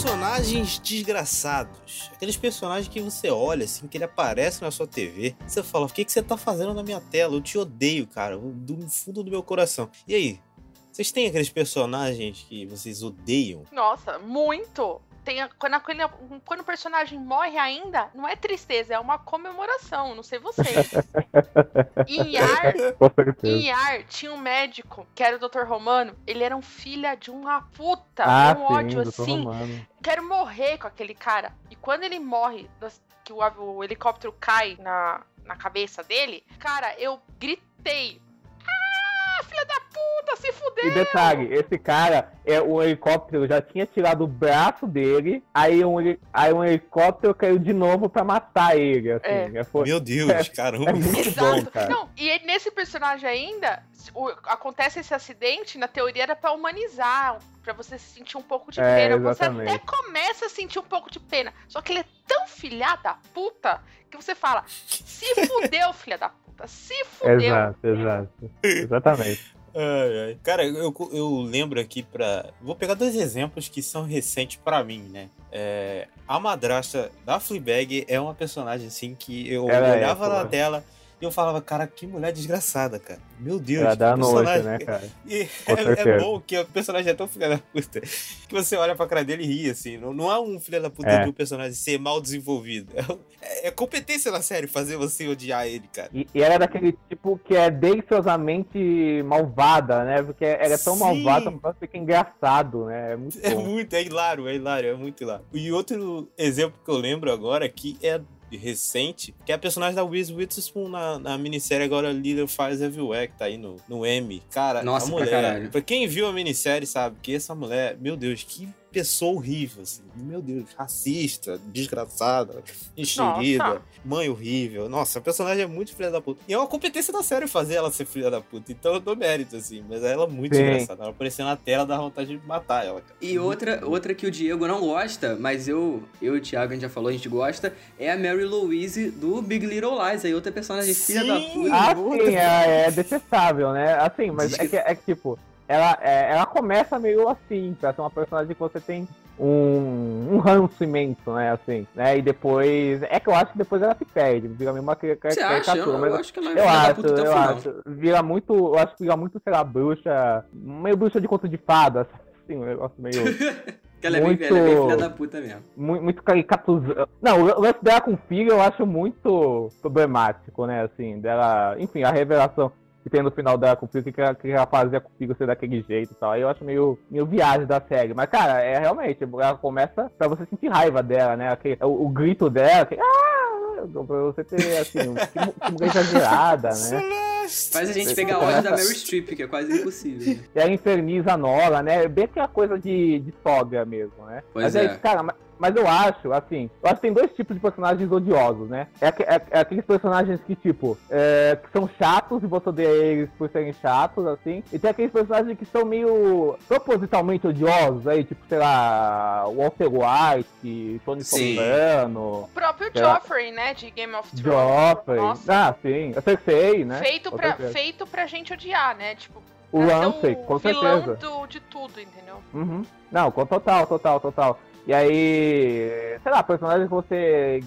Personagens desgraçados. Aqueles personagens que você olha, assim, que ele aparece na sua TV. Você fala, o que, que você tá fazendo na minha tela? Eu te odeio, cara. Do fundo do meu coração. E aí? Vocês têm aqueles personagens que vocês odeiam? Nossa, muito! Tem a, quando, aquele, quando o personagem morre ainda, não é tristeza, é uma comemoração, não sei vocês. em Yar, em tinha um médico, que era o Dr. Romano, ele era um filho de uma puta, Ah, um sim, ódio assim. Romano. Quero morrer com aquele cara. E quando ele morre, que o, o helicóptero cai na, na cabeça dele, cara, eu gritei. Ah, filha da puta, se fudeu! E detalhe, esse cara, é, o helicóptero já tinha tirado o braço dele, aí um, aí um helicóptero caiu de novo pra matar ele, assim. É. Foi, Meu Deus, caramba. é muito bom, Exato. cara. Não, e nesse personagem ainda, o- acontece esse acidente, na teoria era pra humanizar, pra você se sentir um pouco de É, pena. Você exatamente. até começa a sentir um pouco de pena. Só que ele é tão filha da puta que você fala: se fudeu, filha da puta, se fudeu. Exato, exato. Exatamente. Ai, ai. Cara, eu, eu lembro aqui pra. Vou pegar dois exemplos que são recentes pra mim, né? É, a madrasta da Fleabag é uma personagem assim que eu Ela é, olhava na pô. tela e eu falava, cara, que mulher desgraçada, cara. Meu Deus, dá nojo, personagem- né, cara? E é, é bom que o personagem é tão filha da puta que você olha pra cara dele e ri, assim. Não, não é um filho da puta É. de um personagem ser mal desenvolvido. É, é competência na série fazer você odiar ele, cara. E, e ela é daquele tipo que é deliciosamente malvada, né? Porque ela é tão Sim. malvada que fica engraçado, né? É muito É bom. muito, é hilário, é hilário, é muito hilário. E outro exemplo que eu lembro agora que é recente, que é a personagem da Reese Witherspoon na, na minissérie agora Little Fires Everywhere, que tá aí no, no M. Cara, Nossa, a pra mulher, caralho. pra quem viu a minissérie sabe que essa mulher, meu Deus, que pessoa horrível, assim. Meu Deus, racista, desgraçada, enxerida, mãe horrível. Nossa, a personagem é muito filha da puta. E é uma competência da série fazer ela ser filha da puta. Então eu dou mérito, assim. Mas ela é muito Sim. engraçada. Ela aparecer na tela dá vontade de matar ela, cara. E outra, outra que o Diego não gosta, mas eu, eu e o Thiago, a gente já falou, a gente gosta, é a Mary Louise do Big Little Lies. Aí outra personagem filha da Sim. puta. Ah, Puta. sim, é, é detestável, né? Assim, mas é que, é que, tipo, ela, é, ela começa meio assim, pra ser uma personagem que você tem um, um ranço imenso, né? Assim, né? E depois. É que eu acho que depois ela se perde, vira meio uma? Eu, caricatura, eu mas acho que ela eu acho, eu final. acho. Vira muito. Eu acho que vira muito, sei lá, bruxa. Meio bruxa de conto de fadas. Assim, um negócio meio. Porque ela é, bem, muito- ela é bem filha da puta mesmo. muito, muito caricaturoso. Não, o lance dela com o filho eu acho muito problemático, né? Assim, dela. Enfim, a revelação que tem no final dela com o filho, o que, que, ela, que ela fazia com o filho ser daquele jeito e tal. Aí eu acho meio, meio viagem da série. Mas, cara, é realmente, ela começa pra você sentir raiva dela, né? Aquele, o, o grito dela, que, ah! pra você ter, assim, que, que mulher exagerada, né? Celeste! Faz a gente pegar ódio da Mary Streep, que é quase impossível. né? E ela inferniza a Nola, né? Bem aquela coisa de, de sogra mesmo, né? Pois mas é. aí, cara, mas, eu acho, assim, eu acho que tem dois tipos de personagens odiosos, né? É, é- é aqueles personagens que, tipo, é, que são chatos e você odeia eles por serem chatos, assim. E tem aqueles personagens que são meio propositalmente odiosos, aí, tipo, sei lá, Walter White, Tony Sim. Soprano, O próprio Sei lá. Joffrey, né, de Game of Thrones. Joffrey. Nossa. Ah, sim. A Cersei, né? Feito, Com pra, certeza. feito pra gente odiar, né? Tipo, O pra ser Ramsay, o com vilão certeza. do, de tudo, entendeu? Uhum. Não, com total, total, total. E aí, sei lá, personagens que você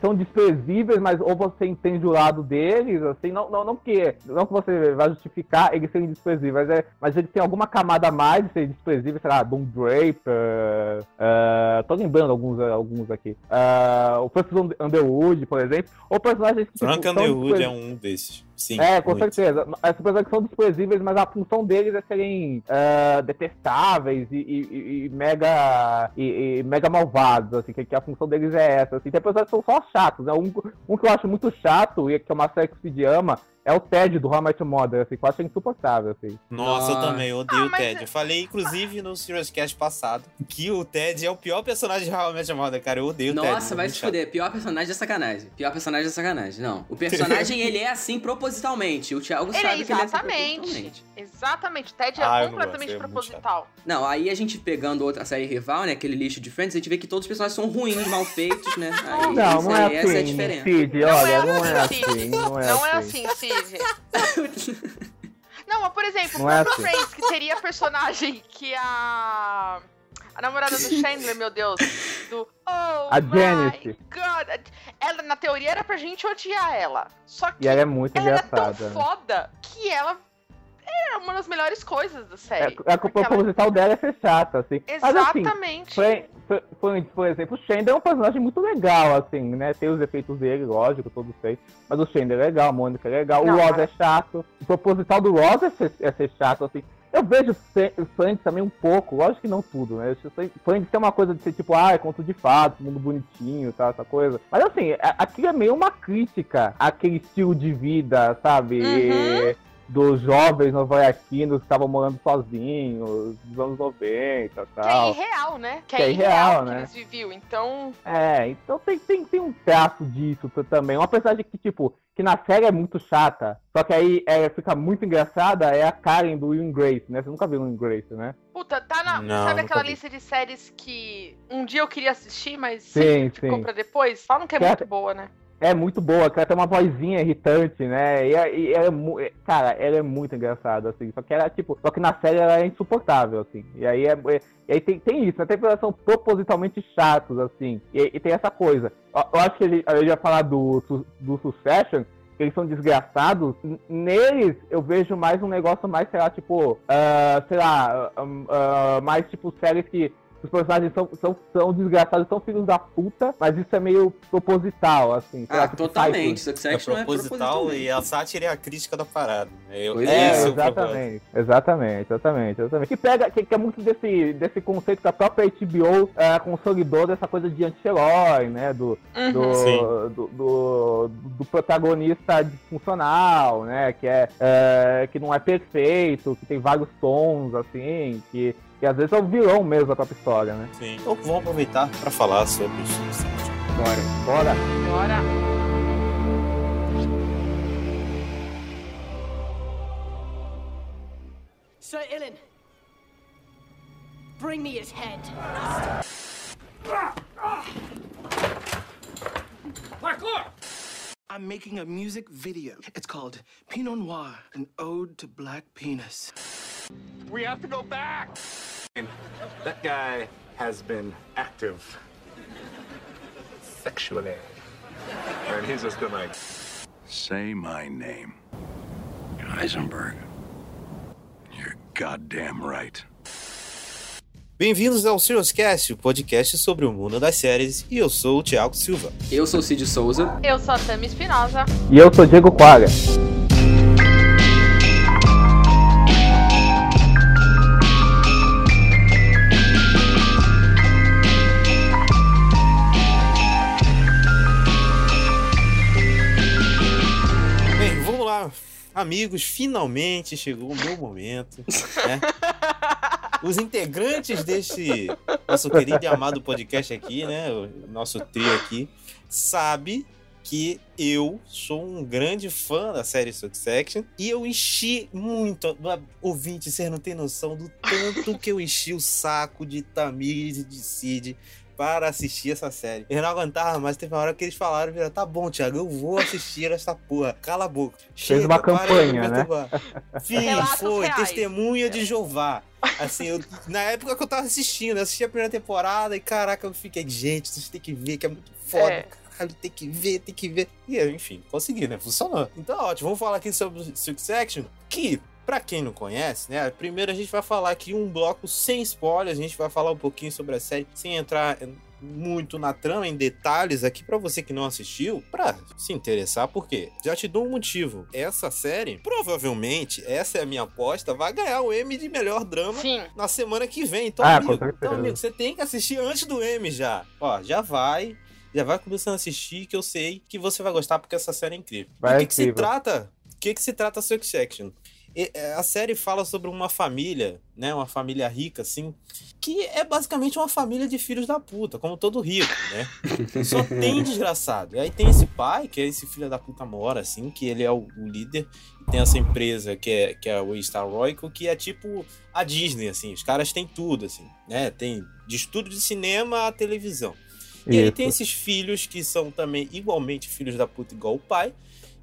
são desprezíveis, mas ou você entende o lado deles, assim, não, não, não que não que você vai justificar eles serem desprezíveis, mas, é, mas eles têm alguma camada a mais de ser desprezíveis, sei lá, Doom Draper, uh, tô lembrando alguns, alguns aqui. Uh, o Francis Underwood, por exemplo, ou personagens que tipo, Frank são Underwood é um desses. Sim. é, com muito. certeza. Essas pessoas são desprezíveis, mas a função deles é serem ah, detestáveis e, e- e- e mega e, e mega malvados, assim, que, que a função deles é essa. Assim. Tem pessoas que são só chatos, né? Um, um que eu acho muito chato, e que é uma série que se ama, é o Ted do How I Met Your Mother, assim, eu acho insuportável, assim. Nossa, eu Nossa. também odeio Ah, o mas- Ted. Eu falei, inclusive, no Serious Cast passado, que o Ted é o pior personagem de How I Met Your Mother, cara. Eu odeio o Ted. Nossa, é vai se chato. fuder. Pior personagem é sacanagem. Pior personagem é sacanagem. Não. O personagem, ele é assim propositalmente. O Thiago Ele é sabe que ele é assim exatamente. propositalmente. Exatamente. O Ted é Ah, eu não completamente gosto, é proposital. Não, aí a gente pegando outra série rival, né? Aquele lixo de Friends, a gente vê que todos os personagens são ruins, mal feitos, né? Aí, Não, isso não é aí, essa é a assim, diferença. Cid, Não olha, é não é assim, assim, não é Não é assim. assim, Não, mas por exemplo, Não o é próprio assim. Friends, que teria personagem que a. A namorada do Chandler, meu Deus. Do Oh A my Janice. God. Ela, na teoria, era pra gente odiar ela. Só que E ela é muito ela engraçada. tão né? foda que ela era uma das melhores coisas da É, série. a Porque culpa ela- proposital dela é ser chata, assim. Mas assim, Exatamente. Por, exemplo, o Chandler é um personagem muito legal, assim, né? Tem os efeitos dele, lógico, todos têm. Mas o Chandler é legal, a Mônica é legal, Não, o Ross mas- é chato. O proposital do Ross é ser, é ser chato, assim. Eu vejo o Friends também um pouco, lógico que não tudo, né? O Friends tem uma coisa de ser tipo, ah, é conto de fato, mundo bonitinho, tá, essa coisa. Mas assim, a- aquilo é meio uma crítica àquele estilo de vida, sabe? Uhum. Dos jovens nova-iorquinos que estavam morando sozinhos, dos anos 90 e Que é tal. irreal, né? Que, Que é é irreal, irreal, que né? eles viviam. Então, É, então tem, tem, tem um traço disso também. Uma personagem que, tipo, que na série é muito chata, só que aí é, fica muito engraçada, é a Karen do Will Grace, né? Você nunca viu Will Grace, né? puta, tá na. Não, sabe aquela vi. lista de séries que um dia eu queria assistir, mas Sim, sempre ficou sim. pra depois? Falam que é Que é- muito boa, né? É muito boa, ela tem uma vozinha irritante, né? E, é- e ela é é- cara, ela é muito engraçada, assim. Só que ela, tipo, só que na série ela é insuportável, assim. E aí, é, é- e aí tem, tem isso, né? Tem que são propositalmente chatos, assim. E, e tem essa coisa. Eu, eu acho que ele, eu ia falar do, do Succession, eles são desgraçados. Neles, eu vejo mais um negócio mais, sei lá, tipo, ah, sei lá, ah, ah, mais tipo séries que os personagens são, são, são desgraçados, são filhos da puta, mas isso é meio proposital, assim. lá, Ah, totalmente. Succession É é proposital propositalmente. e a sátira é a crítica da parada. né? Eu, É, é, exatamente, exatamente, exatamente, exatamente. Que pega, que, que é muito desse, desse conceito que a própria HBO é, consolidou dessa coisa de anti-herói, né? Do, Uhum. Do, do, do, do protagonista disfuncional, né? Que, é, é, que não é perfeito, que tem vários tons, assim, que, que às vezes é o vilão mesmo da própria história, né? Sim. Então vamos aproveitar para falar sobre o. Bora. Bora! Bora. Sir Ilan, bring me his head. I'm making a music video. It's called Pinot Noir, an ode to black penis. We have to go back. That guy has been active sexually. And he's just been like, Say my name. Heisenberg. You're goddamn right. Bem-vindos ao Serioscast, o podcast sobre o mundo das séries, e eu sou o Thiago Silva. Eu sou o Cid Souza. Eu sou a Tami Espinosa. E eu sou Diego Quaga. Bem, vamos lá, amigos, finalmente chegou o meu momento, né? Os integrantes deste nosso querido e amado podcast aqui, né? O nosso trio aqui, sabe que eu sou um grande fã da série Succession e eu enchi muito, ouvinte, vocês não têm noção do tanto que eu enchi o saco de Tamires e de Cid para assistir essa série. Eu não aguentava mais, teve uma hora que eles falaram, vira, tá bom, Thiago, eu vou assistir essa porra, cala a boca. Fez uma campanha, né? perturbar." Fiz, Relatos foi, reais. testemunha de Jeová. Assim, eu- na época que eu tava assistindo, eu assisti a primeira temporada e caraca, eu fiquei, gente, vocês têm que ver, que é muito foda. É. Caralho, tem que ver, tem que ver. E eu, enfim, consegui, né? Funcionou. Então, ótimo, vamos falar aqui sobre o Succession, que, pra quem não conhece, né? Primeiro a gente vai falar aqui um bloco sem spoilers, a gente vai falar um pouquinho sobre a série, sem entrar muito na trama, em detalhes aqui pra você que não assistiu, pra se interessar, porque já te dou um motivo. Essa série, provavelmente, essa é a minha aposta, vai ganhar o M de melhor drama Sim. na semana que vem. Então, Ah, amigo, então, amigo, você tem que assistir antes do M já. Ó, já vai. Já vai começando a assistir, que eu sei que você vai gostar, porque essa série é incrível. Vai o que, que se trata? O que, que se trata? E, é, A série fala sobre uma família, né? Uma família rica, assim, que é basicamente uma família de filhos da puta, como todo rico, né? Só tem desgraçado. E aí tem esse pai, que é esse filho da puta mora, assim, que ele é o, o líder. E tem essa empresa que é, que é o Star Royco, que é tipo a Disney, assim. Os caras têm tudo, assim, né? Tem de estudo de cinema a televisão. E aí tem esses filhos que são também igualmente filhos da puta igual o pai.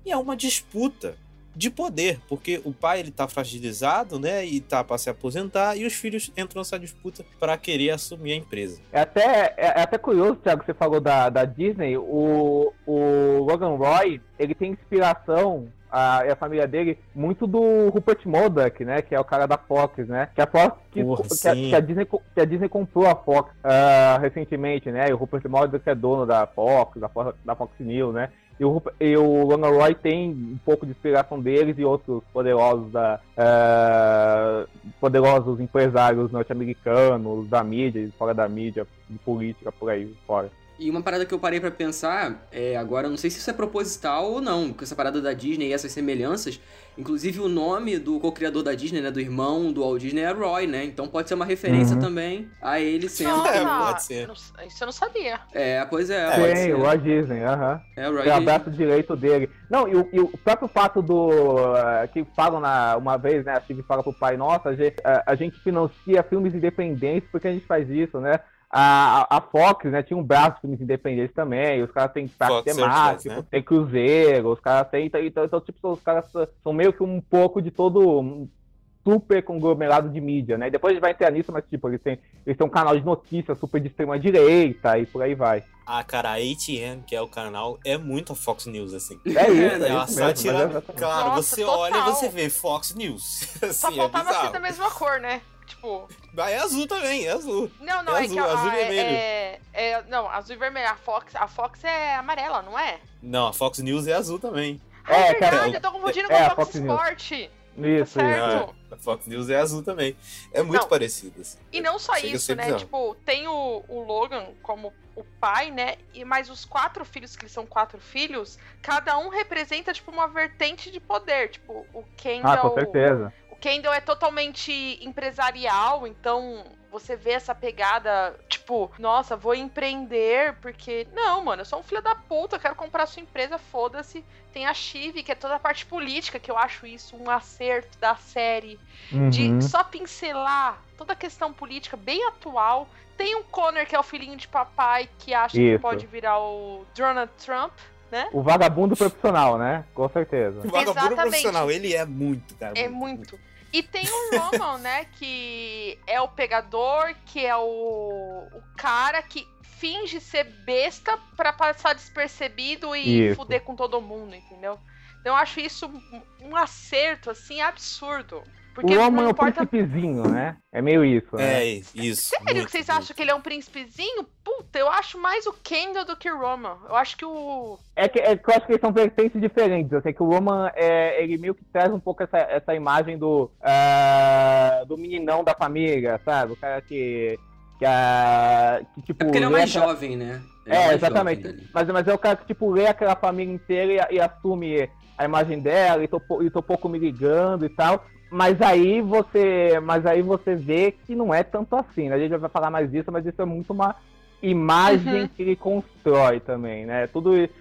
E é uma disputa de poder, porque o pai ele tá fragilizado, né, e tá para se aposentar e os filhos entram nessa disputa para querer assumir a empresa. É até, é, é até curioso, Thiago, você falou da, da Disney, o, o Logan Roy, ele tem inspiração a, a família dele muito do Rupert Murdoch, né? Que é o cara da Fox, né? Que a Fox que, Porra, que, a, que a Disney, que a Disney comprou a Fox ah, recentemente, né? E o Rupert Murdoch é dono da Fox, da Fox, da Fox News, né? E o, e o Logan Roy tem um pouco de inspiração deles e outros poderosos da ah, poderosos empresários norte-americanos, da mídia, fora da mídia, de política, por aí fora. E uma parada que eu parei pra pensar, é, agora eu não sei se isso é proposital ou não, com essa parada da Disney e essas semelhanças. Inclusive o nome do co-criador da Disney, né, do irmão do Walt Disney é Roy, né? Então pode ser uma referência Uhum. também a ele sendo. Nossa, É, pode ser. eu não- isso eu não sabia. É, pois é. É, ser. o Walt Disney, aham. É, o Roy É o braço direito dele. Não, e o, e o próprio fato do. eh, que falam na, uma vez, né? A Steve fala pro pai, nossa, a gente, a, a gente financia filmes independentes porque a gente faz isso, né? A, a- Fox, né, tinha um braço de filmes independentes também, os caras têm parque Fox temático, né? tem cruzeiro, os caras têm. Então, então, então, tipo, os caras são meio que um pouco de todo um super conglomerado de mídia, né? Depois a gente vai entrar nisso, mas tipo, eles têm, eles têm um canal de notícias super de extrema direita e por aí vai. Ah, cara, a ATN, que é o canal, é muito a Fox News, assim. É isso, é, É uma isso mesmo. mas é- Claro, Nossa, você total. olha e você vê Fox News. Só Assim, é faltava ser bizarro. da mesma cor, né? Tipo, Mas é azul também, é azul. não, não, É é, azul, que a, azul e é, vermelho. é, é- Não, azul e vermelho. A Fox, a Fox é amarela, não é? Não, a Fox News é azul também. Ah, é, É, cara, verdade, é- eu tô confundindo é com a a Fox, Fox News. Sport. Isso, Tá certo. isso. Ah, a Fox News é azul também. É muito Não. parecido, assim. E não só Chega isso, né? bizarro. Tipo, tem o, o Logan como o pai, né? E mais os quatro filhos, que eles são quatro filhos, cada um representa, tipo, uma vertente de poder. Tipo, o Kendall. Ah, com certeza. Kendall é totalmente empresarial, então você vê essa pegada, tipo, nossa, vou empreender, porque. Não, mano, eu sou um filho da puta, eu quero comprar sua empresa, foda-se. Tem a Chive, que é toda a parte política, que eu acho isso um acerto da série de Uhum. só pincelar toda a questão política bem atual. Tem o Connor, que é o filhinho de papai, que acha que Isso. pode virar o Donald Trump, né? O vagabundo profissional, né? Com certeza. O vagabundo Exatamente. profissional, ele é muito, cara. É muito. E tem o Roman, né? Que é o pegador, que é o, o cara que finge ser besta pra passar despercebido e Isso. fuder com todo mundo, entendeu? Então eu acho isso um- um acerto, assim, absurdo. Porque o homem não é o importa príncipezinho, né? É meio isso, né? É, isso. Sério muito, que vocês muito. acham que ele é um príncipezinho? Puta, eu acho mais o Kendall do que o Roman. Eu acho que o. É que, é que eu acho que eles são vertentes diferentes. Eu sei que o Roman, é, ele meio que traz um pouco essa, essa imagem do, ah, do meninão da família, sabe? O cara que. que, que tipo. É porque ele é mais aquela- jovem, né? Ele É, mais exatamente. Mas, mas é o cara que, tipo, lê aquela família inteira e, e assume a imagem dela e tô, e tô pouco me ligando e tal. Mas aí você. Mas aí você vê que não é tanto assim, né? A gente vai falar mais disso, mas isso é muito uma imagem Uhum. que ele constrói também, né? Tudo isso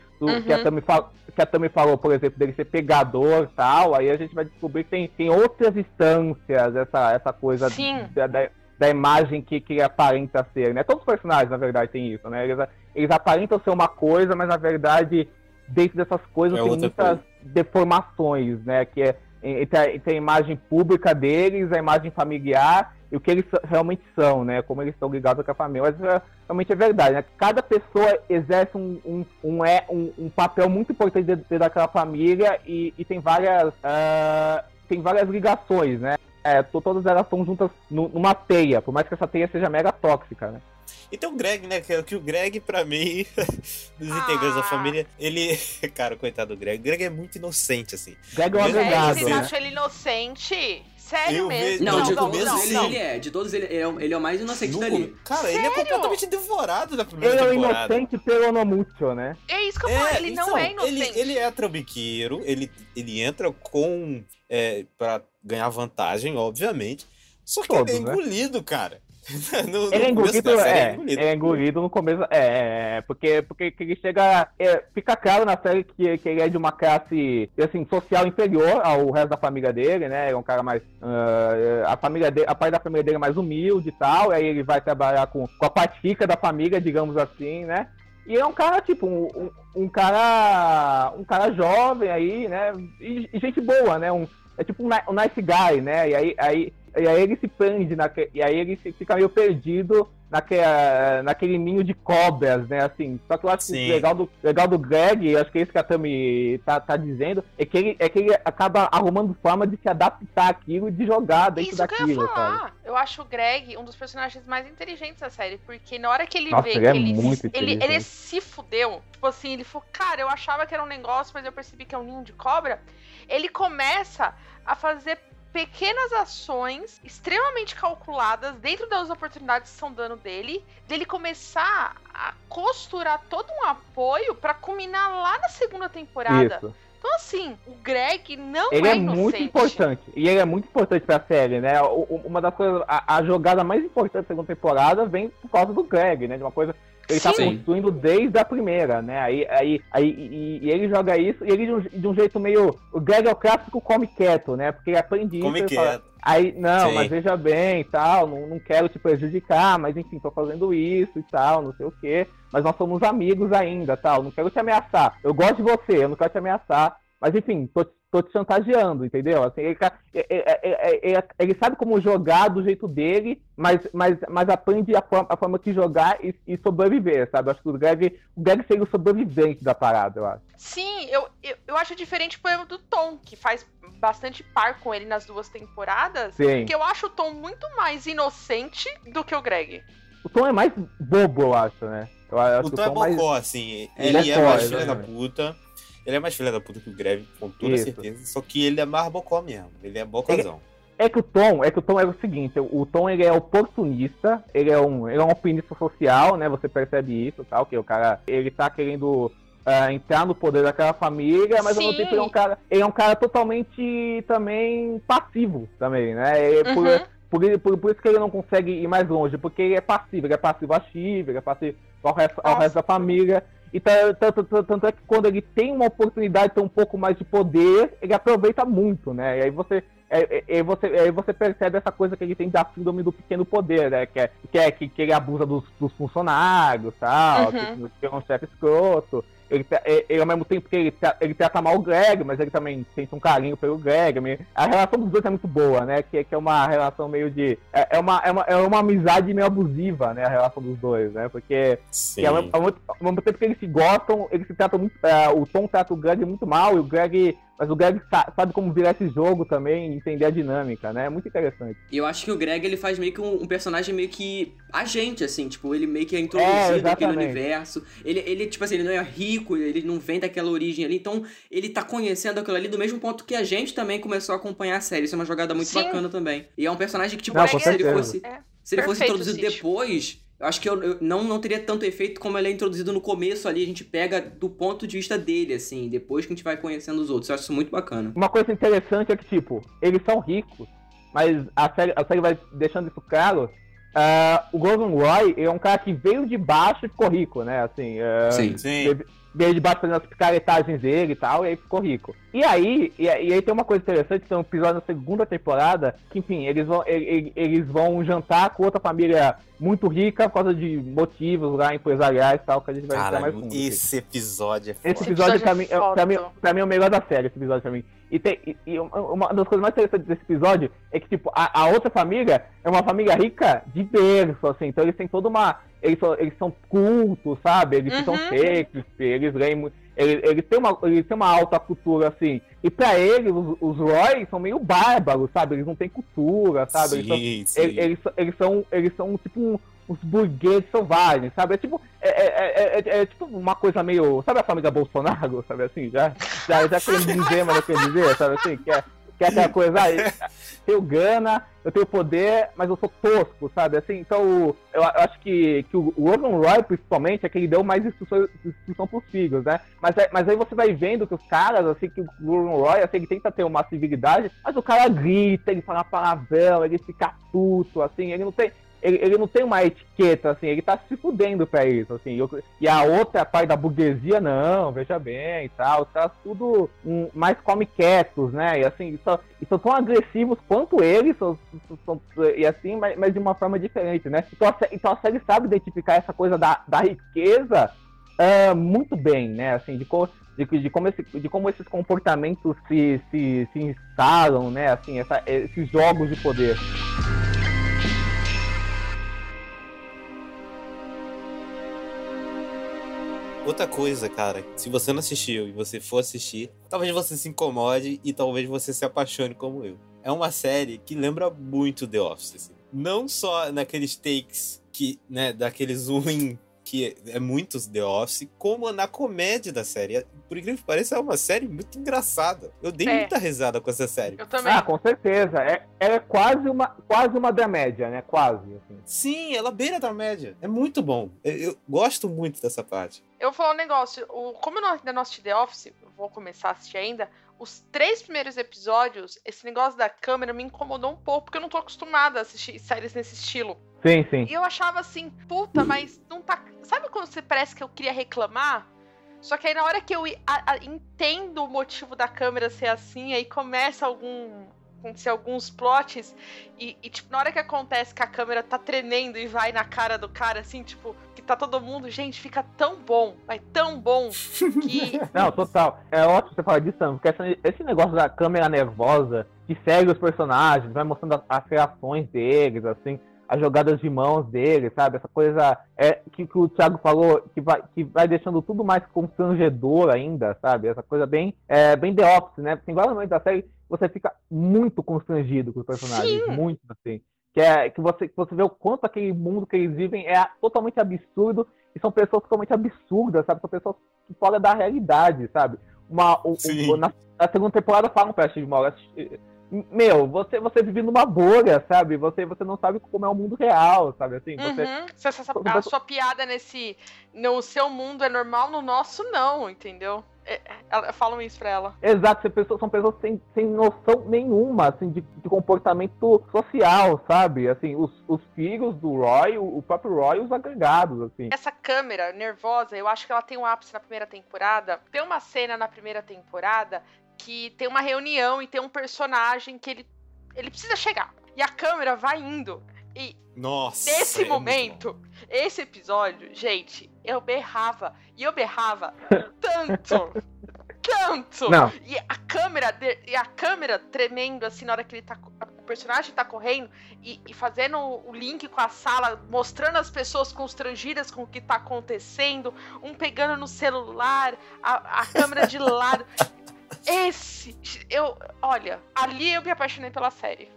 que, a Uhum. Tami fal- que a Tami falou, por exemplo, dele ser pegador e tal, aí a gente vai descobrir que tem, tem outras instâncias, essa, essa coisa da, da, da imagem que, que ele aparenta ser, né? Todos os personagens, na verdade, tem isso, né? Eles, eles aparentam ser uma coisa, mas na verdade, dentro dessas coisas É tem muitas deformações, né? Que é entre a, entre a imagem pública deles, a imagem familiar e o que eles realmente são, né? Como eles estão ligados com a família. Mas é, realmente é verdade, né? Cada pessoa exerce um, um, um, é, um, um papel muito importante dentro, daquela família e, e tem várias ah, tem várias ligações, né? É, to- todas elas estão juntas nu- numa teia, por mais que essa teia seja mega tóxica, né? E tem o Greg, né? Que, é- que o Greg, pra mim, dos integrantes da Ah. família, ele. Cara, coitado do Greg. O Greg é muito inocente, assim. Greg é um Sério, agregado, vocês né? acham ele inocente? Sério Eu mesmo? vejo- Não, de todos começo, eles ele é. De todos ele, ele é, o- ele é o mais inocente No dali. Cara, ele é Sério? completamente devorado na primeira Ele é temporada. inocente pelo no mucho, né? É isso que eu falo, ele não então, é inocente. Ele, ele é trambiqueiro, ele, ele entra com. É, pra ganhar vantagem, obviamente. Só que Todos, ele é né? engolido, cara. No, no Ele é engolido, série, é, ele é engolido no começo, é, é, porque, porque que ele chega, é, fica claro na série que, que ele é de uma classe, assim, social inferior ao resto da família dele, né, é um cara mais, ah, a família dele, a parte da família dele é mais humilde e tal, e aí ele vai trabalhar com, com a parte rica da família, digamos assim, né, E é um cara, tipo, um, um, um cara. Um cara jovem aí, né? E, e gente boa, né? Um, é tipo um, um nice guy, né? E aí, aí, e aí ele se prende, naque, e aí ele fica meio perdido naquele, naquele ninho de cobras, né? Assim, só que eu acho que o legal do, legal do Greg, acho que é isso que a Tami tá, tá dizendo, é que, ele, é que ele acaba arrumando forma de se adaptar àquilo e de jogar dentro Isso daquilo. que eu ia falar. sabe? Eu acho o Greg um dos personagens mais inteligentes da série, porque na hora que ele Nossa, vê ele que é ele, muito ele, ele se fudeu, tipo assim, ele falou, cara, eu achava que era um negócio, mas eu percebi que é um ninho de cobra. Ele começa a fazer pequenas ações extremamente calculadas dentro das oportunidades que estão dando dele, dele começar a costurar todo um apoio pra culminar lá na segunda temporada. Isso. Então assim, o Greg não Ele é, é muito importante. E ele é muito importante pra série, né? O- o- Uma das coisas. A, a jogada mais importante da segunda temporada vem por causa do Greg, né? De uma coisa ele tá Sim. construindo desde a primeira, né? Aí, aí, aí e, e ele joga isso, e ele de um, de um jeito meio. O Greg é o clássico come quieto, né? Porque ele aprende isso. Come fala, quieto. Aí, não, Sim. mas veja bem e tal, não, não quero te prejudicar, mas enfim, tô fazendo isso e tal, não sei o quê. Mas nós somos amigos ainda, tal, não quero te ameaçar. Eu gosto de você, eu não quero te ameaçar. Mas enfim, tô, tô te chantageando, entendeu? Assim, ele, ca- é- é- é- ele sabe como jogar do jeito dele, mas, mas, mas aprende a forma, a forma que jogar e, e sobreviver, sabe? Eu acho que o Greg, o Greg seria o sobrevivente da parada, eu acho. Sim, eu, eu, eu acho diferente, por exemplo, do Tom, que faz bastante par com ele nas duas temporadas. Sim. Porque eu acho o Tom muito mais inocente do que o Greg. O Tom é mais bobo, eu acho, né? Eu acho O Tom é mais- bocó, assim. Ele Ele, é é, mais filha da puta. Ele é mais filha da puta que o Greve, com toda Isso. certeza. Só que ele é mais bocó mesmo. Ele é bocazão. É que o Tom, é que o Tom é o seguinte, o Tom ele é oportunista, ele é um, ele é um alpinista social, né? Você percebe isso, tal, que o cara, ele tá querendo ah, entrar no poder daquela família, mas ao mesmo Sim. tempo ele é um cara, ele é um cara totalmente também passivo também, né? É por, Uhum. por, por, por isso que ele não consegue ir mais longe, porque ele é passivo, ele é passivo a Shiva, ele é passivo ao resto, ao resto da família. E ta- tanto, tanto, tanto é que quando ele tem uma oportunidade de ter um pouco mais de poder, ele aproveita muito, né? E aí você, é, é, é, você, aí você percebe essa coisa que ele tem da síndrome do pequeno poder, né? Que é que, é, que, que ele abusa dos, dos funcionários, tal, Uhum. que, que é um chefe escroto. Ele, ele, ao mesmo tempo que ele, ele trata mal o Greg, mas ele também sente um carinho pelo Greg. A relação dos dois é muito boa, né? Que, que é uma relação meio de. É, é uma, é, uma, é uma amizade meio abusiva, né? A relação dos dois, né? Porque mesmo, ao mesmo- ao mesmo tempo que eles se gostam, eles se tratam muito. é, o Tom trata o Greg muito mal, e o Greg. Mas o Greg sa- sabe como virar esse jogo também, e entender a dinâmica, né? É muito interessante. E eu acho que o Greg, ele faz meio que um, um personagem meio que agente, assim, tipo, ele meio que é É, introduzido naquele exatamente. universo. Ele, ele, tipo assim, ele não é rico, ele não vem daquela origem ali, então ele tá conhecendo aquilo ali do mesmo ponto que a gente também começou a acompanhar a série. Isso é uma jogada muito Sim. bacana também. E é um personagem que, tipo, Não, se ele fosse. É. Se ele fosse Perfeito, introduzido Cid. depois, eu acho que eu, eu não, não teria tanto efeito como ele é introduzido no começo ali. A gente pega do ponto de vista dele, assim, depois que a gente vai conhecendo os outros. Eu acho isso muito bacana. Uma coisa interessante é que, tipo, eles são ricos, mas a série, a série vai deixando isso claro. ah, o Gordon Roy é um cara que veio de baixo e ficou rico, né? Assim, ah, Sim. Sim. veio de baixo fazendo as picaretagens dele e tal, e aí ficou rico. E aí, e, aí- e aí tem uma coisa interessante, tem um episódio na segunda temporada, que enfim, eles vão, e- e- eles vão jantar com outra família muito rica por causa de motivos lá empresariais e tal, que a gente vai entrar mais Caralho, fundo. esse episódio é foda. Esse Esse episódio, pra, é mim, é, pra, mim, pra mim é o melhor da série, esse episódio pra mim. E, tem, e, e uma- uma das coisas mais interessantes desse episódio é que, tipo, a, a outra família é uma família rica de berço, assim. Então eles têm toda uma. Eles são, eles são cultos, sabe? Eles são Uhum. Shakespeare, eles leem muito. Eles, eles, têm uma, eles têm uma alta cultura, assim. E pra eles, os, os Roy são meio bárbaros, sabe? Eles não têm cultura, sabe? Eles são, Sim, sim. eles, eles, são- eles são, eles são tipo um- uns burgueses selvagens, sabe? É tipo, é, é, é, é- é tipo uma coisa meio. Sabe a família Bolsonaro, sabe assim? Já, já, já querendo dizer, mas não querendo dizer, sabe assim? Que é, que é aquela coisa, ah, eu tenho grana, eu tenho poder, mas eu sou tosco, sabe? Assim, então eu, eu acho que, que o Logan Roy, principalmente, é que ele deu mais instrução, instrução pros filhos, né? Mas, é- mas aí você vai vendo que os caras, assim, que o Logan Roy, assim, ele tenta ter uma civilidade, mas o cara grita, ele fala palavrão, ele fica puto, assim, ele não tem. Ele, ele não tem uma etiqueta, assim, ele tá se fudendo pra isso, assim. Eu- e a outra parte da burguesia, não, veja bem e tal. Caras tudo hum, mais come quietos, né? E assim, são, e são tão agressivos quanto eles, são, são- e assim, mas, mas de uma forma diferente, né? Então a, então a série sabe identificar essa coisa da, da riqueza ah, muito bem, né? Assim, de, co- de, de como, esse, de como esses comportamentos se, se, se instalam, né? Assim, essa- esses jogos de poder. Outra coisa, cara, se você não assistiu e você for assistir, talvez você se incomode e talvez você se apaixone como eu. É uma série que lembra muito The Office. assim. Não só naqueles takes que, né, daquele zoom que é muitos The Office, como na comédia da série. Por incrível que pareça, é uma série muito engraçada. Eu dei É. muita risada com essa série. Eu também. Ah, com certeza. É, é quase uma, quase uma da média, né? Quase, assim. Sim, ela beira da média. É muito bom. Eu, eu gosto muito dessa parte. Eu vou falar um negócio. O, como eu não- ainda não assisti The Office, eu vou começar a assistir ainda. Os três primeiros episódios, esse negócio da câmera me incomodou um pouco, porque eu não tô acostumada a assistir séries nesse estilo. Sim, sim. E eu achava assim, puta, mas não tá. Sabe quando você parece que eu queria reclamar? Só que aí na hora que eu a- a- entendo o motivo da câmera ser assim, aí começa algum. Acontecer alguns plots. E, e, tipo, na hora que acontece que a câmera tá tremendo e vai na cara do cara, assim, tipo, que tá todo mundo, gente, fica tão bom, mas tão bom que. Não, total. É ótimo você falar disso, porque esse negócio da câmera nervosa que segue os personagens, vai mostrando as, as reações deles, assim, as jogadas de mãos deles, sabe? Essa coisa é, que, que o Thiago falou, que vai, que vai deixando tudo mais constrangedor ainda, sabe? Essa coisa bem, é, bem The Office, né? Porque em vários momentos da série você fica muito constrangido com os personagens, Sim. muito assim. Que, é, que, você, que você vê o quanto aquele mundo que eles vivem é totalmente absurdo e são pessoas totalmente absurdas, sabe? São pessoas fora da realidade, sabe? Uma, o- o- na, na segunda temporada falam pra Steve Morgan, meu, você, você vive numa bolha, sabe? Você, você não sabe como é o mundo real, sabe? Assim, você, Uhum. A sua piada nesse. No seu mundo é normal, no nosso não, entendeu? É, ela- falam isso pra ela. Exato, são pessoas, são pessoas sem, sem noção nenhuma, assim, de, de comportamento social, sabe? Assim, os, os filhos do Roy, o, o próprio Roy os agregados, assim. Essa câmera nervosa, eu acho que ela tem um ápice na primeira temporada. Tem uma cena na primeira temporada que tem uma reunião e tem um personagem que ele, ele precisa chegar. E a câmera vai indo. E Nossa. nesse é momento, esse episódio, gente, eu berrava. E eu berrava tanto. tanto. Não, E a câmera, e a câmera tremendo, assim, na hora que ele tá. O personagem tá correndo e, e fazendo o link com a sala, mostrando as pessoas constrangidas com o que tá acontecendo, um pegando no celular, a, a câmera de lado. Esse. Eu. Olha, ali eu me apaixonei pela série.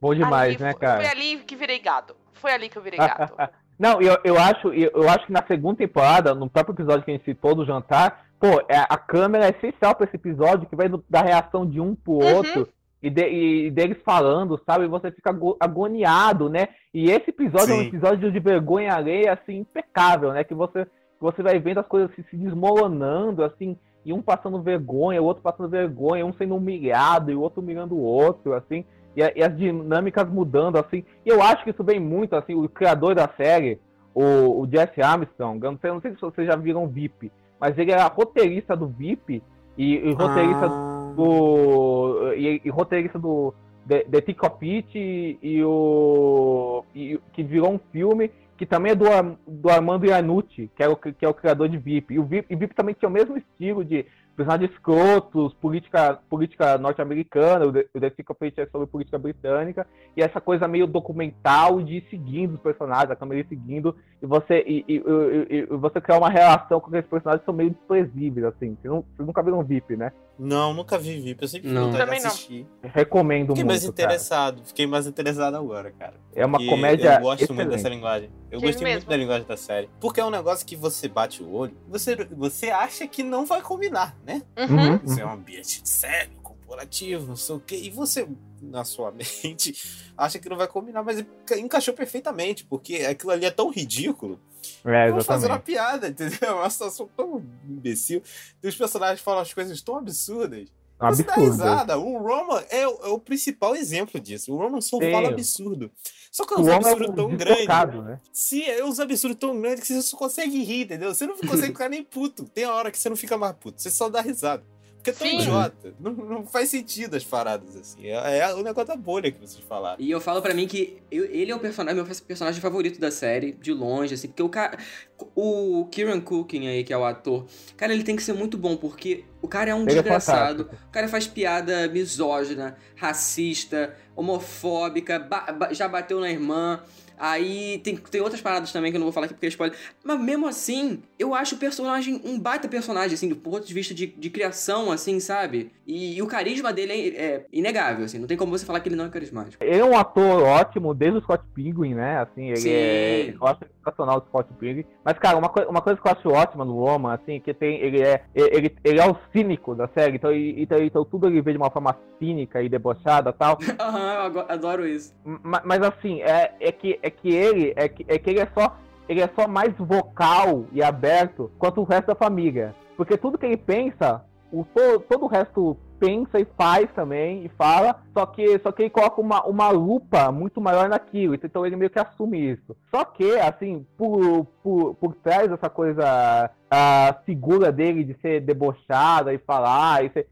bom demais, ali, né, cara? Foi ali que virei gado. Foi ali que eu virei gato. Não, eu, eu acho, eu, eu acho que na segunda temporada, no próprio episódio que a gente citou do jantar, pô, é, a câmera é essencial pra esse episódio, que vai da reação de um pro Uhum. outro. E, de- e deles falando, sabe? E você fica ago- agoniado, né? E esse episódio é um Sim. episódio de vergonha alheia, assim, impecável, né? Que você, você vai vendo as coisas se, se desmoronando, assim, e um passando vergonha, o outro passando vergonha, um sendo humilhado e o outro humilhando o outro, assim. E, a- e as dinâmicas mudando, assim. E eu acho que isso vem muito, assim, o criador da série, o, o Jesse Armstrong, eu não sei, não sei se vocês já viram VIP, mas ele era roteirista do VIP e, e roteirista Ah. do. E, e roteirista do The, The Tick of It e, e o. que virou um filme que também é do, do Armando Iannucci, que é, o, que é o criador de VIP. E o VIP, e VIP também tinha o mesmo estilo de personagens escrotos, política, política norte-americana, o of It é sobre política britânica, e essa coisa meio documental de ir seguindo os personagens, a câmera ir seguindo, e você, e, e- e- e você criar uma relação com aqueles personagens que são meio desprezíveis, assim. Vocês, não, vocês nunca viram VIP, né? Não, nunca vi VIP. Eu sempre fui Não. de Também não. assistir. Recomendo Fiquei muito, mais cara. interessado. Fiquei mais interessado agora, cara. É uma comédia Eu gosto muito excelente. dessa linguagem. Eu Sim, gostei muito mesmo. da linguagem da série. Porque é um negócio que você bate o olho, você, você acha que não vai combinar, né? Uhum. Uhum. Isso é um ambiente sério, corporativo, não sei o quê. E você, na sua mente, acha que não vai combinar, mas enca- encaixou perfeitamente, porque aquilo ali é tão ridículo. É, Vamos fazer uma piada, entendeu? É uma situação tão imbecil. E os personagens falam as coisas tão absurdas. É um Você dá absurdo. risada. O Roman é, o- é o principal exemplo disso. O Roman só Sim. fala absurdo. Só que é O um é absurdo um tão grande. né? Sim, é uns absurdos tão grandes que você só consegue rir, entendeu? Você não consegue ficar nem puto. Tem a hora que você não fica mais puto. Você só dá risada. Porque é tão Sim. idiota. Não, não faz sentido as paradas, assim. É, é o negócio da bolha que vocês falaram. E eu falo pra mim que eu- ele é o personagem, meu personagem favorito da série, de longe, assim, porque o cara. O Kieran Cooking aí, que é o ator, cara, ele tem que ser muito bom, porque o cara é um Ele é desgraçado. fantástico. o cara faz piada misógina, racista, homofóbica, ba- ba- já bateu na irmã. Aí tem, tem outras paradas também que eu não vou falar aqui porque é spoiler. Mas mesmo assim, eu acho o personagem um baita personagem, assim, do ponto de vista de, de criação, assim, sabe? E, e o carisma dele é, é inegável, assim. Não tem como você falar que ele não é carismático. Ele é um ator ótimo desde o Scott Pilgrim, né? Assim, ele Sim. é. Eu acho sensacional o Scott Pilgrim. Mas, cara, uma, coi- uma coisa que eu acho ótima no Roman, assim, que tem. Ele é. Ele, ele é o cínico da série, então, ele- então, então tudo ele vê de uma forma cínica e debochada e tal. Aham, eu ago- adoro isso. Ma- Mas assim, é, é, que, é que ele é que, é que ele é só ele é só mais vocal e aberto quanto o resto da família. Porque tudo que ele pensa, o, to- todo o resto pensa e faz também e fala, só que só que ele coloca uma, uma lupa muito maior naquilo, então ele meio que assume isso. Só que, assim, por, por, por trás dessa coisa, a figura dele de ser debochada e falar, e ser-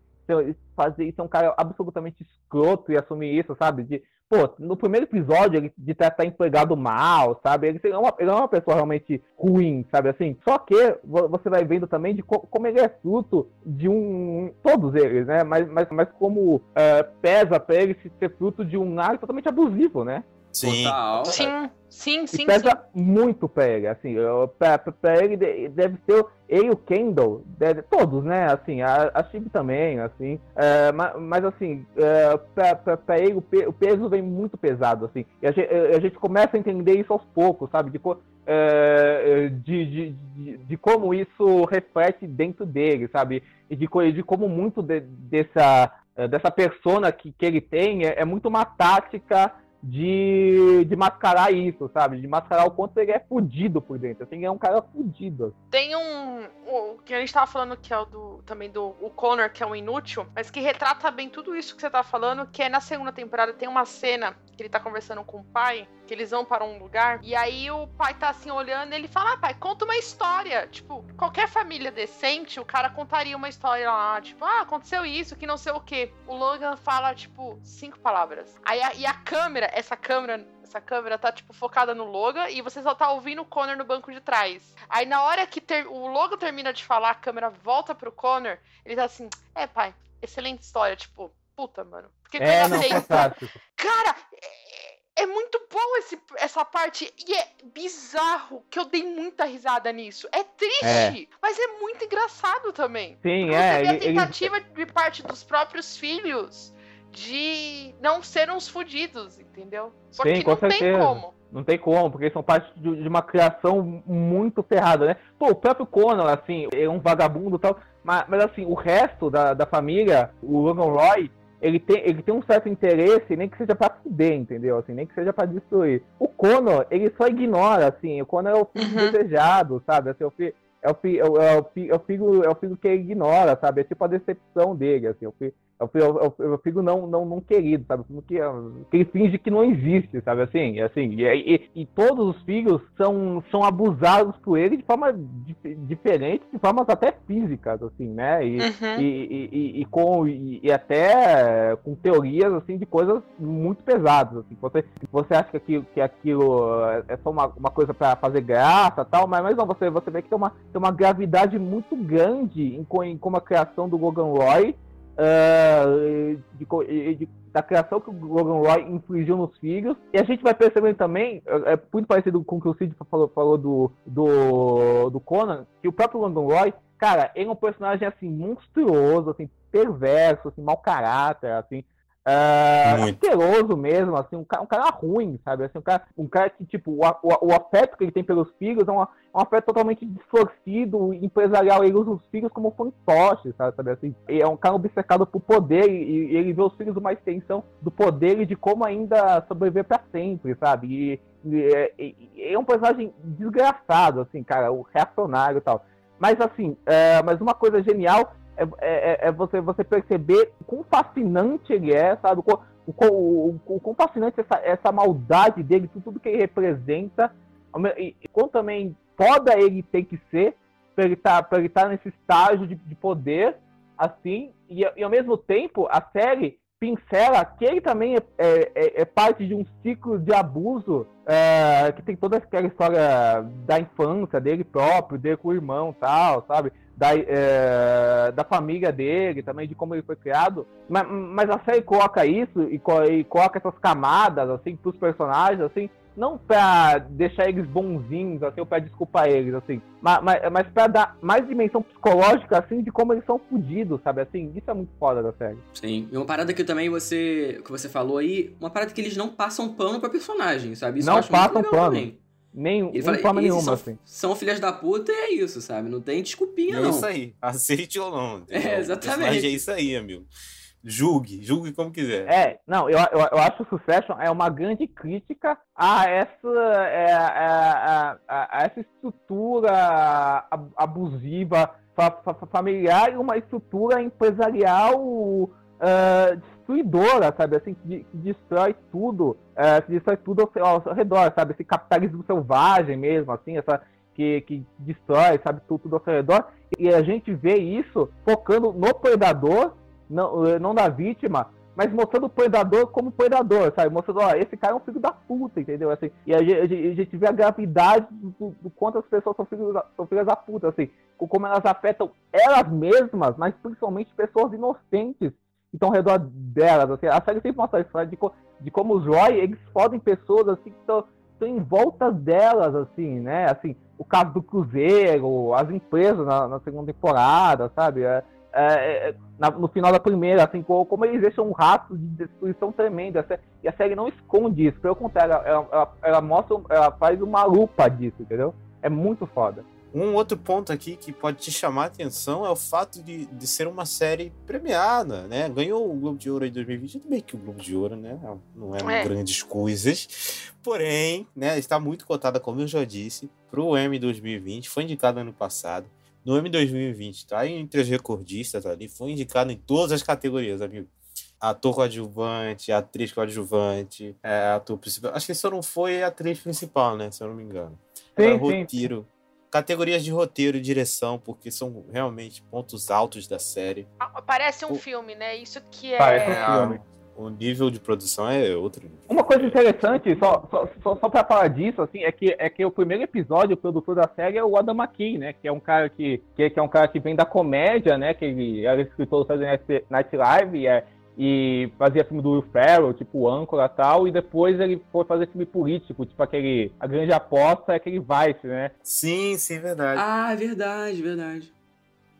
fazer isso é um cara absolutamente escroto e assumir isso, sabe? De, pô, no primeiro episódio ele de tratar empregado mal, sabe? Ele é, uma, ele é uma pessoa realmente ruim, sabe assim? Só que vo- você vai vendo também de co- como ele é fruto de um. Todos eles, né? Mas, mas, mas como é, pesa pra ele se ser fruto de um lar totalmente abusivo, né? Sim. Total. Sim, sim, E sim, pesa sim. muito pra ele, assim, pra, pra, ele de- deve ser ele e o Kendall, deve- todos, né, assim, a, a Chibi também, assim, é, ma- mas, assim, é, pra, pra, pra ele o, pe- o peso vem muito pesado, assim, e a gente, a gente começa a entender isso aos poucos, sabe, de, é, de, de, de, de como isso reflete dentro dele, sabe, e de, de como muito de- dessa, dessa persona que, que ele tem é, é muito uma tática de, de mascarar isso, sabe? De mascarar o quanto ele é fudido por dentro. Assim, é um cara fudido. Tem um. O que a gente tava falando que é o do. Também do o Connor, que é um inútil, mas que retrata bem tudo isso que você tá falando, que é na segunda temporada tem uma cena que ele tá conversando com o pai, que eles vão para um lugar, e aí o pai tá assim olhando e ele fala: Ah, pai, conta uma história. Tipo, qualquer família decente, o cara contaria uma história lá, tipo, ah, aconteceu isso, que não sei o quê. O Logan fala, tipo, cinco palavras. Aí a, e a câmera, essa câmera essa câmera tá, tipo, focada no Logan e você só tá ouvindo o Connor no banco de trás. Aí na hora que ter- o Logan termina de falar, a câmera volta pro Connor, ele tá assim, é, pai, excelente história, tipo, puta, mano. Por que que É, não, fantástico. Cara, é, é muito bom esse, essa parte e é bizarro que eu dei muita risada nisso. É triste, mas é muito engraçado também. Sim, Porque é. Você vê a Ele, ele- tentativa de parte dos próprios filhos de não serem uns fudidos, entendeu? Só Sim, não tem certeza. como. Não tem como, porque eles são parte de, de uma criação muito ferrada, né? Pô, o próprio Conan, assim, é um vagabundo e tal, mas, mas assim, o resto da, da família, o Logan Roy, ele tem, ele tem um certo interesse, nem que seja pra fuder, entendeu? Assim, nem que seja pra destruir. O Conor, ele só ignora, assim, o Conor é o filho Uhum. desejado, sabe? Assim, é o fi- é o, fi- é o, é o fi- é o filho, é o filho que ele ignora, sabe? É tipo a decepção dele, assim, o filho, é o filho, é o- é o filho não, não, não querido, sabe? O filho que, que ele finge que não existe, sabe? Assim, e assim e, e, e todos os filhos são, são abusados por ele de forma dif- diferente, de formas até físicas, assim, né? E, Uhum. e, e, e- com, e, até com teorias assim de coisas muito pesadas. Assim. Você, você acha que aquilo, que aquilo é só uma, uma coisa para fazer graça tal, mas, mas não, você, você vê que tem uma, tem uma gravidade muito grande em, em como a criação do Logan Roy. Ah, de de- da criação que o Logan Roy infligiu nos filhos. E a gente vai percebendo também, é, é muito parecido com o que o Cid falou, falou do, do, do Conan, que o próprio Logan Roy, cara, ele é um personagem assim, monstruoso, assim, perverso, assim, mau caráter, assim. Muito. asqueroso mesmo, assim, um cara, um cara ruim, sabe? Assim, um, cara, um cara que, tipo, o, o, o afeto que ele tem pelos filhos é, uma, é um afeto totalmente distorcido, empresarial. Ele usa os filhos como fantoches, sabe? sabe assim? É um cara obcecado por poder e, e ele vê os filhos uma extensão do poder e de como ainda sobreviver pra sempre, sabe? E é um personagem desgraçado, assim, cara, o reacionário e tal. Mas assim, é, mas uma coisa genial é, é- é você, você perceber o quão fascinante ele é, sabe? O, o, o, o quão fascinante essa, essa maldade dele, tudo, que ele representa, e, e quão também foda ele tem que ser pra ele estar tá, ele tá nesse estágio de, de poder, assim, e, e ao mesmo tempo a série pincela que ele também é, é, é parte de um ciclo de abuso é, que tem toda aquela história da infância dele próprio, dele com o irmão tal, sabe? Da, é, da família dele, também de como ele foi criado. Mas, mas a série coloca isso e, e coloca essas camadas, assim, pros personagens, assim, não pra deixar eles bonzinhos, assim, ou pra desculpar eles, assim, mas, mas, mas pra dar mais dimensão psicológica, assim, de como eles são fodidos, sabe, assim, isso é muito foda da série. Sim, e uma parada que também você, que você falou aí, uma parada que eles não passam pano pra personagem, sabe, isso não passam pano. Também. Nem, Ele fala, forma nenhuma, são, assim. São filhas da puta e é isso, sabe? Não tem desculpinha, é não. É isso aí. Aceite ou não. Entendeu? É, exatamente. É isso aí, amigo. Julgue, julgue como quiser. É, não, eu, eu, eu acho que Succession é uma grande crítica a essa, é, a, a, a, essa estrutura abusiva fa, fa, familiar e uma estrutura empresarial uh, destruidora, sabe? Assim, que, que destrói tudo, uh, que destrói tudo ao, ao, redor, sabe? Esse capitalismo selvagem mesmo, assim, essa, que, que destrói, sabe, tudo, tudo ao seu redor. E a gente vê isso focando no predador não, eh, não da vítima, mas mostrando o predador como predador, sabe? Mostrando, ó, esse cara é um filho da puta, entendeu? Assim, e a gente, a gente vê a gravidade do, do quanto as pessoas são filhos, são filhas da puta, assim, como elas afetam elas mesmas, mas principalmente pessoas inocentes que estão ao redor delas, assim. A série sempre mostra isso, né? de, de como os Roy, eles fodem pessoas, assim, que estão em volta delas, assim, né? Assim, o caso do Cruzeiro, as empresas na, na segunda temporada, sabe? É, é, é, na, no final da primeira, assim, como eles deixam um rastro de destruição tremenda. E a série não esconde isso, pelo contrário, ela, ela, ela, mostra, ela faz uma lupa disso, entendeu? É muito foda. Um outro ponto aqui que pode te chamar a atenção é o fato de, de ser uma série premiada, né? Ganhou o Globo de Ouro em 2020, tudo bem que o Globo de Ouro, né, não é, é. grandes coisas, porém, né, está muito cotada, como eu já disse, para o M 2020, foi indicado ano passado, no M 2020, tá entre os recordistas ali, foi indicado em todas as categorias, amigo. Ator coadjuvante, atriz coadjuvante, é, ator principal. Acho que só não foi atriz principal, né? Se eu não me engano. Sim, roteiro. Sim. Categorias de roteiro e direção, porque são realmente pontos altos da série. Parece um o... filme, né? Isso que é. Parece um filme o nível de produção é outro. Uma coisa interessante, só, só, só, só para falar disso, assim, é que, é que o primeiro episódio, o produtor da série é o Adam McKay, né? Que é um cara que, que, que é um cara que vem da comédia, né? Que ele era escritor do Saturday Night Live e, é, e fazia filme do Will Ferrell, tipo Âncora e tal, e depois ele foi fazer filme político, tipo aquele A Grande Aposta é aquele Vice, né? Sim, sim, verdade. Ah, verdade, verdade.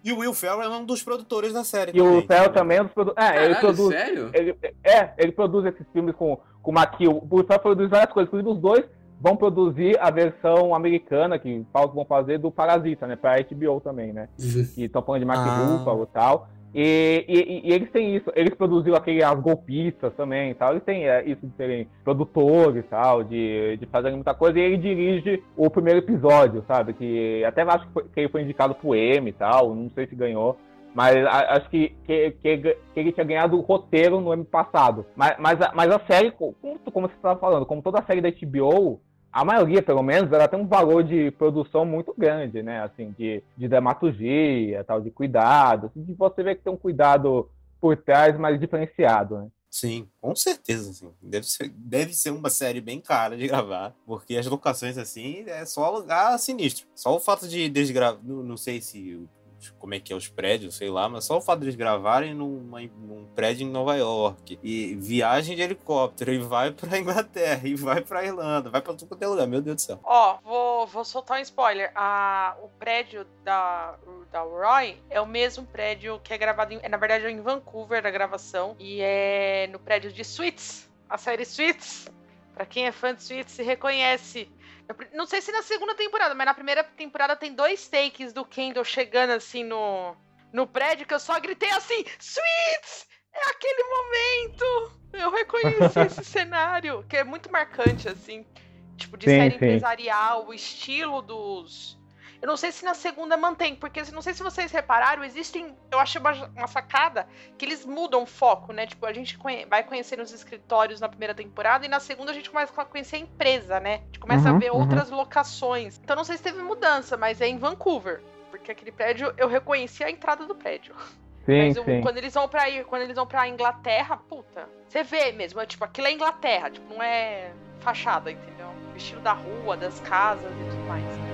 E o Will Ferrell é um dos produtores da série. E também. o Will Ferrell também é um dos produtores. É, ele produz. Sério? Ele, é, ele produz esses filmes com, com o Maqui. O Will Ferrell produz várias coisas. Inclusive, os dois vão produzir a versão americana, que falam que vão fazer, do Parasita, né? Pra HBO também, né? Uhum. Que estão falando de Mark ah. Ruffalo e tal. E, e, e, eles têm isso, eles produziram aquele, as golpistas também tal, eles têm é, isso de serem produtores tal, de, de fazerem muita coisa, e ele dirige o primeiro episódio, sabe? Que até acho que, foi, que ele foi indicado pro M e tal, não sei se ganhou. Mas acho que, que, que, que, ele tinha ganhado o roteiro no ano passado. Mas, mas, mas a série, como, como você estava falando, como toda a série da HBO, a maioria, pelo menos, ela tem um valor de produção muito grande, né? Assim, de, de dramaturgia, tal, de cuidado, assim, de você ver que tem um cuidado por trás mais diferenciado, né? Sim, com certeza, assim. Deve ser, deve ser uma série bem cara de gravar, porque as locações, assim, é só lugar sinistro. Só o fato de desgravar, não, não sei se como é que é os prédios, sei lá, mas só o fato de eles gravarem numa, num prédio em Nova York e viagem de helicóptero e vai pra Inglaterra e vai pra Irlanda, vai pra quanto é lugar, meu Deus do céu. Ó, vou, vou soltar um spoiler. A, o prédio da, da Roy é o mesmo prédio que é gravado, em, é, na verdade, é em Vancouver, da gravação, e é no prédio de Suits, a série Suits. Pra quem é fã de Suits, se reconhece não sei se na segunda temporada, mas na primeira temporada tem dois takes do Kendall chegando assim no, no prédio que eu só gritei assim: Sweets! É aquele momento! Eu reconheci esse cenário, que é muito marcante, assim. Tipo, de sim, série sim. empresarial, o estilo dos, eu não sei se na segunda mantém, porque não sei se vocês repararam, existem. Eu achei uma, uma sacada que eles mudam o foco, né? Tipo, a gente conhe, vai conhecer os escritórios na primeira temporada e na segunda a gente começa a conhecer a empresa, né? A gente começa uhum, a ver uhum. outras locações. Então não sei se teve mudança, mas é em Vancouver. Porque aquele prédio, eu reconheci a entrada do prédio. Sim, Mas o- sim. quando eles vão pra ir, quando eles vão pra Inglaterra, puta, você vê mesmo, é, tipo, aquilo é Inglaterra, tipo, não é fachada, entendeu? O estilo da rua, das casas e tudo mais.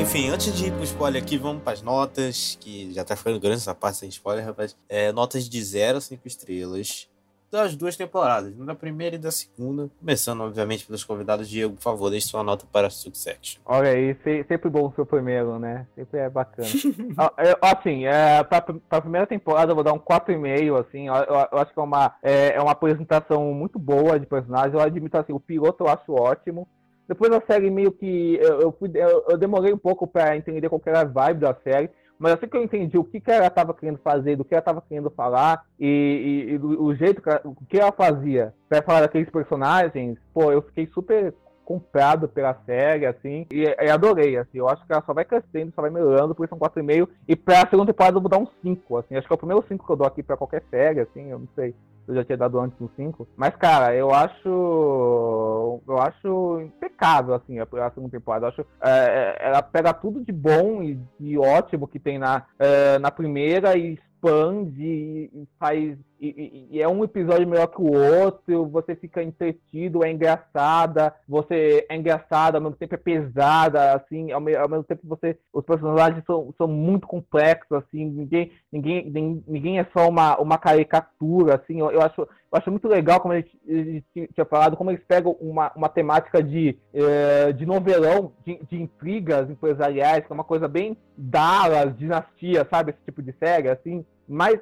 Enfim, antes de ir pro spoiler aqui, vamos pras notas, que já tá ficando grande essa parte sem spoiler, rapaz. É, notas de 0 a 5 estrelas. Das duas temporadas, da primeira e da segunda. Começando, obviamente, pelos convidados. Diego, por favor, deixe sua nota para Succession. Olha aí, se- sempre bom ser o primeiro, né? Sempre é bacana. Ah, eu- assim, é, pra, pra primeira temporada eu vou dar um 4,5, assim. Eu, eu- eu acho que é uma, é, é uma apresentação muito boa de personagens. Eu admito, assim, o piloto eu acho ótimo. Depois a série meio que. Eu, eu, fui- eu- eu demorei um pouco pra entender qual era a vibe da série. Mas assim que eu entendi o que, que ela tava querendo fazer, do que ela tava querendo falar, e, e- e do- o jeito que ela, o que ela fazia pra falar daqueles personagens, pô, eu fiquei super comprado pela série, assim, e, e adorei, assim, eu acho que ela só vai crescendo, só vai melhorando, por isso são 4,5, e pra segunda temporada eu vou dar um 5, assim, acho que é o primeiro 5 que eu dou aqui pra qualquer série, assim, eu não sei se eu já tinha dado antes um 5, mas, cara, eu acho, eu acho impecável, assim, a, a segunda temporada, eu acho, é, é, ela pega tudo de bom e de ótimo que tem na, é, na primeira e expande e faz. E, e- é um episódio melhor que o outro, você fica entretido, é engraçada, você é engraçada, ao mesmo tempo é pesada, assim, ao, me- ao mesmo tempo você. Os personagens são, são muito complexos, assim, ninguém, ninguém, ninguém, é só uma, uma caricatura, assim, eu, eu acho. Eu acho muito legal, como a gente tinha falado, como eles pegam uma, uma temática de, eh, de novelão, de, de intrigas empresariais, que é uma coisa bem Dallas, dinastia, sabe? Esse tipo de série, assim. Mas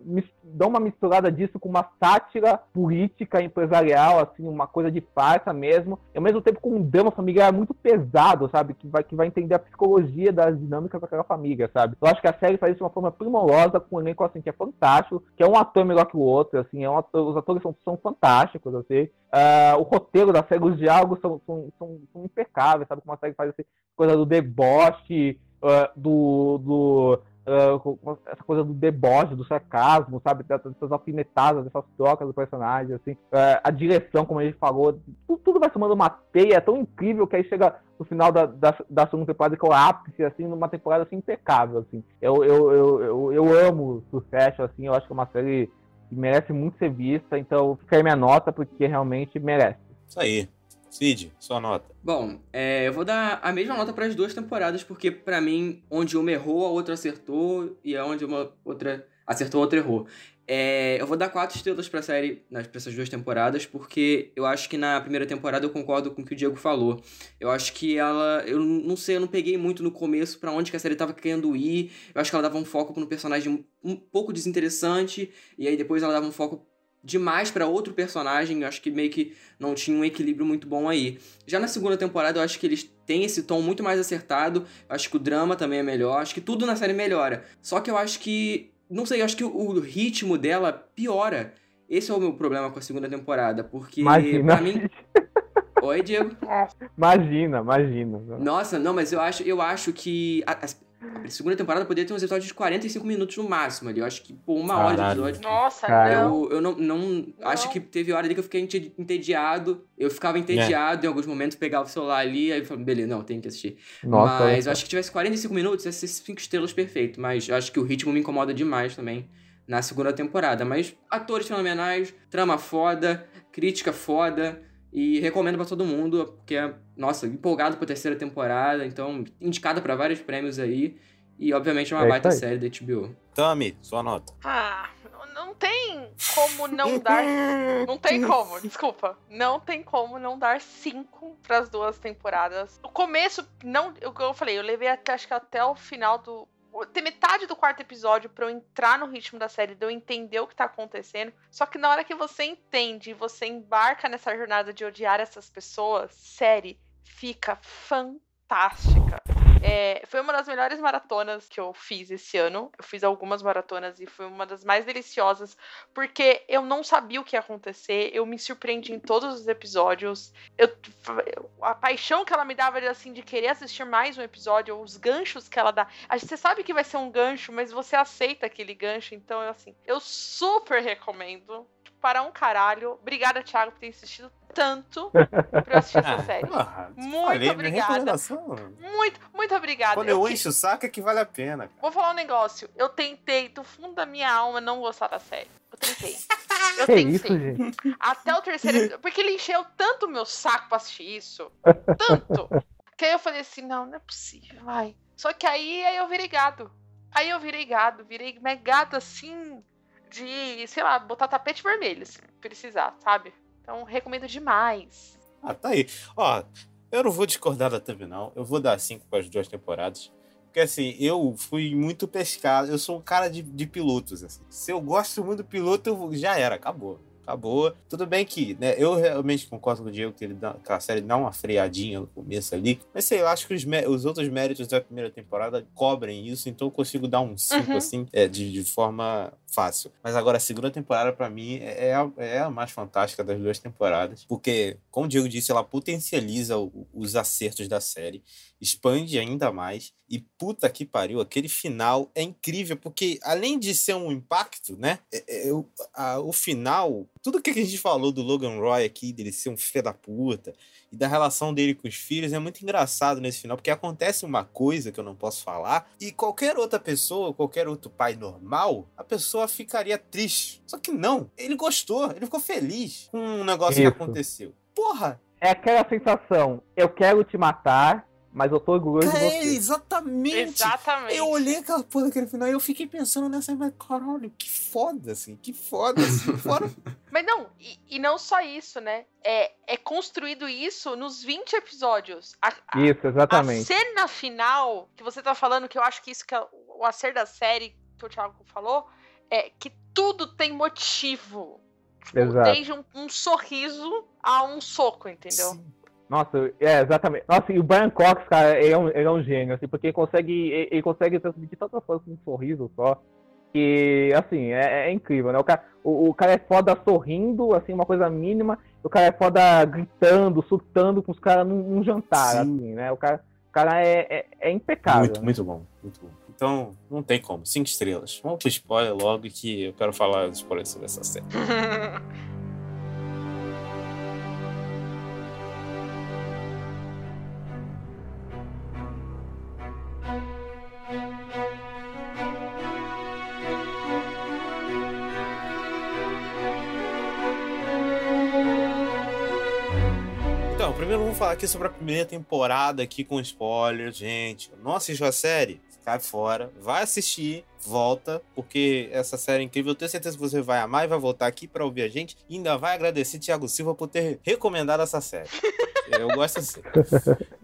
mis- dá uma misturada disso com uma sátira política empresarial, assim, uma coisa de farsa mesmo, e ao mesmo tempo com um drama familiar muito pesado, sabe? Que vai, que vai entender a psicologia das dinâmicas daquela família, sabe? Eu acho que a série faz isso de uma forma primorosa, com um elenco assim, que é fantástico, que é um ator melhor que o outro, assim, é um ator- os atores são, são fantásticos, assim. Ah, o roteiro da série, os diálogos são, são, são, são impecáveis, sabe? Como a série faz assim, coisa do deboche, ah, do. do ah, essa coisa do deboche, do sarcasmo, sabe? Dessas alfinetadas, dessas trocas do personagem, assim. Ah, a direção, como a gente falou, tudo, tudo vai somando uma teia tão incrível que aí chega no final da, da, da segunda temporada, que é o ápice, assim, numa temporada assim, impecável, assim. Eu, eu, eu, eu, eu amo Succession, assim, eu acho que é uma série que merece muito ser vista, então fica aí minha nota, porque realmente merece. Isso aí. Cid, sua nota. Bom, é, eu vou dar a mesma nota para as duas temporadas, porque pra mim, onde uma errou, a outra acertou, e onde uma outra acertou, a outra errou. É, eu vou dar quatro estrelas pra série, nas, pra essas duas temporadas, porque eu acho que na primeira temporada eu concordo com o que o Diego falou. Eu acho que ela. Eu não sei, eu não peguei muito no começo pra onde que a série tava querendo ir. Eu acho que ela dava um foco no personagem um pouco desinteressante, e aí depois ela dava um foco demais pra outro personagem. Eu acho que meio que não tinha um equilíbrio muito bom aí. Já na segunda temporada, eu acho que eles têm esse tom muito mais acertado. Eu acho que o drama também é melhor. Acho que tudo na série melhora. Só que eu acho que. Não sei, eu acho que o ritmo dela piora. Esse é o meu problema com a segunda temporada. Porque, pra mim. Oi, Diego. Imagina, imagina. Nossa, não, mas eu acho, eu acho que. A, a segunda temporada poderia ter uns episódios de 45 minutos no máximo ali. Eu acho que, pô, uma hora de Caralho. episódio. Nossa, Cara, não. Eu, eu não, não, Acho que teve hora ali que eu fiquei ente- entediado. Eu ficava entediado em alguns momentos, pegava o celular ali, aí eu falei, beleza, não, tem que assistir. Nossa, mas eu acho que tivesse 45 minutos, ia ser 5 estrelas perfeito. Mas eu acho que o ritmo me incomoda demais também na segunda temporada. Mas atores fenomenais, trama foda, crítica foda. E recomendo pra todo mundo, porque é, nossa, empolgado pra terceira temporada. Então, indicada pra vários prêmios aí. E, obviamente, é uma É baita aí. série da HBO. Tami, sua nota. Ah, não tem como não dar. Não tem como, desculpa. Não tem como não dar cinco pras duas temporadas. O começo, não. Eu, eu falei, eu levei até, acho que até o final do. Tem metade do quarto episódio pra eu entrar no ritmo da série, de eu entender o que tá acontecendo. Só que na hora que você entende e você embarca nessa jornada de odiar essas pessoas, série fica fantástica. É, foi uma das melhores maratonas que eu fiz esse ano. Eu fiz algumas maratonas e foi uma das mais deliciosas, porque eu não sabia o que ia acontecer. Eu me surpreendi em todos os episódios. Eu, a paixão que ela me dava era assim de querer assistir mais um episódio, os ganchos que ela dá. Você sabe que vai ser um gancho, mas você aceita aquele gancho, então assim, eu super recomendo. Para um caralho. Obrigada, Thiago, por ter insistido tanto pra eu assistir essa Ah, série. Muito falei, obrigada. Muito, muito obrigada. Quando Eu eu que- encho o saco é que vale a pena. cara. Vou falar um negócio. Eu tentei, do fundo da minha alma, não gostar da série. Eu tentei. Eu Que tentei. isso, gente? Até o terceiro. Porque ele encheu tanto o meu saco pra assistir isso. Tanto. que aí eu falei assim: não, não é possível, vai. Só que aí, aí eu virei gado. Aí eu virei gado. Virei gado assim. De, sei lá, botar tapete vermelho, se precisar, sabe? Então, recomendo demais. Ah, tá aí. Ó, eu não vou discordar da thumb, não. Eu vou dar cinco para as duas temporadas. Porque assim, eu fui muito pescado. Eu sou um cara de, de pilotos. Assim. Se eu gosto muito do piloto, eu já era, acabou. Acabou. Tudo bem que, né? Eu realmente concordo com o Diego que, ele dá, que a série dá uma freadinha no começo ali. Mas sei, eu acho que os, os outros méritos da primeira temporada cobrem isso, então eu consigo dar um 5, Uhum. assim, é, de, de forma fácil. Mas agora, a segunda temporada, pra mim, é é a, é a mais fantástica das duas temporadas. Porque, como o Diego disse, ela potencializa o- os acertos da série, expande ainda mais. E puta que pariu, aquele final é incrível, porque além de ser um impacto, né? é- é o, a- o final, tudo que a gente falou do Logan Roy aqui, dele ser um filho da puta, e da relação dele com os filhos é muito engraçado nesse final, porque acontece uma coisa que eu não posso falar, e qualquer outra pessoa, qualquer outro pai normal, a pessoa ficaria triste. Só que não, ele gostou, ele ficou feliz com um negócio que Isso. aconteceu. Porra, É aquela sensação, eu quero te matar, mas eu tô orgulhoso de é você. exatamente. Exatamente. Eu olhei aquela porra daquele final e eu fiquei pensando nessa, mas caralho, que foda, assim, que foda, assim, fora Mas não, e, e não só isso, né? É, é construído isso nos 20 episódios. A, a- Isso, a exatamente. cena final que você tá falando, que eu acho que isso que é o o acerto da série que o Thiago falou, é que tudo tem motivo. Tipo, Exato. desde um, um sorriso a um soco, entendeu? Sim. Nossa, é, exatamente. Nossa, e o Brian Cox, cara, ele é um, ele é um gênio, assim, porque ele consegue, ele, ele consegue transmitir tantas coisas com um sorriso só. Que, assim, é, é incrível, né? O cara, o, o cara é foda sorrindo, assim, uma coisa mínima. O cara é foda gritando, surtando com os caras num, num jantar, Sim. assim, né? O cara, o cara é, é, é impecável. Muito, né? muito bom, muito bom. Então, não tem como. Cinco estrelas. Vamos pro spoiler logo que eu quero falar os spoilers sobre essa série. falar aqui sobre a primeira temporada aqui com spoilers, gente. Não assistiu a série? Cai fora, vai assistir, volta, porque essa série é incrível. Eu tenho certeza que você vai amar e vai voltar aqui pra ouvir a gente. E ainda vai agradecer Thiago Silva por ter recomendado essa série. Eu gosto assim.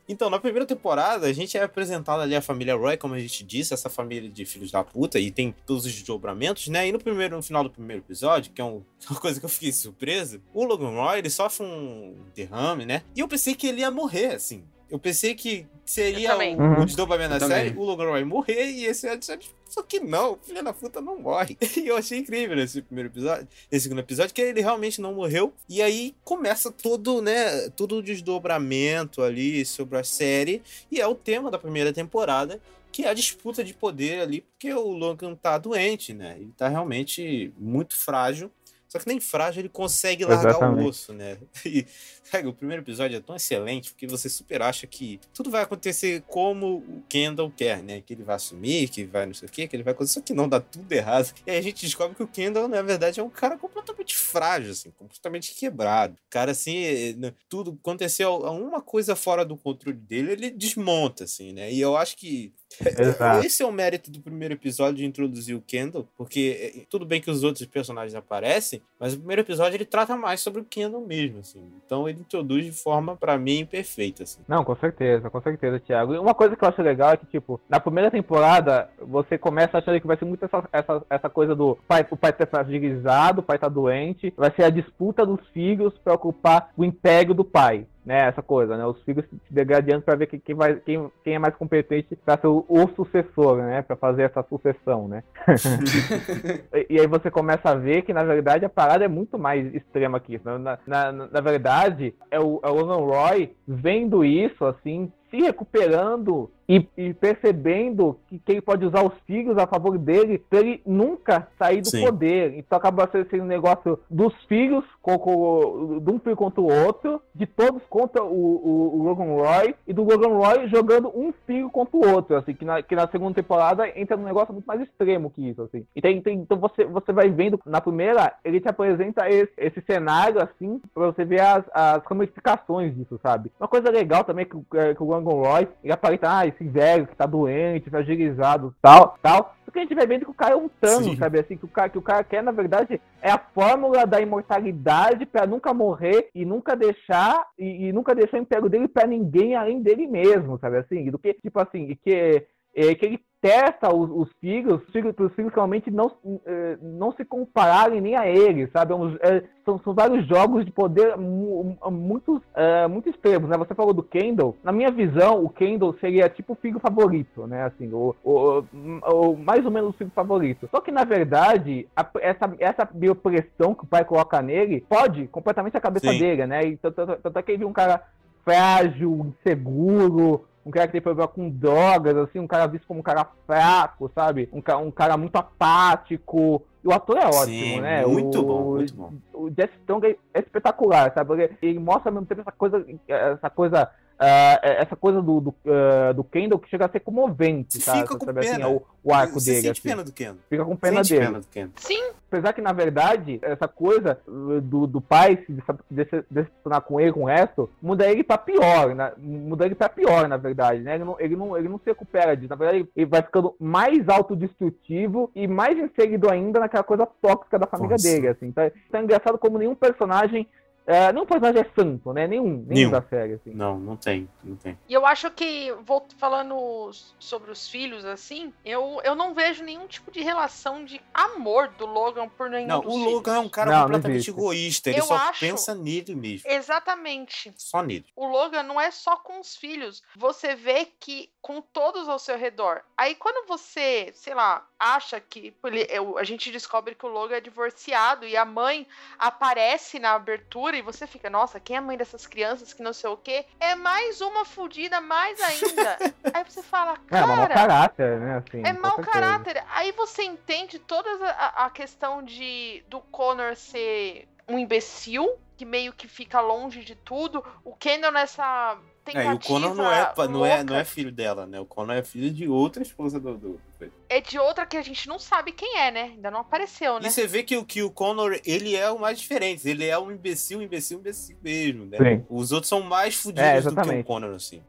Então, na primeira temporada, a gente é apresentado ali a família Roy, como a gente disse, essa família de filhos da puta, e tem todos os desdobramentos, né? E no primeiro, no final do primeiro episódio, que é um- uma coisa que eu fiquei surpreso, o Logan Roy, ele sofre um derrame, né? E eu pensei que ele ia morrer, assim. Eu pensei que seria o, Uhum. o desdobramento da série, o Logan Roy morrer e esse episódio. Só que não, o filho da puta não morre. E eu achei incrível nesse primeiro episódio, nesse segundo episódio, que ele realmente não morreu. E aí começa todo, né, todo o desdobramento ali sobre a série. E é o tema da primeira temporada, que é a disputa de poder ali, porque o Logan tá doente, né? Ele tá realmente muito frágil. Só que nem frágil ele consegue largar Exatamente. o osso, né? E o primeiro episódio é tão excelente porque você super acha que tudo vai acontecer como o Kendall quer, né? Que ele vai assumir, que vai não sei o quê, que ele vai acontecer. Só que não, dá tudo errado. E aí a gente descobre que o Kendall, na verdade, é um cara completamente frágil, assim, completamente quebrado. O cara, assim, eh, né, tudo aconteceu uma coisa fora do controle dele, ele desmonta, assim, né? E eu acho que Exato. esse é o mérito do primeiro episódio de introduzir o Kendall, porque eh, tudo bem que os outros personagens aparecem, mas o primeiro episódio ele trata mais sobre o Kendall mesmo, assim. Então ele introduz de forma, pra mim, perfeita, assim. Não, com certeza, com certeza, Thiago. E uma coisa que eu acho legal é que, tipo, na primeira temporada, você começa achando que vai ser muito essa, essa, essa coisa do pai, o pai tá fragilizado, o pai tá doente, vai ser a disputa dos filhos pra ocupar o império do pai. Né, essa coisa, né? Os filhos se degradando pra ver quem, vai, quem, quem é mais competente pra ser o, o sucessor, né? Pra fazer essa sucessão, né? E, e aí você começa a ver que, na verdade, a parada é muito mais extrema que isso. Na, na, na verdade, é o, é o Roy vendo isso, assim, se recuperando e, e percebendo que, que ele pode usar os filhos a favor dele pra ele nunca sair do Sim. poder. Então acaba sendo um negócio dos filhos, com, com- de um filho contra o outro, de todos contra o, o, o Logan Roy, e do Logan Roy jogando um filho contra o outro, assim, que na, que na segunda temporada entra num negócio muito mais extremo que isso, assim. E tem, tem- então você, você vai vendo, na primeira, ele te apresenta esse, esse cenário, assim, pra você ver as, as ramificações disso, sabe? Uma coisa legal também que, o- é que o Logan Roy, ele aparenta, ah, esse velho que tá doente, fragilizado, tal, tal. Só que a gente vai vendo que o cara é um Thanos, Sim. sabe? Assim, que o cara, que o cara quer, na verdade, é a fórmula da imortalidade pra nunca morrer e nunca deixar e, e nunca deixar o império dele pra ninguém além dele mesmo, sabe assim? Do que, tipo assim, que, é, que ele testa os, os filhos, os filhos, os filhos realmente não, eh, não se compararem nem a ele, sabe? É um- é, são, são vários jogos de poder mu- mu- muito, eh, extremos, né? Você falou do Kendall. Na minha visão, o Kendall seria tipo o filho favorito, né? Assim, o, o, o- mais ou menos o filho favorito. Só que, na verdade, a- essa, essa biopressão que o pai coloca nele pode completamente a cabeça Sim. dele, né? E tanto, tanto- tanto é que ele é um cara frágil, inseguro, um cara que tem problema com drogas, assim, um cara visto como um cara fraco, sabe? Um, ca- um cara muito apático. E o ator é ótimo, Sim, né? muito o, bom, muito bom. O Jeff Strong é, espetacular, sabe? Porque ele mostra ao mesmo tempo essa coisa, essa coisa, ah, essa coisa do, do, ah, do Kendall que chega a ser comovente, sabe? fica com sabe assim, pena. é o, o arco Você dele, sente assim. pena do Ken. Fica com pena Sente dele. pena do Ken. Sim, Apesar que, na verdade, essa coisa uh, do, do pai se dece- dece- decepcionar com ele, com o resto, muda ele pra pior, né? Muda ele pra pior, na verdade, né? Ele não, ele não, ele não se recupera disso. Na verdade, ele vai ficando mais autodestrutivo e mais inserido ainda naquela coisa tóxica da família Nossa. dele, assim. Então, então é engraçado como nenhum personagem... É, nenhum personagem é santo, né? Nenhum, nenhum, Nenhum. da série, assim. Não, não tem, não tem. E eu acho que, vou falando sobre os filhos, assim, eu, eu não vejo nenhum tipo de relação de amor do Logan por nenhum Não, dos o filhos. Logan é um cara Não, não completamente existe. egoísta. Ele Eu só acho- pensa nele mesmo. Exatamente. Só nele. O Logan não é só com os filhos. Você vê que com todos ao seu redor. Aí quando você, sei lá, acha que ele- eu- a gente descobre que o Logan é divorciado e a mãe aparece na abertura e você fica, nossa, quem é a mãe dessas crianças que não sei o quê? É mais uma fudida mais ainda. Aí você fala, É, mau cara, caráter, né? Assim, é mau caráter. Aí você entende toda a, a questão de do Connor ser um imbecil, que meio que fica longe de tudo. O Kendall nessa É, tentativa e o Connor não é, não, é, não é filho dela, né? O Connor é filho de outra esposa do. do... é de outra que a gente não sabe quem é, né? Ainda não apareceu, né? E você vê que, o- que o Connor, ele é o mais diferente. Ele é um imbecil, um imbecil, um imbecil mesmo, né? Sim. Os outros são mais fudidos É, do que o. Connor, assim.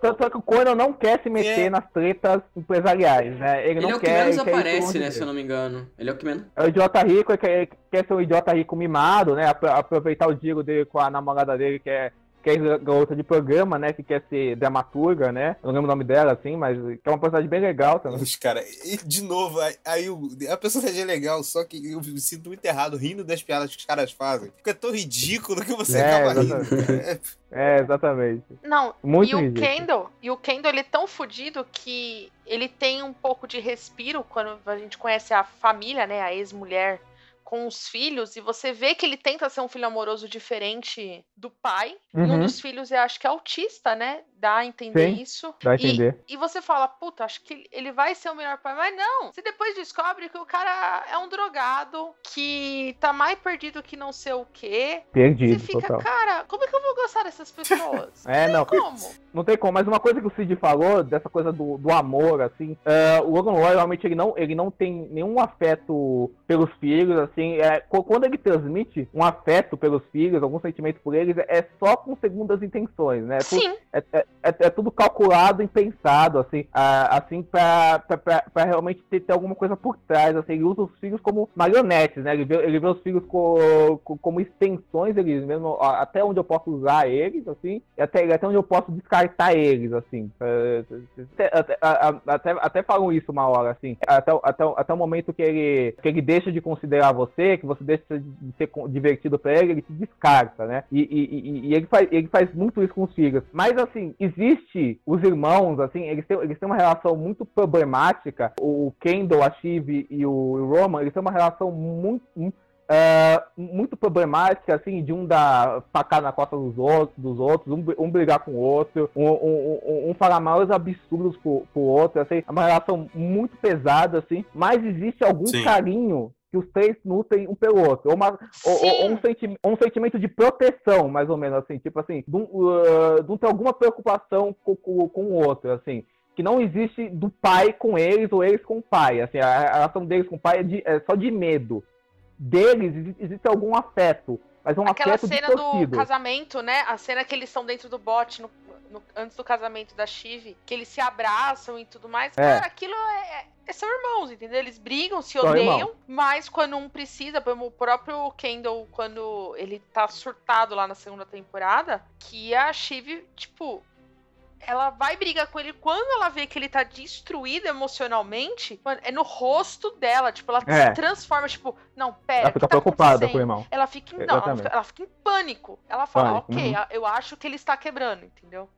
Tanto, é que o Conan não quer se meter É. nas tretas empresariais, né? Ele, Ele não é o que quer. menos ele aparece, né? Se eu não me engano. Ele é o que menos. É o idiota rico, que quer, quer ser um idiota rico mimado, né? Apro- Aproveitar o digo dele com a namorada dele, que é, que é garota de programa, né? Que quer ser dramaturga, né? Eu não lembro o nome dela, assim, mas que é uma personagem bem legal também. Os caras. E, de novo, aí, aí a personagem é legal, só que eu me sinto muito errado rindo das piadas que os caras fazem. Fica tão ridículo que você É, acaba rindo. exatamente. cara. É, exatamente. Não, Muito e o. Kendall, e o Kendall ele é tão fudido que ele tem um pouco de respiro quando a gente conhece a família, né, a ex-mulher com os filhos, e você vê que ele tenta ser um filho amoroso diferente do pai. E um Uhum. dos filhos eu acho que é autista, né? Dá a entender Sim, isso. dá a E- entender. E, você fala, puta, acho que ele vai ser o melhor pai. Mas não, você depois descobre que o cara é um drogado, que tá mais perdido que não sei o quê. Você Perdido, fica, total. cara, como é que eu vou gostar dessas pessoas? É, não. Como? Não tem como, mas uma coisa que o Cid falou, dessa coisa do, do amor, assim, é, o Logan Roy realmente ele não, ele não tem nenhum afeto pelos filhos, assim, é, qu- quando ele transmite um afeto pelos filhos, algum sentimento por eles, é só com segundas intenções, né? É Sim, é, é- é- é tudo calculado e pensado, assim, ah, assim pra, pra, pra- pra realmente ter, ter alguma coisa por trás, assim, ele usa os filhos como marionetes, né? Ele vê, ele vê os filhos co- co- como extensões deles mesmo, até onde eu posso usar eles, assim, e até, até onde eu posso descartar eles, assim. É, Até, até, a- a- até, até falam isso uma hora, assim, até, o- até, até o momento que ele, que ele deixa de considerar você, que você deixa de ser divertido pra ele, ele te descarta, né? E, e, e- ele, faz, ele faz muito isso com os filhos. Mas, assim, existe os irmãos, assim, eles têm, eles têm uma relação muito problemática. O Kendall, a Shiv e o Roman, eles têm uma relação muito, uh, muito problemática, assim, de um dar facada na costa dos outros, dos outros um, um brigar com o outro, um, um, um falar maiores absurdos pro, pro outro, assim, é uma relação muito pesada, assim, mas existe algum Sim. carinho que os três nutrem um pelo outro. Ou, uma, ou, ou um, senti um sentimento de proteção, mais ou menos, assim, tipo assim, de, um, uh, de ter alguma preocupação com, com, com o outro, assim que não existe do pai com eles ou eles com o pai. Assim, a, a relação deles com o pai é, de, é, só de medo. Deles existe algum afeto, mas é um Aquela cena distorcido. do casamento, né? A cena que eles estão dentro do bote no, no, antes do casamento da Chive, que eles se abraçam e tudo mais. É. Cara, aquilo é, é- são irmãos, entendeu? Eles brigam, se odeiam, mas quando um precisa, exemplo, o próprio Kendall, quando ele tá surtado lá na segunda temporada, que a Chive, tipo, ela vai brigar com ele quando ela vê que ele tá destruído emocionalmente, mano, é no rosto dela, tipo, ela É. se transforma, tipo, não, pera, Ela fica tá preocupada com o irmão. Ela fica, em, não, ela fica, ela fica em pânico. Ela fala, Pânico, ok, uhum. eu acho que ele está quebrando, entendeu?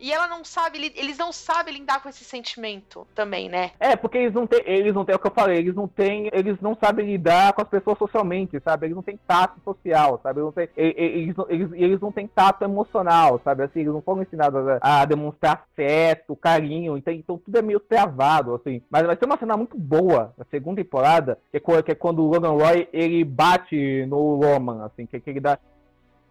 E ela não sabe, eles não sabem lidar com esse sentimento também, né? É, porque eles não têm, eles não têm é o que eu falei, eles não têm, eles não sabem lidar com as pessoas socialmente, sabe? Eles não têm tato social, sabe? Eles não têm, eles, eles, eles não têm tato emocional, sabe? Assim, eles não foram ensinados a, a demonstrar afeto, carinho, então, então tudo é meio travado, assim. Mas vai ter uma cena muito boa na segunda temporada, que é, que é quando o Logan Roy, ele bate no Roman, assim, que, que ele dá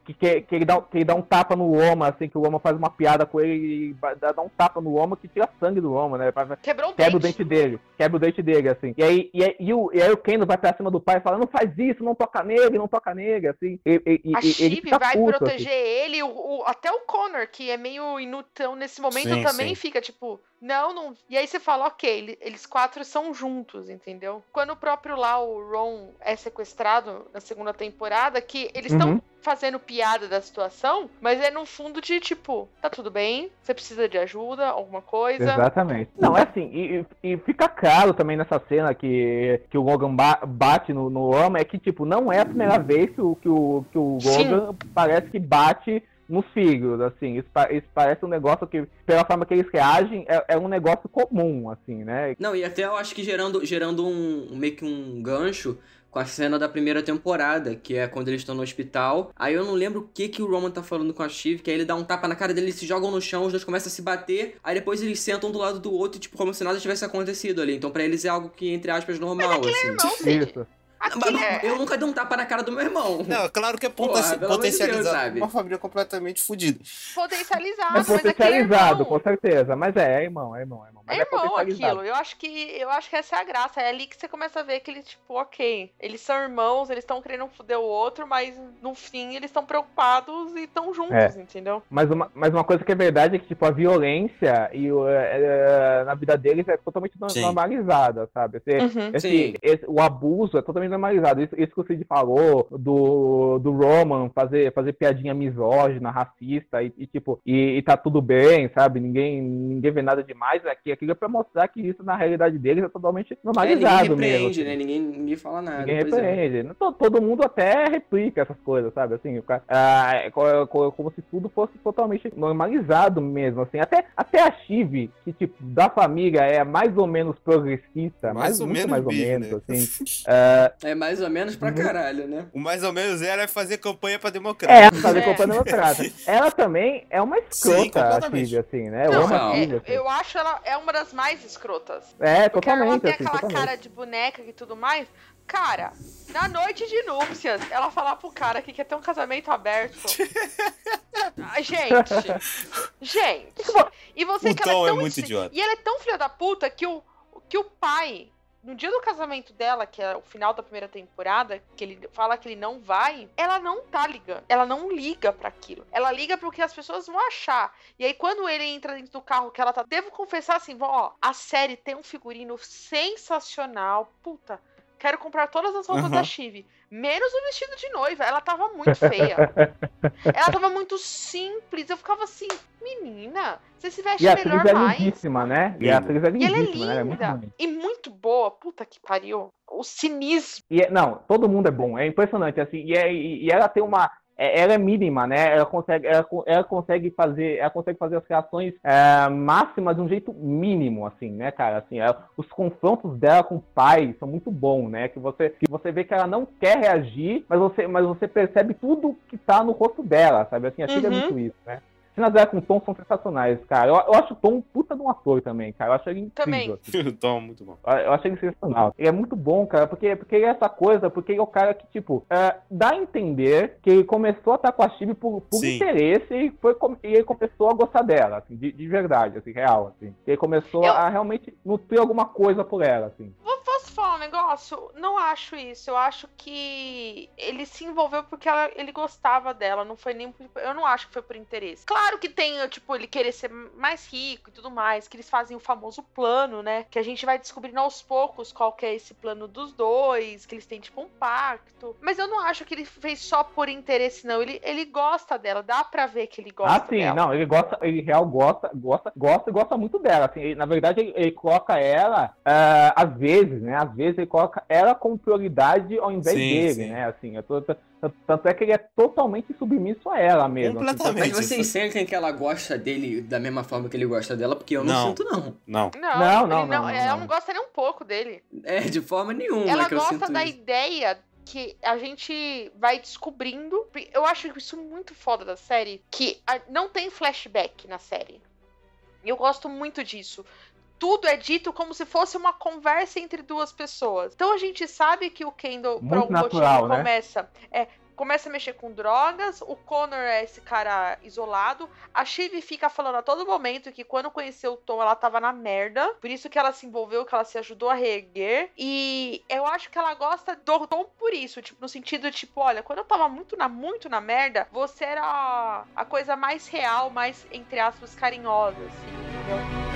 que, que, que ele dá, que ele dá um tapa no Loma, assim, que o Loma faz uma piada com ele e dá, dá um tapa no Loma que tira sangue do Loma, né? Pra- Quebrou o Quebra o dente. dente dele, quebra o dente dele, assim. E aí, e aí, e o, e aí o Kendo vai pra cima do pai e fala, não faz isso, não toca nele, não toca nele, assim. E, e, A e- fica vai puto, proteger assim. ele, o, o- até o Connor, que é meio inútil nesse momento, Sim, também sim. fica tipo, não, não. E aí você fala, ok, ele- eles quatro são juntos, entendeu? Quando o próprio lá, o Ron, é sequestrado na segunda temporada, que eles estão Uhum. Fazendo piada da situação, mas é no fundo de tipo, tá tudo bem, você precisa de ajuda, alguma coisa. Exatamente. Não, é assim, e, e- fica claro também nessa cena que, que o Logan ba- bate no, no Loma, é que, tipo, não é a primeira vez que o, que o, que o Sim. Logan parece que bate nos filhos, assim, isso, isso parece um negócio que, pela forma que eles reagem, é, é um negócio comum, assim, né? Não, e até eu acho que gerando, gerando um meio que um gancho com a cena da primeira temporada, que é quando eles estão no hospital. Aí eu não lembro o que que o Roman tá falando com a Shiv, que aí ele dá um tapa na cara dele, eles se jogam no chão, os dois começam a se bater, aí depois eles sentam um do lado do outro, tipo, como se nada tivesse acontecido ali. Então pra eles é algo que, entre aspas, normal, assim. Irmão, Cid. Isso. Mas é... eu nunca dei um tapa na cara do meu irmão. Não, claro que é Porra, Deus, potencializado. sabe? uma família completamente fodida. potencializado, É mas potencializado, irmão, com certeza. Mas é, é irmão, é irmão, é irmão. Mas É é, irmão aquilo. Eu acho que eu acho que essa é a graça. É ali que você começa a ver que eles, tipo, ok, eles são irmãos, eles estão querendo foder o outro, mas no fim eles estão preocupados e estão juntos, É. entendeu? Mas uma, mas uma coisa que é verdade é que, tipo, a violência e o, é, é, na vida deles é totalmente Sim. normalizada, sabe? Esse, Uhum. esse- esse- o abuso é totalmente normalizado. Isso, isso que o Cid falou do, do Roman fazer, fazer piadinha misógina, racista e, e, tipo, e, e tá tudo bem, sabe? Ninguém, ninguém vê nada demais aqui. Aquilo é pra mostrar que isso na realidade deles é totalmente É, ninguém normalizado mesmo. repreende, assim. né? Ninguém, ninguém fala nada. Ninguém é. repreende. Não to- Todo mundo até replica essas coisas, sabe? Assim, o cara- ah, é co- como se tudo fosse totalmente normalizado mesmo, assim. Até, até a Chive, que, tipo, da família é mais ou menos progressista, mais, Mais ou menos mais ou menos, né? assim. Ah, É mais ou menos pra caralho, né? O mais ou menos era fazer campanha pra democrata. é, fazer É. campanha democrata. Ela também é uma Sim, escrota, a completamente. Chive, assim, né? Não, Eu amo não. a é- Chive, assim. eu acho ela é uma das mais escrotas. É, Porque ela totalmente, tem assim, aquela totalmente. cara de boneca e tudo mais. Cara, na noite de núpcias, ela falar pro cara que quer ter um casamento aberto. Gente. Gente. E você O que ela é é tão muito insi- idiota. E ela é tão filha da puta que o, que o pai, no dia do casamento dela, que é o final da primeira temporada, que ele fala que ele não vai, ela não tá ligando. Ela não liga pra aquilo. Ela liga pro que as pessoas vão achar. E aí, quando ele entra dentro do carro que ela tá. Devo confessar assim, ó, a série tem um figurino sensacional. Puta. Quero comprar todas as roupas Uhum. da Chive. Menos o vestido de noiva. Ela tava muito feia. ela tava muito simples. Eu ficava assim, menina, você se veste E a melhor atriz é mais. lindíssima, né? E a atriz é E ela é lindíssima, né? É muito linda. e muito boa. Puta que pariu. O cinismo. E é- não, todo mundo é bom, é impressionante, assim, e, é- e- ela tem uma, é- ela é mínima, né? Ela consegue, ela, ela consegue fazer, ela consegue fazer as reações é, máximas de um jeito mínimo, assim, né, cara? Assim, ela- os confrontos dela com o pai são muito bons, né? Que você, que você vê que ela não quer reagir, mas você, mas você percebe tudo que tá no rosto dela, sabe? Assim, a Chile é Uhum. muito isso, né? As cenas dela com o Tom são sensacionais, cara. Eu, eu acho o Tom um puta de um ator também, cara. Eu acho ele incrível. Também. assim. o Tom, muito bom. Eu achei ele sensacional. Ele é muito bom, cara, porque, porque ele é essa coisa, porque ele é o cara que, tipo, é, dá a entender que ele começou a estar com a Chibi por, por Sim. interesse e, foi, com- e ele começou a gostar dela, assim, de, de verdade, assim, real, assim. Ele começou Eu- a realmente nutrir alguma coisa por ela, assim. Vou- Posso falar um negócio? Não acho isso. Eu acho que ele se envolveu porque ela- ele gostava dela. Não foi nem. por- Eu não acho que foi por interesse. Claro que tem, tipo, ele querer ser mais rico e tudo mais. Que eles fazem o famoso plano, né? Que a gente vai descobrindo aos poucos qual que é esse plano dos dois. Que eles têm, tipo, um pacto. Mas eu não acho que ele fez só por interesse, não. Ele, ele gosta dela. Dá pra ver que ele gosta ah, sim, dela. não, ele gosta, ele real gosta, gosta, gosta e gosta muito dela, assim. Ele- na verdade, ele, ele coloca ela, ah, às vezes, né, às vezes ele coloca ela como prioridade ao invés Sim, dele, sim. né, assim. eu tô- tô- tanto é que ele é totalmente submisso a ela mesmo. assim, Completamente. Mas vocês sentem que ela gosta dele da mesma forma que ele gosta dela? Porque eu não, Não. sinto, não. Não. Não, Não, não, não, não, Ela não. não gosta nem um pouco dele. É, de forma nenhuma ela que eu gosta sinto da isso. ideia que a gente vai descobrindo. Eu acho isso muito foda da série. Que não tem flashback na série. E eu gosto muito disso. Tudo é dito como se fosse uma conversa entre duas pessoas. Então a gente sabe que o Kendall, por Muito algum natural, motivo, né? começa. É, começa a mexer com drogas, o Connor é esse cara isolado, a Shiv fica falando a todo momento que quando conheceu o Tom ela tava na merda, por isso que ela se envolveu, que ela se ajudou a reerguer, e eu acho que ela gosta do Tom por isso, tipo, no sentido de, tipo, olha, quando eu tava muito na, muito na merda, você era a, a coisa mais real, mais, entre aspas, carinhosa, assim, entendeu?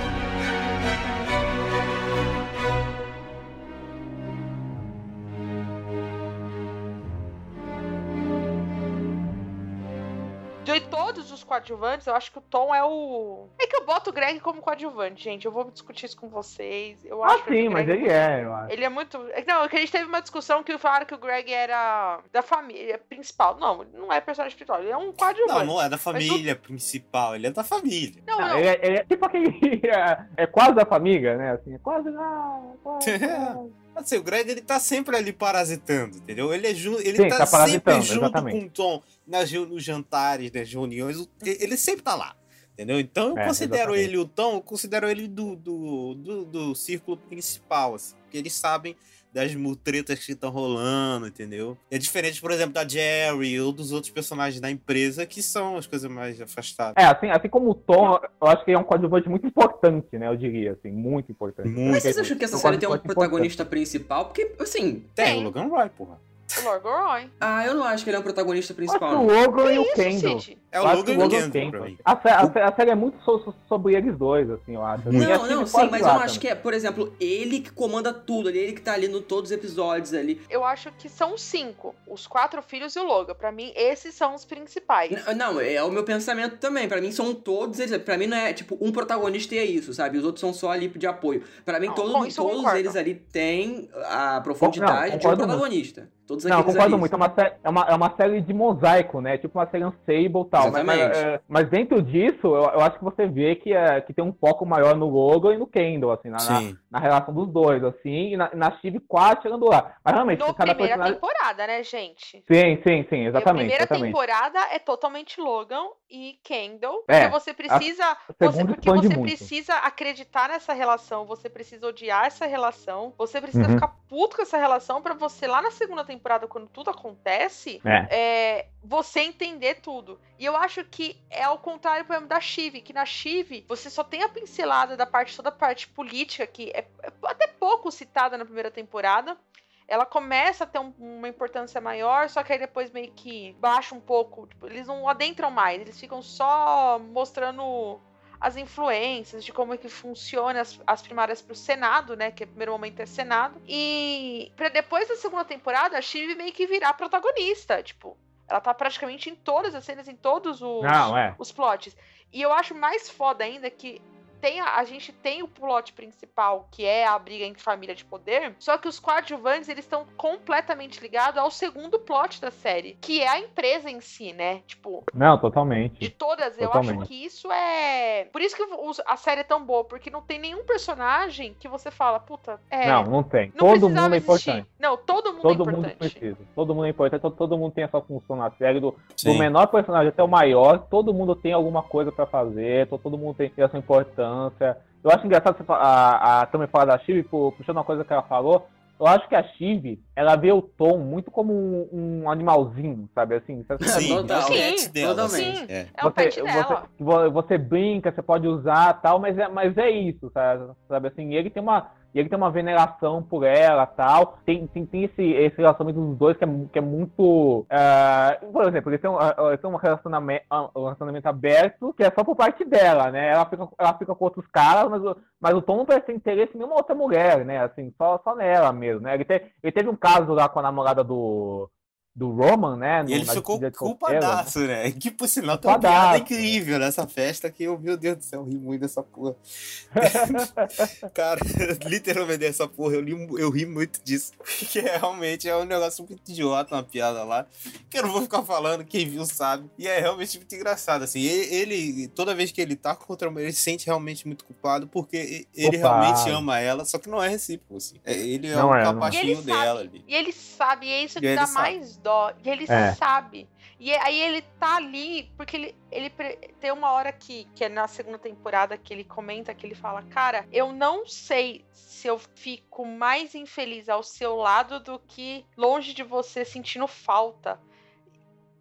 Coadjuvantes, eu acho que o Tom é o. É que eu boto o Greg como coadjuvante, gente. Eu vou discutir isso com vocês. Eu Ah, acho que sim, o mas Greg ele é, eu acho. Ele é muito. é que Não, é que a gente teve uma discussão que falaram que o Greg era da família principal. Não, ele não é personagem principal, ele é um coadjuvante. Não, não é da família principal, ele é da família. Não, Não, não. ele, é, ele é tipo aquele. É, é quase da família, né? Assim, é quase. Ah, quase, quase. Assim, o Greg ele tá sempre ali parasitando, entendeu? Ele é ju ele Sim, tá, tá sempre junto exatamente. com o Tom nas, nos jantares, nas reuniões. Ele sempre tá lá. Entendeu? Então eu É, considero exatamente. ele o Tom, eu considero ele do, do, do, do círculo principal, assim. Porque eles sabem das mutretas que estão rolando, entendeu? É diferente, por exemplo, da Jerry ou dos outros personagens da empresa, que são as coisas mais afastadas. É, assim, assim como o Tom, eu acho que ele é um coadjuvante muito importante, né? Eu diria, assim, muito importante. Muito. Mas vocês acham que essa série tem um protagonista principal? Porque, assim. Tem, Tem. o Logan Roy, porra. O Lord Roy. Ah, eu não acho que ele é um protagonista Eu acho principal, que o não. Logan e o Kendall. É Eu o acho que Logan e o Kendall. A, a a série é muito so- so- sobre eles dois, assim, eu acho. Muito. E Não, não, sim, mas eu não acho que é, por exemplo, ele que comanda tudo ali, ele que tá ali no todos os episódios ali. Eu acho que são cinco. Os quatro filhos e o Logan. Pra mim, esses são os principais. N- Não, é o meu pensamento também. Pra mim são todos eles. Pra mim não é tipo um protagonista e é isso, sabe? Os outros são só ali de apoio. Pra mim Não, todo- eu todos concordo. eles ali têm a profundidade de um concordo muito. Todos Não, concordo ali. muito. É uma, é, uma, é uma série de mosaico, né? Tipo uma série Unstable e tal. Mas, mas, Exatamente. é, mas dentro disso, eu, eu acho que você vê que, é, que tem um foco maior no Logan e no Kendall, assim, na, na, na relação dos dois, assim, e na, na Steve quase chegando lá. Mas realmente, No cada primeira personagem. temporada, né, gente? Sim, sim, sim, a exatamente. primeira exatamente. temporada é totalmente Logan e Kendall. É, porque você precisa. Você, porque você muito. precisa acreditar nessa relação, você precisa odiar essa relação, você precisa Uhum. ficar puto com essa relação pra você, lá na segunda temporada, quando tudo acontece, É. é, você entender tudo. E eu acho que é ao contrário por exemplo, da Shiv, que na Shiv você só tem a pincelada da parte, toda a parte política, que é, é até pouco citada na primeira temporada. Ela começa a ter um- uma importância maior, só que aí depois meio que baixa um pouco. tipo, eles não adentram mais, eles ficam só mostrando as influências de como é que funciona as, as primárias pro Senado, né? Que o primeiro momento é Senado. E pra depois da segunda temporada, a Shiv meio que virar protagonista. Tipo, ela tá praticamente em todas as cenas, em todos os, Não, é. os plots. E eu acho mais foda ainda que tem a, a gente tem o plot principal, que é a briga entre família de poder, só que os coadjuvantes, eles estão completamente ligados ao segundo plot da série, que é a empresa em si, né? Tipo, Não, totalmente. de todas, eu Totalmente. acho que isso é. Por isso que a série é tão boa, porque não tem nenhum personagem que você fala, puta, é. Não, não tem. não todo mundo é existir. importante. Não, todo mundo Todo é mundo importante. precisa. Todo mundo é importante. Todo, todo mundo tem a sua função na série. Do, do menor personagem até o maior, todo mundo tem alguma coisa pra fazer. to- Todo mundo tem a sua importância. Eu acho engraçado você a, a também falar da pu- puxando uma coisa que ela falou. Eu acho que a Chibi, ela vê o Tom muito como um, um animalzinho, sabe? Assim, sabe? Sim, Total. é o pet Sim, totalmente. assim, é. É pet dela. Você, vo- você brinca, você pode usar tal, mas é, mas é isso, sabe? sabe assim, e ele tem uma. E ele tem uma veneração por ela tal. Tem, tem, tem esse, esse relacionamento dos dois que é, que é muito. ah, por exemplo, eles têm, um, ah, eles têm um, relacionamento, um relacionamento aberto que é só por parte dela, né? Ela fica, ela fica com outros caras, mas, mas o Tom não parece ter interesse em nenhuma outra mulher, né? Assim, só, só nela mesmo, né? Ele, te- ele teve um caso lá com a namorada do. Do Roman, né? E ele no- ficou né? culpadaço, né? Que por sinal tem uma piada incrível nessa festa que eu, meu Deus do céu, eu ri muito dessa porra. Cara, literalmente essa porra, eu, li- eu ri muito disso. Porque realmente é um negócio muito idiota, uma piada lá. Que eu não vou ficar falando, quem viu sabe. E é realmente muito engraçado, assim. Ele, toda vez que ele tá contra a mulher, ele se sente realmente muito culpado, porque ele Culpado. realmente ama ela, só que não é recíproco, assim. É- Ele é Não um é, é. Capachinho dela sabe. ali. E ele sabe, e é isso que dá sabe. mais dó. E ele É. sabe. E aí ele tá ali, porque ele, ele tem uma hora que, que é na segunda temporada que ele comenta que ele fala: Cara, eu não sei se eu fico mais infeliz ao seu lado do que longe de você sentindo falta.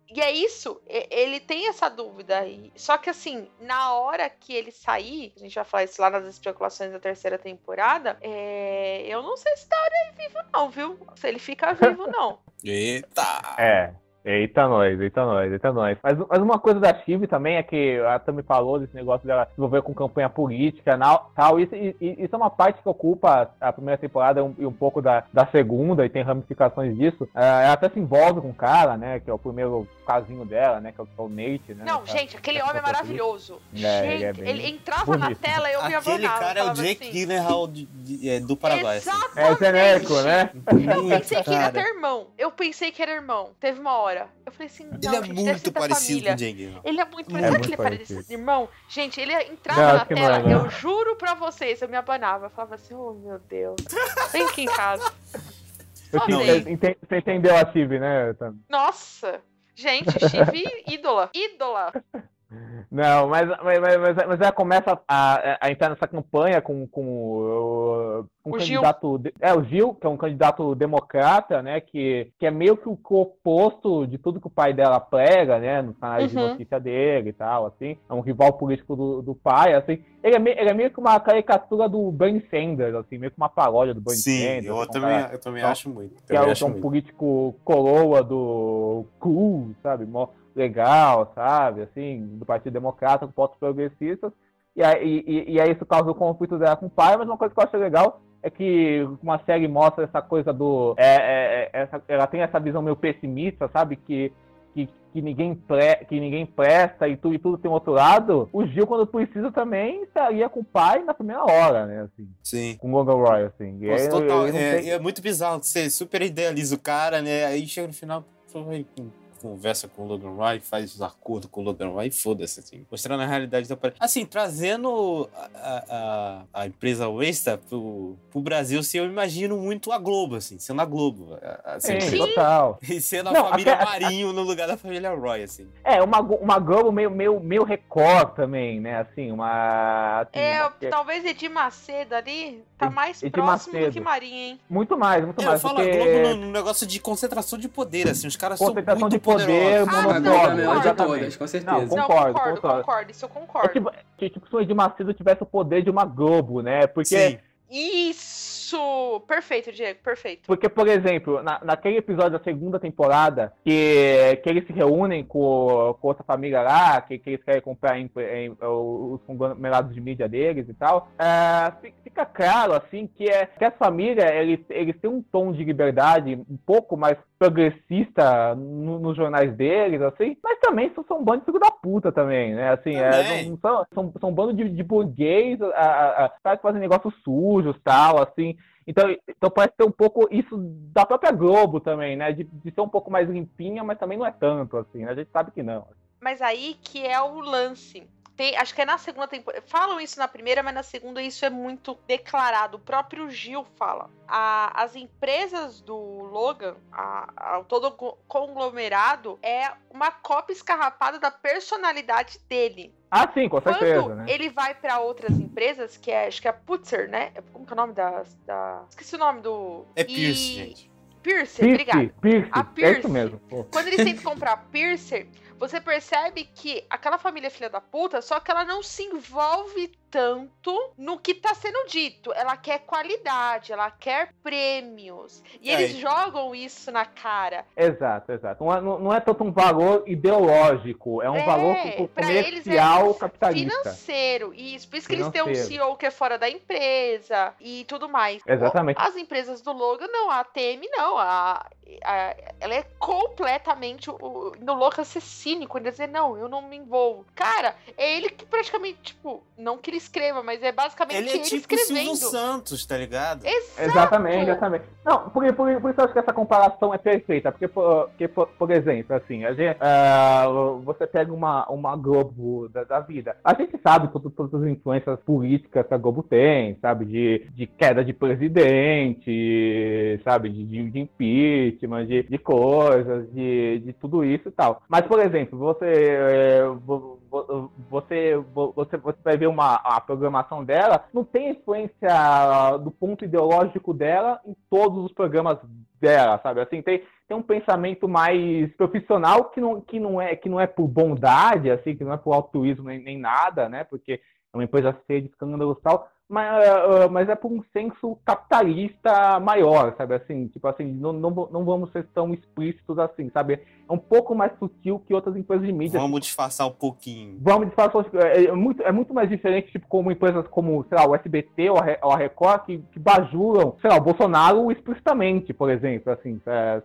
E é isso, ele tem essa dúvida. E- Só que assim, na hora que ele sair, a gente vai falar isso lá nas especulações da terceira temporada, é, eu não sei se tá aí vivo não, viu? Se ele fica vivo, não. Eita! É. Eita nós, eita nós, eita nós. Mas, mas uma coisa da Chive também é que a Tami falou desse negócio dela se envolver com campanha política nau- tal. Isso, e- e- isso é uma parte que ocupa a primeira temporada e um, e um pouco da, da segunda, e tem ramificações disso. É, ela até se envolve com o cara, né? Que é o primeiro casinho dela, né? Que é o, que é o Nate, né? Não, gente, aquele homem é maravilhoso. É, ele é gente, bem ele entrava na bonito. tela eu me Aquele cara é o Jake assim, Gyllenhaal de- de- é, do Paraguai. assim. política. É genérico, né? Eu pensei que ele ia Cara, ter irmão. Eu pensei que era irmão. Teve uma hora. Eu falei assim, não, Ele é gente, muito parecido família. com o Gyllenhaal. Ele é muito É parecido. Será que muito ele é parecido? parecido. Irmão, gente, ele entrava Não, na tela, é, não. eu juro pra vocês, eu me abanava. Eu falava assim, oh meu Deus. Vem aqui em casa. Te- Você entendeu a Chive, né? Nossa. Gente, Chive, ídola. Ídola. Não, mas, mas, mas, mas- ela começa a, a entrar nessa campanha com, com o, com O um Gil. candidato. de- É, o Gil, que é um candidato democrata, né? Que, que é meio que o oposto de tudo que o pai dela prega, né? Nos canais de Uhum. notícia dele e tal, assim. É um rival político do, do pai, assim. Ele é, meio, ele é meio que uma caricatura do Bernie Sanders, assim, meio que uma paródia do Bernie Sim, Sanders. eu um também, eu também acho muito. que é, um- que é um muito. político coroa do cool, sabe? Mó legal, sabe? Assim, do Partido Democrata, com votos progressistas. E aí, e, e aí isso causa o conflito dela com o pai, mas uma coisa que eu acho legal é que uma série mostra essa coisa do. é, é, é, essa- ela tem essa visão meio pessimista, sabe? Que, que, que, ninguém, pre, que ninguém presta e tudo, e tudo tem outro lado. O Gil, quando precisa, também estaria com o pai na primeira hora, né? Assim, Sim. com o Logan Roy, assim. Nossa, aí, total, eu não é, sei- é muito bizarro você super idealiza o cara, né? Aí chega no final, con- conversa com o Logan Roy, faz os acordos com o Logan Roy e foda-se, assim. Mostrando a realidade da parada. Assim, trazendo a, a, a empresa Westa pro, pro Brasil, assim, eu imagino muito a Globo, assim, sendo a Globo. Assim, Sim, total. E sendo a Não, família até- Marinho no lugar da família Roy, assim. É, uma, uma Globo meio, meio, meio Record também, né? Assim, uma. assim, É, uma- que- talvez Edir Macedo ali tá mais Edir próximo do Macedo. que Marinha, hein? Muito mais, muito Eu mais. falo porque... a Globo no, no negócio de concentração de poder, assim, os caras são Concentração muito de poder, Ah, A monopólio. não, Globo é a melhor de exatamente. todas, com Não, certeza. Não, Concordo, concordo, concordo. concordo, isso eu É concordo. tipo, que, tipo, se o Edir Macedo tivesse o poder de uma Globo, né? Porque, Sim. Isso! Perfeito, Diego, perfeito. porque por exemplo, na, naquele episódio da segunda temporada, que, que eles se reúnem com, com outra família lá, que, que eles querem comprar em- em- os conglomerados de mídia deles e tal, é, fi- fica claro, assim, que, é, que essa família, eles, eles têm um tom de liberdade um pouco mais progressista no- nos jornais deles, assim, mas também são, são um bando de filho da puta também, né? Assim, é, Também. não são, são, são um bando de, de burguês, a, a, a, sabe, fazem negócios sujos tal, assim. Então, então parece ter um pouco isso da própria Globo também, né? De, de ser um pouco mais limpinha, mas também não é tanto, assim, né? A gente sabe que não. Mas aí que é o lance. Tem- acho que é na segunda temporada. Falam isso na primeira, mas na segunda isso é muito declarado. O próprio Gil fala. A- as empresas do Logan, a- a- todo conglomerado, é uma cópia escarrapada da personalidade dele. Ah, sim, com Quando certeza, né? ele vai pra outras empresas, que é, acho que é a Putzer, né? Como que é o nome da. da... Esqueci o nome do. É E- Pierce, gente. Pierce, obrigado. Pierce, Pierce, A é Pierce. isso mesmo. pô. Quando eles tentam comprar Piercer, você percebe que aquela família é filha da puta, só que ela não se envolve tanto no que tá sendo dito. Ela quer qualidade, ela quer prêmios. E É, eles e- jogam isso na cara. Exato, exato. Não é, não é tanto um valor ideológico, é um É, valor eles é comercial capitalista. Financeiro. Isso, por isso que eles têm um Financeiro. CEO que é fora da empresa e tudo mais. Exatamente. As empresas do Logan, não. A ATM, não. A, a- ela é completamente o, no Logan ser cínico. Ele dizer, não, eu não me envolvo. Cara, é ele que praticamente, tipo, não que ele escreva, mas é basicamente Ele ele, é tipo o escrevendo. Silvio Santos, tá ligado? Exato. Exatamente, exatamente. Não, por, por, por isso eu acho que essa comparação é perfeita. Porque, por, porque, por, por exemplo, assim, a gente, ah, você pega uma, uma Globo da, da vida. A gente sabe todas, todas as influências políticas que a Globo tem, sabe? De, de queda de presidente, sabe? De, de, de impeachment, de, de coisas, de, de tudo isso e tal. Mas, por exemplo, você. vo- vo- Você, vo- você, você vai ver uma, a programação dela, não tem influência do ponto ideológico dela em todos os programas dela, sabe? Assim, tem, tem um pensamento mais profissional que não, que não, é, que não é por bondade, assim, que não é por altruísmo nem, nem nada, né? Porque é uma empresa cheia de escândalos e tal, mas, eh, mas é por um senso capitalista maior, sabe? Assim, tipo assim, não, não, não vamos ser tão explícitos assim, sabe? É um pouco mais sutil que outras empresas de mídia. Vamos disfarçar um pouquinho. Vamos disfarçar, é, é muito, é muito mais diferente, tipo, como empresas como, sei lá, o SBT ou a, ou a Record, que, que bajulam, sei lá, o Bolsonaro explicitamente, por exemplo, assim, é,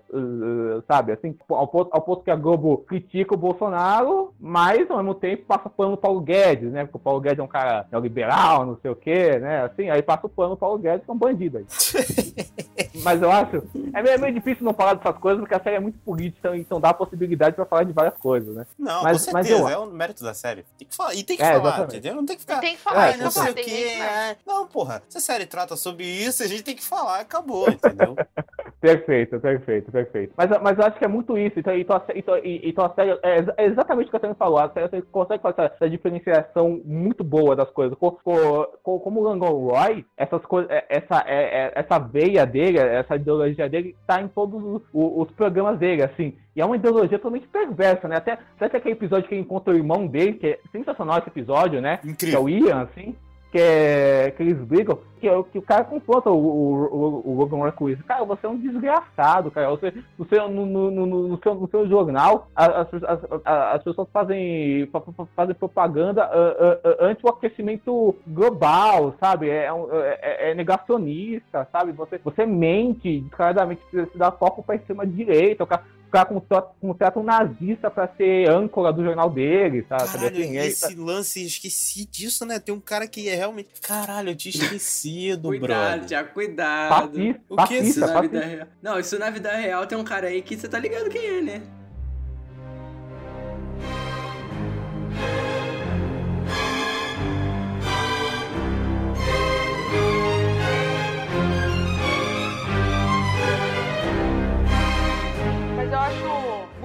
sabe, assim, ao ponto, ao ponto que a Globo critica o Bolsonaro, mas ao mesmo tempo passa pano pro Paulo Guedes, né, porque o Paulo Guedes é um cara neoliberal, não sei o quê, né, assim, aí passa o pano pro Paulo Guedes, que é um bandido aí. Mas eu acho, é meio, é meio difícil não falar dessas coisas, porque a série é muito política, então dá a possibilidade pra falar de várias coisas, né. Não, Mas- com mas certeza, eu- é o mérito da série. Tem que falar, e tem que É, falar, exatamente. entendeu? Não tem que ficar. Tem que falar, É, tem que não sei falar. o gente, né? Não, porra, se a série trata sobre isso, a gente tem que falar, acabou, entendeu? Perfeito, perfeito, perfeito. Mas, mas eu acho que é muito isso. Então, então, então, então a série é, é exatamente o que a Tânia falou. A série você consegue fazer essa, essa diferenciação muito boa das coisas. Co- co- co- como o Langon Roy, essas coisas, é- essa, é- é- essa veia dele, essa ideologia dele, tá em todos os, o- programas dele, assim. E é uma ideologia totalmente perversa, né? Até, até aquele episódio que ele encontra o irmão dele, que é sensacional esse episódio, né? Que é Incrível. o Ian, assim, que, é, que eles brigam, que, é que o cara confronta o, o, o, Logan Roy com isso. Cara, você é um desgraçado, cara. Você, no, seu, no, no, no, no seu, no seu jornal, as, as, as, as pessoas fazem, fa- fa- fazem propaganda ah, ah, ah, anti o aquecimento global, sabe? É, um- é, é negacionista, sabe? Você, você mente descaradamente, se dá foco pra extrema-direita. O cara, cara contrata, contrata um nazista pra ser âncora do jornal dele, sabe? Caralho, Assim, é- esse lance, esqueci disso, né? Tem um cara que é realmente. Caralho, eu tinha esquecido, Cuidado, brother. Tiago, cuidado. O que é Isso na vida real. Não, isso na vida real tem um cara aí que você tá ligado quem é, né?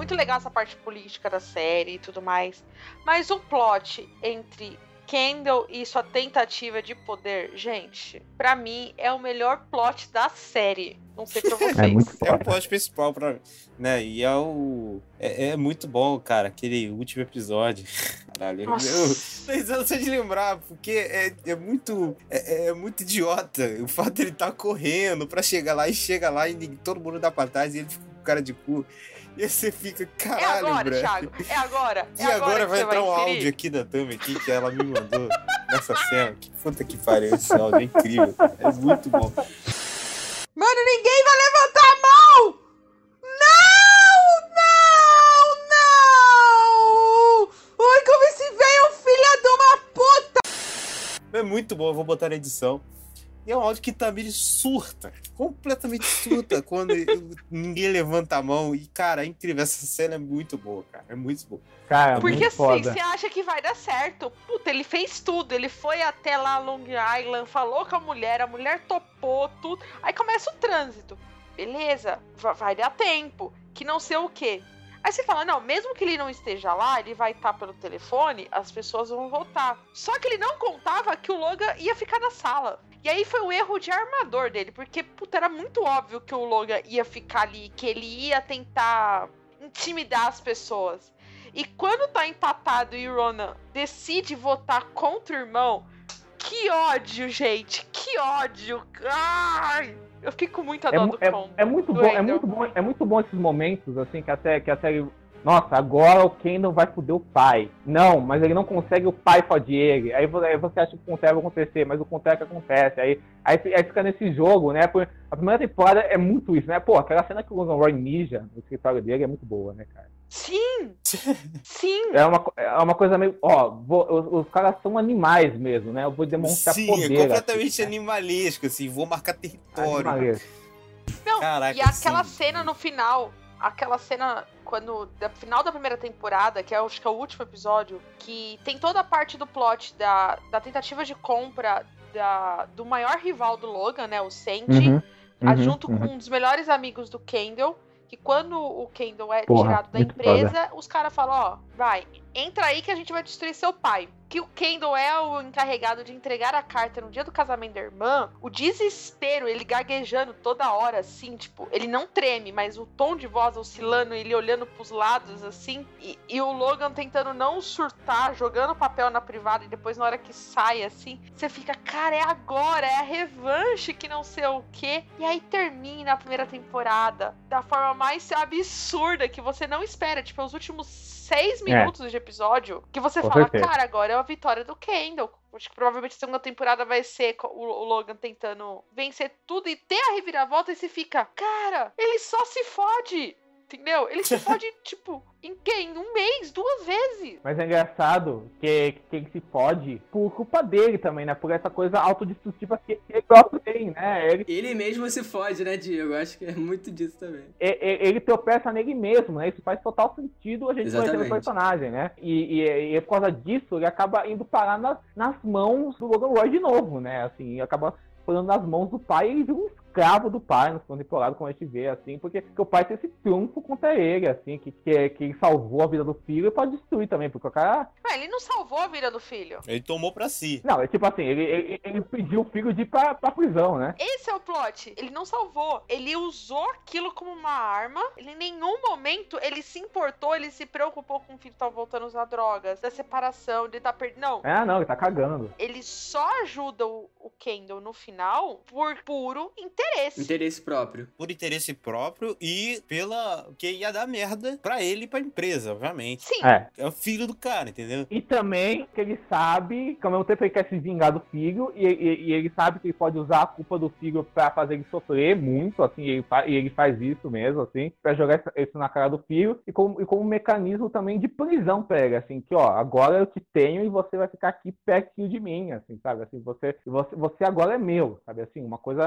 Muito legal essa parte política da série e tudo mais. Mas o plot entre Kendall e sua tentativa de poder, gente, pra mim é o melhor plot da série. Não sei pra vocês. É muito É o plot principal pra mim, né? E é o. É, é muito bom, cara, aquele último episódio. Caralho, eu- Nossa. eu, não sei de lembrar, porque é, é muito. É, é muito idiota. O fato dele tá correndo pra chegar lá e chega lá e todo mundo dá pra trás e ele fica com cara de cu. E aí você fica, é caralho, É agora, Thiago, é agora. É e agora, agora vai entrar vai um áudio aqui da Thumb aqui que ela me mandou nessa cena. Que puta que pariu esse áudio, é incrível. Cara. É muito bom. Mano, ninguém vai levantar a mão! Não, não, não! Oi, como esse veio, filha filho de uma puta! É muito bom, eu vou botar na edição. E é um áudio que Tamiri surta, completamente surta, quando ninguém levanta a mão. E, cara, é incrível. Essa cena é muito boa, cara. É muito boa. Cara, Porque muito assim, foda. você acha que vai dar certo. Puta, ele fez tudo. Ele foi até lá Long Island, falou com a mulher, a mulher topou tudo. Aí começa o trânsito. Beleza, va- vai dar tempo. Que não sei o quê. Aí você fala, não, mesmo que ele não esteja lá, ele vai estar pelo telefone, as pessoas vão voltar. Só que ele não contava que o Logan ia ficar na sala. E aí foi o erro de armador dele, porque, puta, era muito óbvio que o Logan ia ficar ali, que ele ia tentar intimidar as pessoas. E quando tá empatado e o Ronan decide votar contra o irmão, que ódio, gente, que ódio. Ai, eu fiquei com muita É, dó mu- do é- é muito bom, é muito bom, é muito bom esses momentos, assim, que a série, que a série. Nossa, agora o Kendall vai foder o pai. Não, mas ele não consegue, o pai fode ele. Aí vo- aí você acha que o contrário vai acontecer, mas o contrário que acontece. Aí, aí, aí fica nesse jogo, né? A primeira temporada é muito isso, né? Pô, aquela cena que o Logan Roy mija no escritório dele é muito boa, né, cara? Sim! Sim! É uma, é uma coisa meio. Ó, vou- os, os caras são animais mesmo, né? Eu vou demonstrar Sim, poder. é completamente né? animalesco, assim. Vou marcar território. Animalesco. Não, Caraca, e aquela sim. cena no final, aquela cena quando da final da primeira temporada, que é, acho que é o último episódio, que tem toda a parte do plot da, da tentativa de compra da, do maior rival do Logan, né, o Sandy, Uhum, uhum, junto uhum. com um dos melhores amigos do Kendall, que quando o Kendall é Porra, tirado da empresa, os caras falam, ó, vai, entra aí que a gente vai destruir seu pai. Que o Kendall é o encarregado de entregar a carta no dia do casamento da irmã, o desespero, ele gaguejando toda hora, assim, tipo, ele não treme, mas o tom de voz oscilando, ele olhando pros lados, assim, e, e o Logan tentando não surtar, jogando papel na privada, e depois na hora que sai, assim, você fica, cara, é agora, é a revanche que não sei o quê. E aí termina a primeira temporada da forma mais absurda que você não espera, tipo, os últimos seis minutos de episódio, que você É. Com fala, certeza. cara, agora é a vitória do Kendall. Acho que provavelmente a segunda temporada vai ser o, o Logan tentando vencer tudo e ter a reviravolta e você fica, cara, ele só se fode. Entendeu? Ele se fode, tipo, em quê? Em um mês, duas vezes. Mas é engraçado que, que ele se fode por culpa dele também, né? Por essa coisa autodestrutiva que ele próprio tem, né? Ele, Ele mesmo se fode, né, Diego? Acho que é muito disso também. e- e- ele tropeça nele mesmo, né? Isso faz total sentido a gente conhecer o Exatamente. personagem, né? E, e- e por causa disso, ele acaba indo parar nas, nas mãos do Logan Roy de novo, né? Assim, acaba falando nas mãos do pai e ele vira um escravo do pai na segunda temporada, como a gente vê, assim, porque, porque o pai tem esse triunfo contra ele, assim, que, que, que ele salvou a vida do filho e pode destruir também, porque o cara Ah, ele não salvou a vida do filho. Ele tomou pra si. Não, é tipo assim, ele, ele, ele pediu o filho de ir pra, pra prisão, né? Esse é o plot. Ele não salvou. Ele usou aquilo como uma arma. Ele em nenhum momento ele se importou, ele se preocupou com o filho estar voltando a usar drogas, da separação, de estar perdendo. Não. Ah, não, ele tá cagando. Ele só ajuda o, o Kendall no final por puro interesse. Interesse próprio. Por interesse próprio e pela. que ia dar merda pra ele e pra empresa, obviamente. Sim. É. É o filho do cara, entendeu? E também que ele sabe que ao mesmo tempo ele quer se vingar do filho e, e- e ele sabe que ele pode usar a culpa do filho pra fazer ele sofrer muito, assim, e ele, fa- e ele faz isso mesmo, assim, pra jogar isso- na cara do filho e como, e como um mecanismo também de prisão pra ele, assim, que ó, agora eu te tenho e você vai ficar aqui pertinho de mim, assim, sabe? Assim, você, você, você agora é meu, sabe? Assim, uma coisa.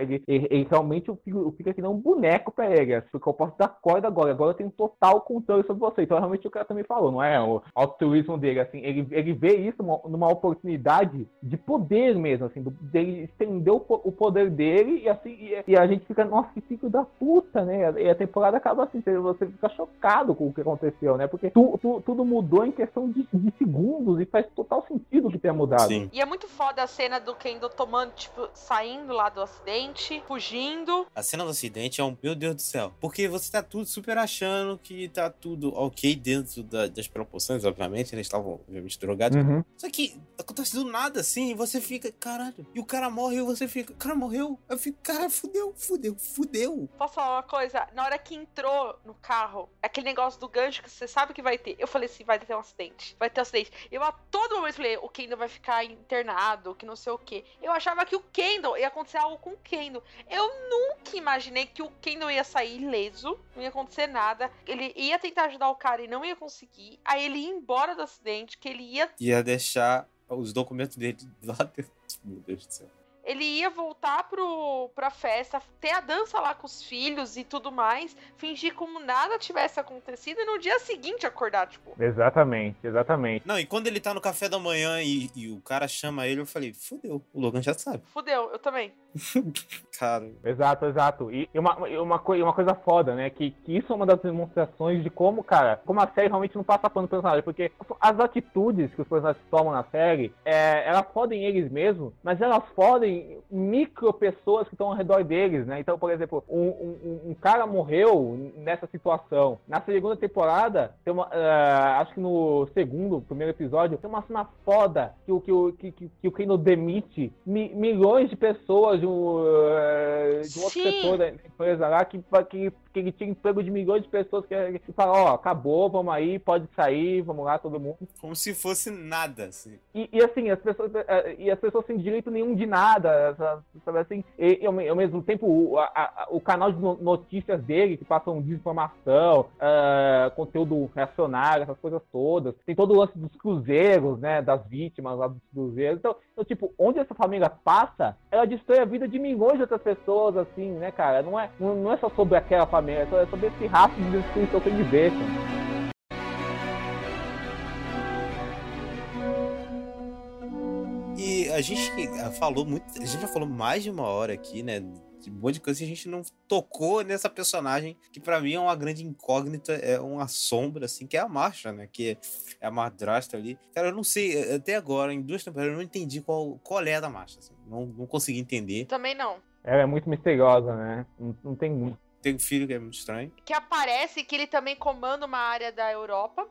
Ele, ele, ele realmente fica, fica que nem um boneco pra ele, assim, porque eu posso dar corda agora, agora eu tenho total controle sobre você. Então, realmente, o cara também falou, não é? O altruísmo dele, assim, ele, ele vê isso numa, numa oportunidade de poder mesmo, assim, do, dele estender o, o poder dele e assim, e, e a gente fica, nossa, que filho da puta, né? E a temporada acaba assim, você fica chocado com o que aconteceu, né? Porque tu, tu- tudo mudou em questão de, de segundos e faz total sentido que tenha mudado. Sim. E é muito foda a cena do Kendall tomando, tipo, saindo lá do acidente, fugindo. A cena do acidente é um. Meu Deus do céu. Porque você tá tudo super achando que tá tudo ok dentro da- das proporções, obviamente. Eles estavam, obviamente, drogados. Uhum. Só que acontece do nada assim, e você fica, caralho. E o cara morre e você fica, o cara morreu. Eu fico, cara, fudeu, fudeu, fudeu. Posso falar uma coisa? Na hora que entrou no carro, aquele negócio do gancho que você sabe que vai ter. Eu falei assim, vai ter um acidente. Vai ter um acidente. Eu a todo momento falei, o Kendall vai ficar internado, que não sei o quê. Eu achava que o Kendall ia acontecer algo com o Kendall. Eu nunca imaginei que o Kendall ia sair ileso, não ia acontecer nada. Ele ia tentar ajudar o cara e não ia conseguir. Aí ele ia embora do acidente, que ele ia Ia deixar os documentos dele lá dentro. Meu Deus do céu. Ele ia voltar pro, pra festa, ter a dança lá com os filhos e tudo mais, fingir como nada tivesse acontecido e no dia seguinte acordar, tipo. Exatamente, exatamente. Não, e quando ele tá no café da manhã e, e o cara chama ele, eu falei, fudeu, o Logan já sabe. Fudeu, eu também. Cara, Exato, exato. E e uma, e uma, coi- uma coisa foda, né? Que, que isso é uma das demonstrações de como, cara, como a série realmente não passa pano pro personagem. Porque as atitudes que os personagens tomam na série, é, elas podem eles mesmos, mas elas podem micro pessoas que estão ao redor deles, né? Então, por exemplo, um, um, um cara morreu nessa situação. Na segunda temporada, tem uma, ah, acho que no segundo, primeiro episódio, tem uma cena foda que o, que que, que, que o Kano demite mi- milhões de pessoas de um, eh, de um outro setor da empresa lá que, que, que ele tinha emprego de milhões de pessoas que, que fala, ó, acabou, vamos aí, pode sair, vamos lá, todo mundo. como se fosse nada, assim. E, e, assim, as pessoas, eh, e as pessoas sem direito nenhum de nada, sa- sabe assim? E, ao, ao mesmo tempo, o, a- o canal de no- notícias dele, que passam desinformação, ah, conteúdo reacionário, essas coisas todas. Tem todo o lance dos cruzeiros, né? Das vítimas lá dos cruzeiros. Então, então, tipo, onde essa família passa, ela destrói a vida de milhões de outras pessoas, assim, né, cara? Não é, não, não é só sobre aquela família, é só- é sobre esse rastro de destruição que eles deixam. E a gente ah, falou muito, a gente já falou mais de uma hora aqui, né? De um monte de coisa que a gente não tocou nessa personagem, que pra mim é uma grande incógnita, é uma sombra, assim, que é a Marcha, né? Que é a madrasta ali. Cara, eu não sei, até agora, em duas temporadas, eu não entendi qual, qual é a da Marcha, assim. Não, não consegui entender. Também não. Ela é muito misteriosa, né? Não, não tem muito. Tem um filho que é muito estranho. que aparece que ele também comanda uma área da Europa.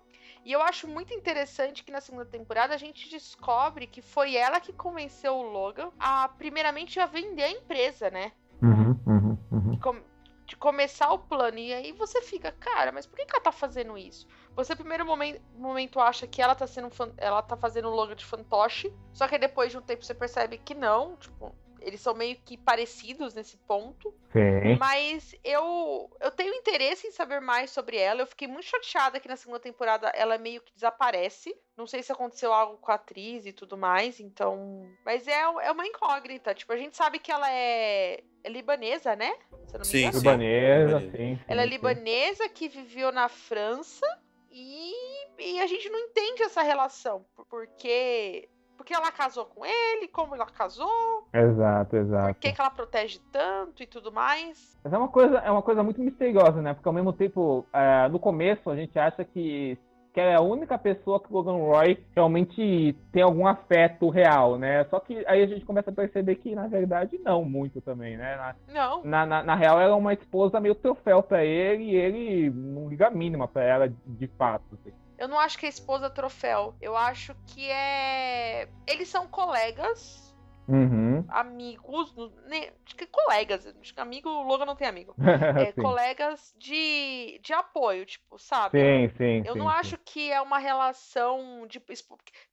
E eu acho muito interessante que na segunda temporada a gente descobre que foi ela que convenceu o Logan a, primeiramente, a vender a empresa, né? Uhum, uhum, uhum. De, com- de começar o plano. E aí você fica, cara, mas por que, que ela tá fazendo isso? Você, primeiro momento, momento acha que ela tá sendo ela tá fazendo o Logan de fantoche. Só que depois de um tempo você percebe que não. Tipo, eles são meio que parecidos nesse ponto. Sim. Mas eu, eu tenho interesse em saber mais sobre ela. Eu fiquei muito chateada que na segunda temporada ela meio que desaparece. Não sei se aconteceu algo com a atriz e tudo mais, então. Mas é, é uma incógnita. Tipo, a gente sabe que ela é, é libanesa, né? Se eu não me Sim, engano. sim. Libanesa, sim. sim, Ela é sim. libanesa que viveu na França e, e a gente não entende essa relação. por- Porque. Porque ela casou com ele, como ela casou, Exato, por exato. que, que ela protege tanto e tudo mais. Mas é uma coisa, é uma coisa muito misteriosa, né? Porque ao mesmo tempo, é, no começo a gente acha que, que ela é a única pessoa que o Logan Roy realmente tem algum afeto real, né? Só que aí a gente começa a perceber que, na verdade, não muito também, né? Na, Não. na, na, na real, ela é uma esposa meio troféu pra ele e ele não liga a mínima pra ela de fato. assim. Eu não acho que é esposa troféu. Eu acho que é. Eles são colegas, Uhum. amigos. Acho que colegas. Acho que amigo, o Logan não tem amigo. É, colegas de, de apoio, tipo, sabe? sim, sim. Eu sim, não sim. acho que é uma relação de.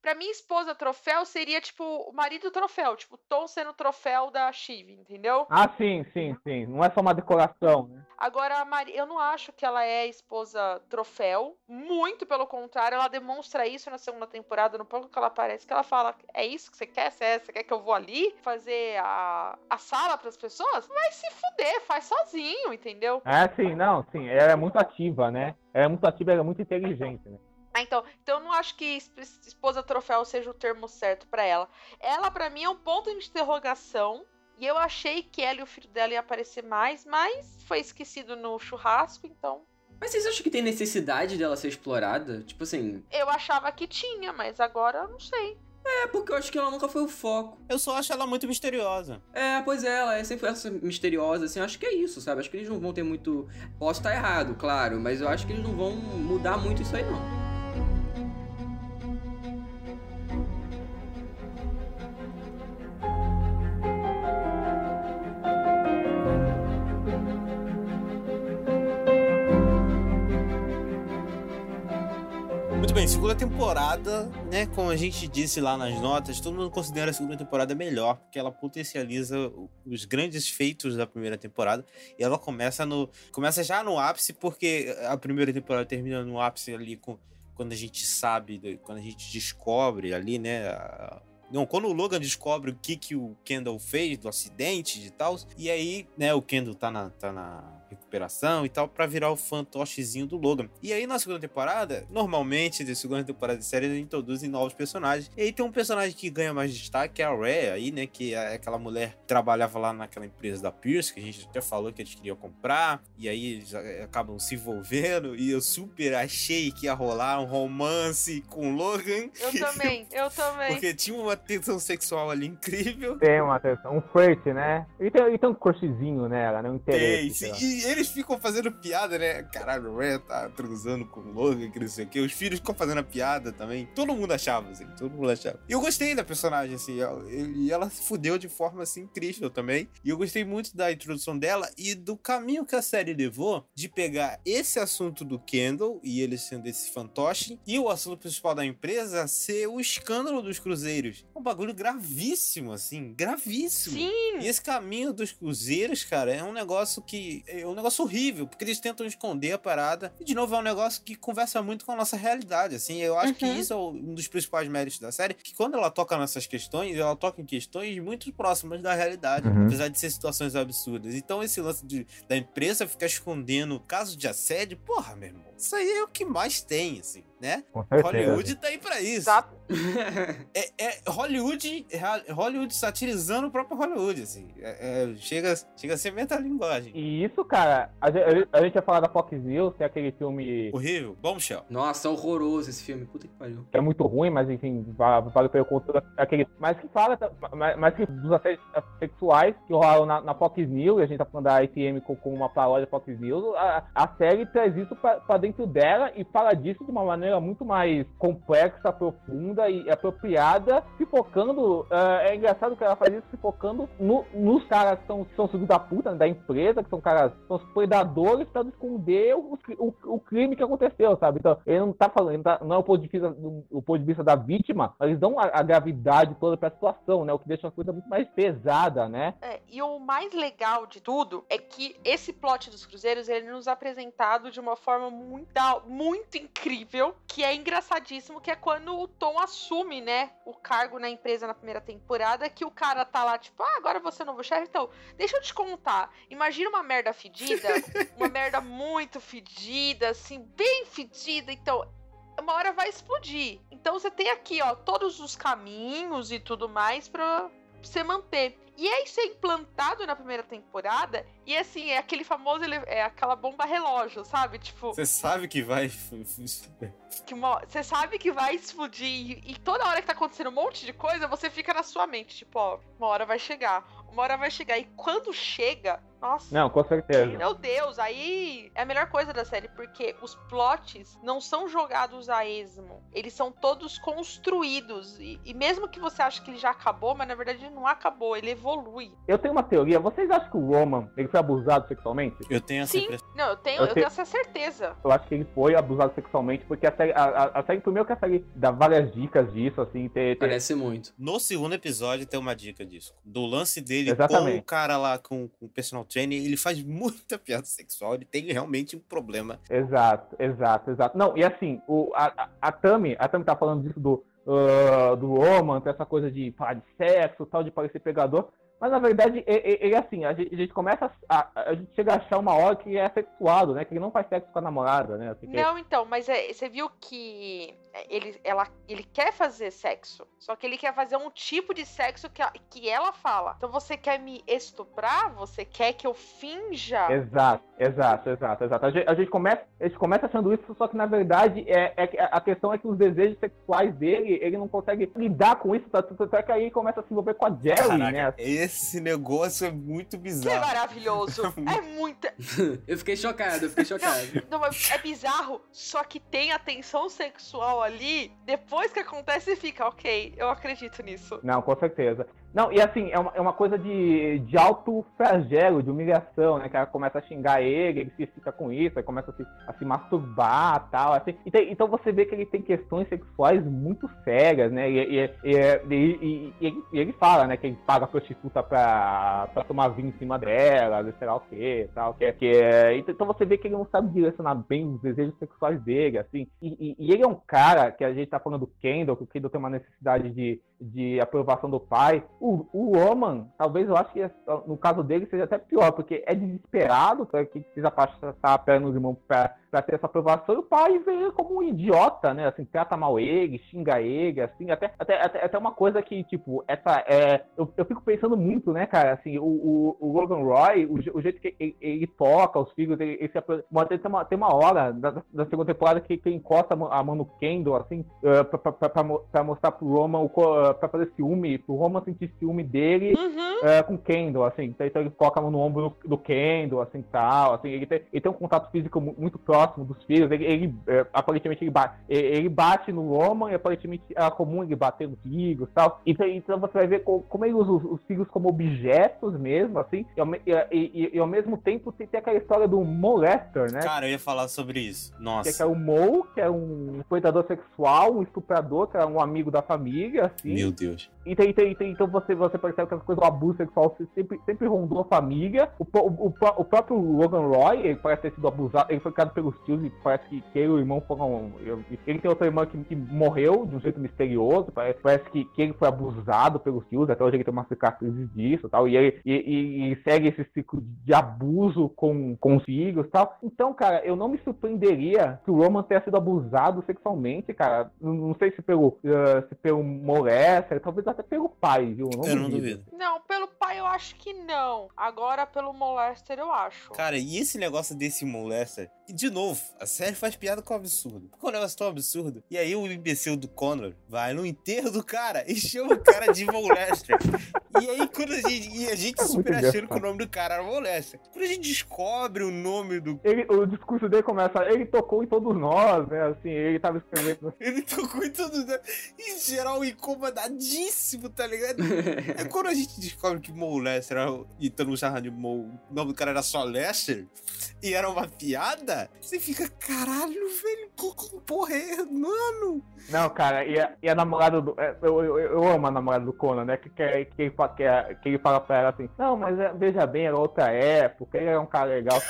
Pra mim, esposa troféu seria, tipo, o marido troféu. Tipo, Tom sendo troféu da Shiv, entendeu? Ah, sim, sim, sim. Não é só uma decoração, né? Agora, a Mari, eu não acho que ela é esposa troféu. Muito pelo contrário, ela demonstra isso na segunda temporada, no pouco que ela aparece, que ela fala: é isso que você quer? Você é- você quer que eu vou ali fazer a, a sala pras pessoas? Vai se fuder, faz sozinho, entendeu? É, sim, não, sim. Ela é muito ativa, né? Ela é muito ativa, ela é muito inteligente, né? Ah, então, então eu não acho que es- esposa troféu seja o termo certo pra ela. Ela, pra mim, é um ponto de interrogação. E eu achei que ela e o filho dela iam aparecer mais, mas foi esquecido no churrasco, então. Mas vocês acham que tem necessidade dela ser explorada? Tipo assim. Eu achava que tinha, mas agora eu não sei. É porque eu acho que ela nunca foi o foco. Eu só acho ela muito misteriosa. É, pois é, ela é sempre essa misteriosa, assim. Eu acho que é isso, sabe? Acho que eles não vão ter muito. Posso estar errado, claro, mas eu acho que eles não vão mudar muito isso aí, não. Segunda temporada, né? Como a gente disse lá nas notas, todo mundo considera a segunda temporada melhor, porque ela potencializa os grandes feitos da primeira temporada. E ela começa no. Começa já no ápice, porque a primeira temporada termina no ápice ali com, quando a gente sabe, quando a gente descobre ali, né? A, não, quando o Logan descobre o que, que o Kendall fez do acidente e tal, e aí, né, o Kendall tá na, tá na recuperação e tal, para virar o fantochezinho do Logan. E aí na segunda temporada, normalmente, de segunda temporada de série, eles introduzem novos personagens. E aí tem um personagem que ganha mais destaque, que é a Rhea aí, né, que é aquela mulher que trabalhava lá naquela empresa da Pierce, que a gente até falou que eles queriam comprar, e aí eles acabam se envolvendo, e eu super achei que ia rolar um romance com o Logan. Eu também, eu também. Porque tinha uma tensão sexual ali incrível. Tem uma tensão, um flerte, né? E tem, e tem um crushzinho nela, né? Um interesse. Tem, sim, e eles ficam fazendo piada, né? Caralho, o Rhea tá transando com o Logan, que não sei o quê. Os filhos ficam fazendo a piada também. Todo mundo achava, assim, todo mundo achava. E eu gostei da personagem, assim, e ela se fudeu de forma, assim, incrível também. E eu gostei muito da introdução dela e do caminho que a série levou de pegar esse assunto do Kendall e ele sendo esse fantoche e o assunto principal da empresa ser o escândalo dos cruzeiros. Um bagulho gravíssimo, assim, gravíssimo. Sim! E esse caminho dos cruzeiros, cara, é um negócio que um negócio horrível, porque eles tentam esconder a parada. E, de novo, é um negócio que conversa muito com a nossa realidade, assim. Eu acho Uhum. que isso é um dos principais méritos da série, que quando ela toca nessas questões, ela toca em questões muito próximas da realidade, Uhum. apesar de ser situações absurdas. Então, esse lance de, da empresa ficar escondendo caso de assédio, porra, meu irmão, isso aí é o que mais tem, assim, né? Hollywood tá aí pra isso. Exato. É, é Hollywood, é Hollywood satirizando o próprio Hollywood, assim. É- é- chega, chega a ser metalinguagem. E isso, cara, a gente, a gente ia falar da Fox News, tem aquele filme Horrível. Bombshell. Nossa, horroroso esse filme. Puta que pariu. é muito ruim, mas enfim, va- vale pelo conto aquele. Mas que fala, mas, mas que dos assédios sexuais que rolaram na, na Fox News, e a gente tá falando da ITM com, com uma paródia Fox News, a, a série traz isso pra, pra dentro dela e fala disso de uma maneira muito mais complexa, profunda e apropriada, se focando. ah, é engraçado que ela faz isso se focando no- nos caras que são, que são filhos da puta, né, da empresa, que são caras, são os predadores pra esconder o, o, o crime que aconteceu, sabe? Então, ele não tá falando, tá- não é o ponto de vista, o ponto de vista da vítima, mas eles dão a, a gravidade toda pra situação, né? O que deixa a coisa muito mais pesada, né? É, e o mais legal de tudo é que esse plot dos cruzeiros ele nos é apresentado de uma forma muito, muito incrível, que é engraçadíssimo, que é quando o Tom assume, né, o cargo na empresa na primeira temporada, que o cara tá lá, tipo, ah, agora você é novo chefe, então, deixa eu te contar. Imagina uma merda fedida, uma merda muito fedida, assim, bem fedida, então, uma hora vai explodir. Então você tem aqui, ó, todos os caminhos e tudo mais pra você manter. E aí isso é implantado na primeira temporada, e assim, é aquele famoso, é aquela bomba relógio, sabe? Tipo, Você sabe que vai. que você sabe que vai explodir, e, e toda hora que tá acontecendo um monte de coisa, você fica na sua mente, tipo, ó, uma hora vai chegar, uma hora vai chegar. E quando chega, nossa. Não, com certeza. Meu Deus, aí é a melhor coisa da série, porque os plots não são jogados a esmo. Eles são todos construídos. E, e mesmo que você ache que ele já acabou, mas na verdade ele não acabou, ele evolui. Eu tenho uma teoria. Vocês acham que o Roman ele foi abusado sexualmente? Eu tenho essa Sim, impressão. não, eu tenho, Eu eu te- tenho essa certeza. Eu acho que ele foi abusado sexualmente, porque a série, a, a, a série primeiro que a série dá várias dicas disso, assim, ter, ter- Parece muito. No segundo episódio tem uma dica disso. Do lance dele Exatamente. com o cara lá, com, com o personal ele faz muita piada sexual. Ele tem realmente um problema. Exato, exato, exato. Não, e assim, o, a, a, Tami, a Tami tá falando disso do, ah, do Roman, essa coisa de falar de sexo, tal, de parecer pegador. Mas na verdade, ele é assim, a gente, a gente começa a, a gente chega a achar uma hora que é sexuado, né? Que ele não faz sexo com a namorada, né? Assim, que- Não, então, mas é, você viu que ele, ela, ele quer fazer sexo, só que ele quer fazer um tipo de sexo que, a- que ela fala. Então você quer me estuprar? Você quer que eu finja? Exato, exato, exato, exato. A gente, a gente começa, a gente começa achando isso, só que na verdade é, é que a questão é que os desejos sexuais dele, ele não consegue lidar com isso, tá? Tanto é que aí começa a se envolver com a Jerry, né? Caraca, esse negócio é muito Que é bizarro. maravilhoso. é muito. Eu fiquei chocado, eu fiquei chocado. Não, mas é bizarro, só que tem a tensão sexual ali. Depois que acontece, fica, ok, eu acredito nisso. Não, com certeza. Não, e assim, é uma, é uma coisa de, de alto flagelo, de humilhação, né? Que ela começa a xingar ele, ele se fica com isso, aí começa a se, a se masturbar tal. Assim. Então, então você vê que ele tem questões sexuais muito sérias, né? E, e, e, e, e ele fala, né, que ele paga a prostituta pra, pra tomar vinho em cima dela, sei lá o quê, tal. Que, que, então você vê que ele não sabe direcionar bem os desejos sexuais dele, assim. E, e, ele é um cara que a gente tá falando do Kendall, que o Kendall tem uma necessidade de, de aprovação do pai. O Roman, talvez eu acho que no caso dele seja até pior, porque é desesperado para que precisa passar a perna nos irmãos para ter essa aprovação, e o pai vê ele como um idiota, né? Assim, trata mal ele, xinga ele, assim, até, até, até, até uma coisa que, tipo, essa. É, eu, eu fico pensando muito, né, cara, assim, o, o, o Logan Roy, o, o jeito que ele, ele, toca os filhos, ele, ele se tem uma, tem uma hora da, da segunda temporada que, que encosta a mão no Kendall, assim, uh, pra, pra, mostrar pro Roman, pra fazer ciúme, pro Roman sentir ciúme dele Uhum. uh, com o Kendall, assim, então, então ele coloca a mão no ombro do, do Kendall, assim, tal, assim, ele tem, ele tem um contato físico muito próximo dos filhos, ele, ele uh, aparentemente ele bate, ele bate no Roman e aparentemente é comum ele bater nos filhos, tal, então, então você vai ver como, como ele usa os, os filhos como objetos mesmo, assim, e ao, e, e, e ao mesmo tempo tem, tem aquela história do molester, né? Cara, eu ia falar sobre isso. Nossa. Que é o Mo, que é um exploitador sexual, um estuprador, que é um amigo da família, assim. Meu Deus. Então, então, você, você percebe que essa coisa do abuso sexual sempre, sempre rondou a família. O, o, o, o, próprio Logan Roy, ele parece ter sido abusado, ele foi criado pelos tios e parece que, que ele e o irmão foram. Ele tem outra irmã que, que morreu de um jeito misterioso, parece, parece que, que ele foi abusado pelos tios, até hoje ele tem uma cicatriz disso tal. E ele e, e, e segue esse ciclo de abuso com, com os filhos tal. Então, cara, eu não me surpreenderia que o Roman tenha sido abusado sexualmente, cara. Não, não sei se pelo, uh, se pelo molester, talvez até pelo pai, viu? Não eu não duvido. Não, pelo pai eu acho que não. Agora pelo molester eu acho. Cara, e esse negócio desse molester? De novo, a série faz piada com o absurdo. Porque é um negócio tão absurdo. E aí o imbecil do Connor vai no enterro do cara e chama o cara de molester. e aí quando a gente. E a gente super achando que o nome do cara era molester. Quando a gente descobre o nome do. Ele, o discurso dele começa. Ele tocou em todos nós, né? Assim, ele tava escrevendo. ele tocou em todos nós. Em geral, incomodadíssimo, tá ligado? é quando a gente descobre que Mo Lester era. E todo mundo chamava de Mo. O nome do cara era só Lester. E era uma piada. Você fica, caralho, velho. Que porra é, mano? Não, cara, e a, e a namorada do. Eu, eu, eu, amo a namorada do Conan, né? Que, que, que, ele, que, que ele fala pra ela assim: Não, mas veja bem, era outra época, ele era um cara legal.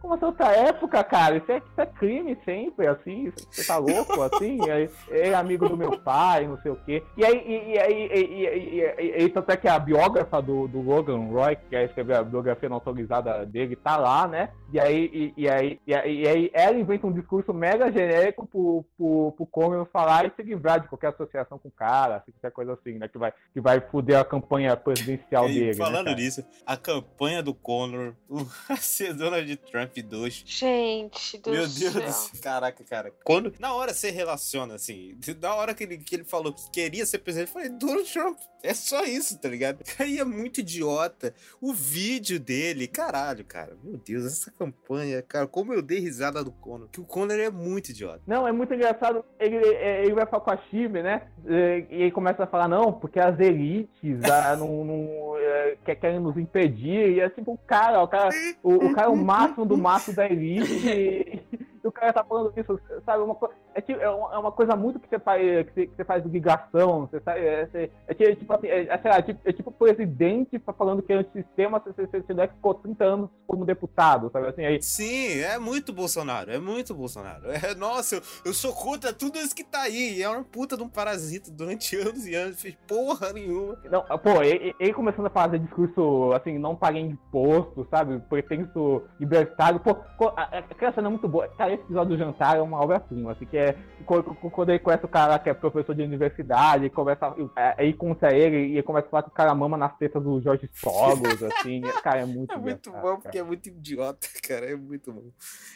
Como assim, outra época, cara? Isso é, isso é crime sempre, assim. Você tá louco, assim? Aí, é amigo do meu pai, não sei o quê. E aí, e, e aí, e, e, e, tanto é que a biógrafa do, do Logan Roy, que é escrever a biografia não autorizada dele, tá lá, né? E aí, e, aí, e, aí, e aí ela inventa um discurso mega genérico pro, pro, pro Conan falar e se livrar de qualquer associação com o cara, assim, qualquer coisa assim, né? Que vai, que vai foder a campanha presidencial dele. Falando né, nisso, a campanha do Conor, a ser Donald Trump 2. Gente do Meu céu. Deus do céu. Caraca, cara. Quando, na hora você relaciona, assim, na hora que ele, que ele falou que queria ser presidente, eu falei, Donald Trump, é só isso, tá ligado? Aí é muito idiota. O vídeo dele, caralho, cara. Meu Deus, essa campanha, cara, como eu dei risada do Conor. Que o Conor é muito idiota. Não, é muito engraçado. Ele, ele vai falar com a Chibe, né? E ele começa a falar, não, porque as elites ah, não, não, é, querem nos impedir. E é tipo, o cara, o cara, o, o cara é o máximo do máximo da elite. E o cara tá falando isso, sabe? Uma, é, tipo, é, uma coisa muito que você faz, que você, que você faz ligação. Você, sabe, é, é, é, tipo assim, é, sei lá, é tipo, é tipo o presidente falando que é antissistema, você, você, você ficou 30 anos como deputado, sabe? Assim, aí... Sim, é muito Bolsonaro, é muito Bolsonaro. É, nossa, eu, eu sou contra tudo isso que tá aí. É uma puta de um parasita durante anos e anos, fez porra nenhuma. Não, pô, ele, ele começando a fazer discurso assim, não paguei imposto, sabe? Pretenso libertário. Pô, aquela cena é muito boa. Cara, esse episódio do jantar é uma obra-prima, assim, que é quando ele conhece o cara que é professor de universidade, e começa aí contra ele e começa a falar que o cara mama nas tetas do Jorge Soros, assim, cara, é muito É muito bom, porque é muito idiota, cara, é muito bom.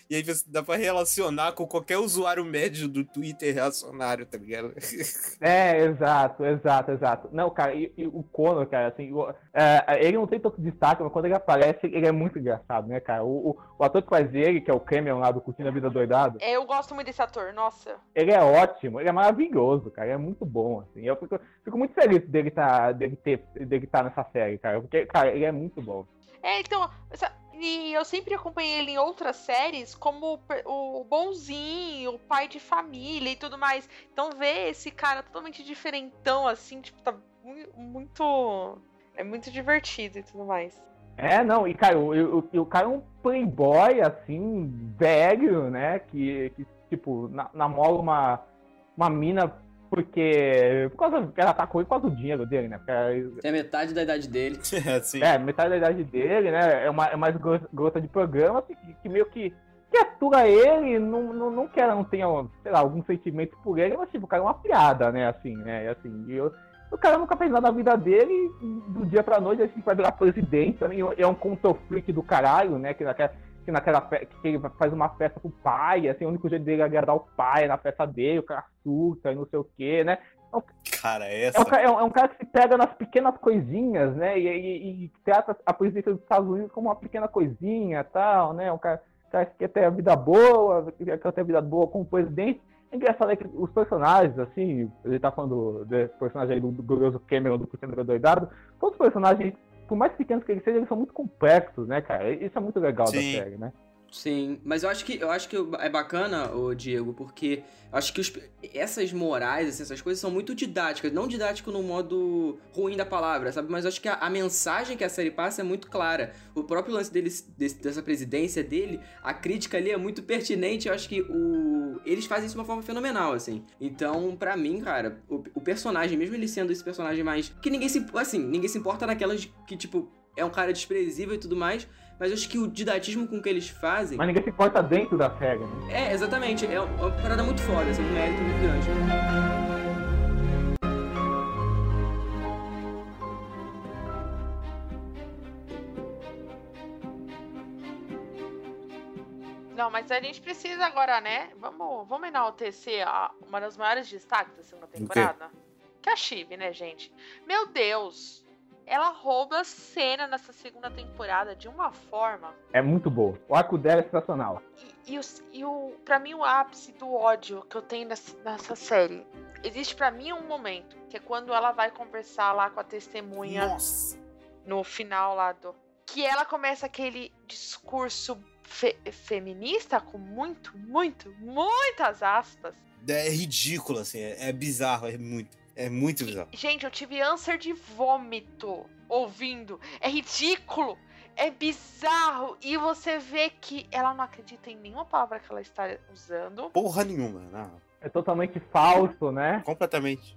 E aí você dá pra relacionar com qualquer usuário médio do Twitter reacionário, tá ligado? É, exato, exato, exato. Não, cara, e, e o Conor, cara, assim, o, é, ele não tem tanto destaque, mas quando ele aparece, ele é muito engraçado, né, cara? O, o, o ator que faz ele, que é o Cameron lá do Curtindo a Vida Doidado. É, Eu gosto muito desse ator, nossa. Ele é ótimo, ele é maravilhoso, cara. Ele é muito bom, assim. Eu fico, fico muito feliz dele tá, dele ter, dele tá nessa série, cara. Porque, cara, ele é muito bom. É, então, essa- e eu sempre acompanhei ele em outras séries como o bonzinho, o pai de família e tudo mais. Então ver esse cara totalmente diferentão, assim, tipo, tá mu- muito. É muito divertido e tudo mais. É, não, e cara, o, o, o cara é um playboy, assim, velho, né? Que, que tipo, na- namora uma, uma mina porque. Por causa que ela tá com ele por causa do dinheiro dele, né? Porque, a metade da idade dele. É, é, metade da idade dele, né? É uma, é mais gro- garota de programa, assim, que, que meio que. Que atura ele, não, não, não que ela não tenha, sei lá, algum sentimento por ele, mas tipo, o cara é uma piada, né? Assim, né? E, assim, e eu- o cara nunca fez nada na vida dele, do dia pra noite assim, vai virar presidente também. É um control freak do caralho, né? Que naquela, que naquela que ele faz uma festa pro pai, assim, o único jeito dele é agradar o pai na festa dele, o cara surta e não sei o quê, né? Cara, É essa. um, é um- é um cara que se pega nas pequenas coisinhas, né? E, e- e trata a presidência dos Estados Unidos como uma pequena coisinha tal, né? Um cara, cara que quer ter a vida boa, que quer ter a vida boa como presidente. É engraçado é que os personagens, assim, ele tá falando desse personagem aí do, do glorioso Cameron do Cristiano Doidado, todos os personagens, por mais pequenos que eles sejam, eles são muito complexos, né, cara? Isso é muito legal Sim. da série, né? Sim, mas eu acho que eu acho que é bacana, o Diego, porque acho que os- essas morais, assim, essas coisas são muito didáticas, não didático no modo ruim da palavra, sabe? Mas acho que a, a mensagem que a série passa é muito clara. O próprio lance deles, desse- dessa presidência dele, a crítica ali é muito pertinente. Eu acho que o eles fazem isso de uma forma fenomenal, assim. Então, pra mim, cara, o, o personagem, mesmo ele sendo esse personagem mais que ninguém se assim, ninguém se importa naquelas que tipo é um cara desprezível e tudo mais, mas eu acho que o didatismo com que eles fazem Mas ninguém se importa dentro da série, né? é, exatamente. É uma parada muito foda, assim, um mérito muito grande. Não, mas a gente precisa agora, né? Vamos, vamos enaltecer a, uma das maiores destaques da segunda temporada. Que é a Chive, né, gente? Meu Deus! Ela rouba a cena nessa segunda temporada de uma forma. É muito boa. O arco dela é sensacional. E, e, o, e o, pra mim, o ápice do ódio que eu tenho nessa, nessa série. Existe pra mim um momento, que é quando ela vai conversar lá com a testemunha Nossa. no final lá do. Que ela começa aquele discurso fe- feminista com muito, muito, muitas aspas. É ridículo, assim. É, é bizarro, é muito. É muito bizarro. Gente, eu tive ânsia de vômito ouvindo. É ridículo. É bizarro. E você vê que ela não acredita em nenhuma palavra que ela está usando. Porra nenhuma, não. É totalmente falso, né? Completamente.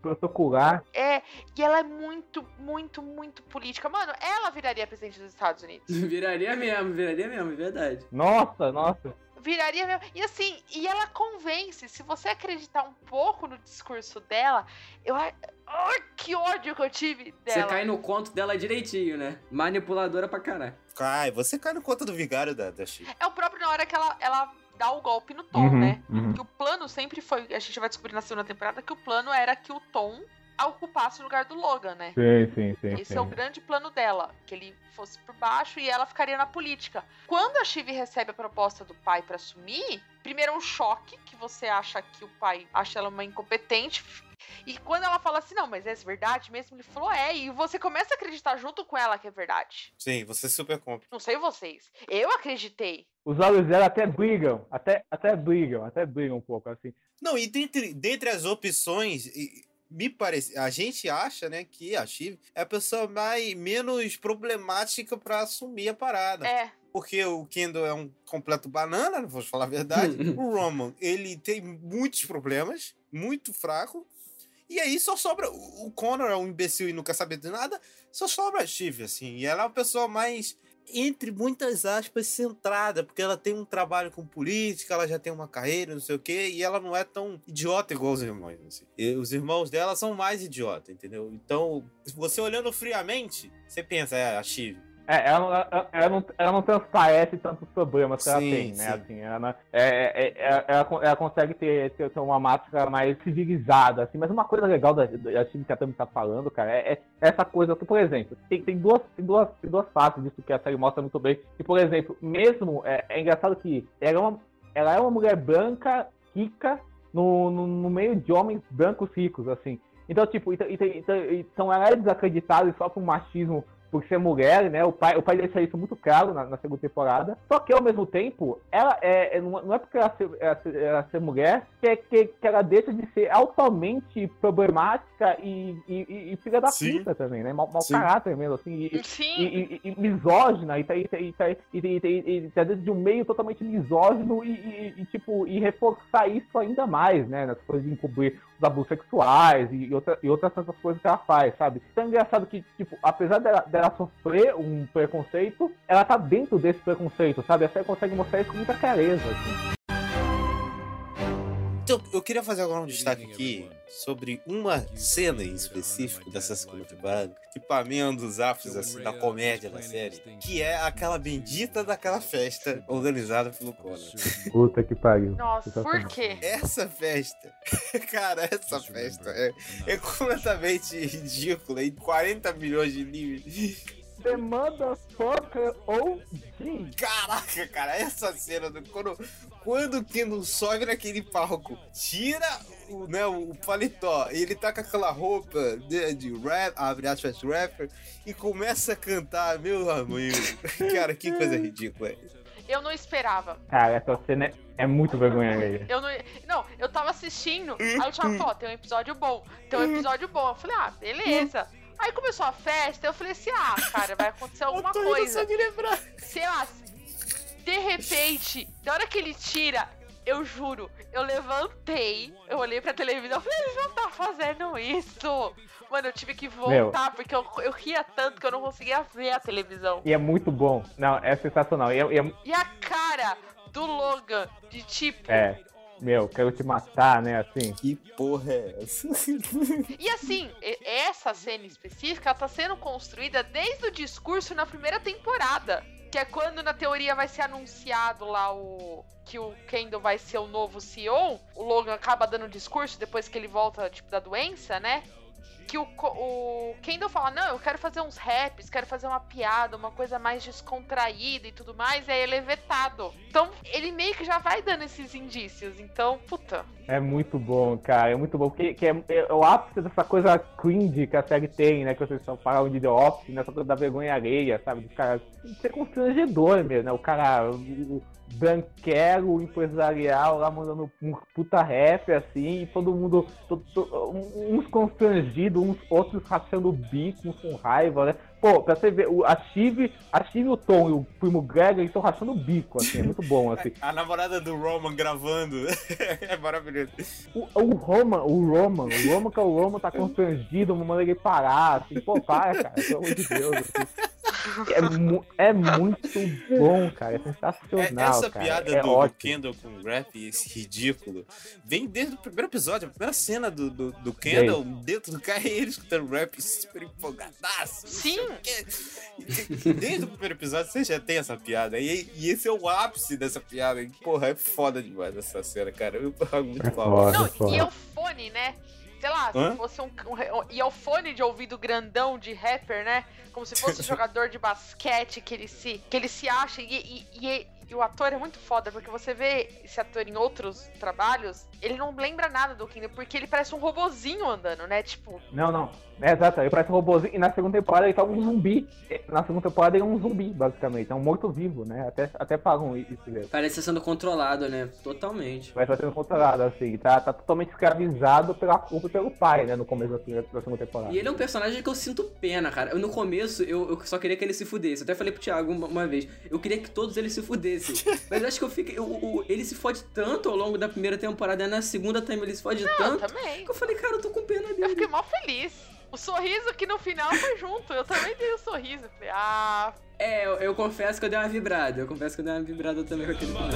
Protocolar. É, e ela é muito, muito, muito política. Mano, ela viraria presidente dos Estados Unidos. Viraria mesmo, viraria mesmo, é verdade. Nossa, nossa. Viraria mesmo. E assim, e ela convence. Se você acreditar um pouco no discurso dela, eu. Ai, que ódio que eu tive Você dela. cai no conto dela direitinho, né? Manipuladora pra caralho. Cai, você cai no conta do vigário da, da Chico. É o próprio na hora que ela, ela dá o golpe no Tom, Uhum, né? uhum. Que o plano sempre foi. A gente vai descobrir na segunda temporada que o plano era que o Tom ocupasse o lugar do Logan, né? Sim, sim, sim. Esse sim. é o grande plano dela, que ele fosse por baixo e ela ficaria na política. Quando a Shiv recebe a proposta do pai pra assumir, primeiro é um choque, que você acha que o pai acha ela uma incompetente. E quando ela fala assim, não, mas é verdade mesmo? Ele falou, é, e você começa a acreditar junto com ela que é verdade. Sim, você super compra. Não sei vocês. Eu acreditei. Os olhos dela até brigam, até, até brigam, até brigam um pouco, assim. Não, e dentre, dentre as opções, e- me parece, a gente acha, né, que a Shiv é a pessoa mais menos problemática pra assumir a parada. É, Porque o Kendall é um completo banana, não vou falar a verdade. o Roman, ele tem muitos problemas, muito fraco. E aí só sobra. O o Connor é um imbecil e nunca sabe de nada. Só sobra a Shiv, assim. E ela é uma pessoa mais, entre muitas aspas, centrada. Porque ela tem um trabalho com política, ela já tem uma carreira, não sei o quê. E ela não é tão idiota igual os irmãos. Assim. Os irmãos dela são mais idiota, entendeu? Então, você olhando friamente, você pensa, é, a Shiv. É, ela, não- ela, ela não, ela não transparece tantos problemas que ela Sim, tem, né? sim. Assim, ela, é, é, é- ela, ela consegue ter, ter, ter uma máscara mais civilizada, assim. Mas uma coisa legal da, da time que a Tami tá falando, cara, é, é essa coisa que, por exemplo, tem, tem, duas, tem, duas, tem duas faces disso que a série mostra muito bem. Que, por exemplo, mesmo, é, engraçado que ela é uma, ela é uma mulher branca, rica, no, no, no meio de homens brancos ricos, assim. Então, tipo, então, então, então, então ela é desacreditada só por machismo por ser mulher, né? O pai, o pai deixa isso muito claro na, na segunda temporada. Só que ao mesmo tempo, ela é, é não é porque ela ser, ela ser, ela ser mulher que, é, que, que, ela deixa de ser altamente problemática e, e, e filha da Sim. puta também, né? Mau, mau caráter mesmo, assim. E, e, e, misógina, e tá, e, tá, e, tá, e, e, tá dentro de um meio totalmente misógino e, tipo, e reforçar isso ainda mais, né? Nas coisas de encobrir os abusos sexuais e, outra, e outras tantas coisas que ela faz, sabe? Então é engraçado que, tipo, apesar dela, dela sofrer um preconceito, ela tá dentro desse preconceito, sabe? A série consegue mostrar isso com muita clareza. Assim. Então, eu queria fazer agora um destaque aqui sobre uma cena em específico dessa segunda temporada, que pra mim é um dos ápices assim, da comédia da série, que é aquela bendita daquela festa organizada pelo Conan. Puta que pariu. Nossa, por quê? Essa festa, cara, essa festa é, é completamente ridícula em 40 milhões de níveis. Demanda Fucker ou Caraca, cara, essa cena do quando, quando o Kendo sobe naquele palco, tira o, né, o paletó, ele tá com aquela roupa de, de rap, abre aspas, rapper, e começa a cantar, meu amigo. cara, que coisa ridícula. Eu não esperava. Cara, essa cena é, é muito vergonha aí. Eu não, não, eu tava assistindo, aí eu tinha, pô, tem um episódio bom, tem um episódio bom. Eu falei, ah, beleza. Aí começou a festa, eu falei assim, ah, cara, vai acontecer alguma coisa. Sei lá, de repente, na hora que ele tira, eu juro, eu levantei, eu olhei pra televisão e falei, ele não tá fazendo isso. Mano, eu tive que voltar, Meu. porque eu, eu ria tanto que eu não conseguia ver a televisão. E é muito bom. Não, é sensacional. E, é, é... e a cara do Logan, de tipo, é meu, quero te matar, né? Assim. Que porra é essa? e assim, essa cena específica ela tá sendo construída desde o discurso na primeira temporada. Que é quando, na teoria, vai ser anunciado lá o. Que o Kendall vai ser o novo CEO. O Logan acaba dando discurso depois que ele volta, tipo, da doença, né? Que o, o Kendall fala, não, eu quero fazer uns raps, quero fazer uma piada, uma coisa mais descontraída e tudo mais, e aí ele é vetado. Então, ele meio que já vai dando esses indícios, então, puta. É muito bom, cara, é muito bom, porque que é, é, o ápice dessa coisa cringe que a série tem, né, que vocês estão falando de The Office, né, essa coisa da vergonha areia, sabe, do cara ser constrangedor mesmo, né, o cara, o, branquero empresarial lá mandando um puta rap assim, e todo mundo, todo, todo, uns constrangidos, uns outros rachando o bico, uns com raiva, né? Pô, pra você ver, a Chive, a Chive, o Tom e o primo Greg estão rachando o bico, assim, é muito bom, assim. A namorada do Roman gravando, é maravilhoso. O, o Roman, o Roman, o Roman que é o Roman tá constrangido, mandando ele parar, assim, pô, para, cara, pelo amor de Deus, assim. É, mu é, muito bom, cara. É sensacional. Essa cara. piada é do, do, Kendall com o rap, esse ridículo, vem desde o primeiro episódio. A primeira cena do, do, do Kendall dentro do carro e ele escutando rap super empolgadaço. Sim! Desde o primeiro episódio você já tem essa piada. E, e esse é o ápice dessa piada. Porra, é foda demais essa cena, cara. Eu pago muito pau. É Não, e é o fone, né? Sei lá, Hã? se fosse um, um, E é o fone de ouvido grandão de rapper, né? Como se fosse um jogador de basquete que ele se, que ele se acha. E, e, e, e, o ator é muito foda, porque você vê esse ator em outros trabalhos, ele não lembra nada do Kingdom, porque ele parece um robozinho andando, né? Tipo. Não, não. É, exato, ele parece um robozinho. E na segunda temporada ele tá um zumbi. Na segunda temporada ele é um zumbi, basicamente. É um morto-vivo, né? Até, até pagam isso mesmo. Parece sendo controlado, né? Totalmente. Parece sendo controlado, assim. Tá, tá totalmente escravizado pela culpa e pelo pai, né? No começo da, da segunda temporada. E ele é um personagem que eu sinto pena, cara. Eu, no começo, eu, eu só queria que ele se fudesse. Eu até falei pro Thiago uma, uma, vez. Eu queria que todos eles se fudessem. Mas eu acho que eu fiquei. Eu, eu, ele se fode tanto ao longo da primeira temporada. Na segunda também ele se fode Não, tanto. Também. Que eu falei, cara, eu tô com pena dele. Eu fiquei mal feliz. O sorriso que no final foi junto. Eu também dei o um sorriso. Falei, ah. É, eu, eu, confesso que eu dei uma vibrada. Eu confesso que eu dei uma vibrada também com aquele final.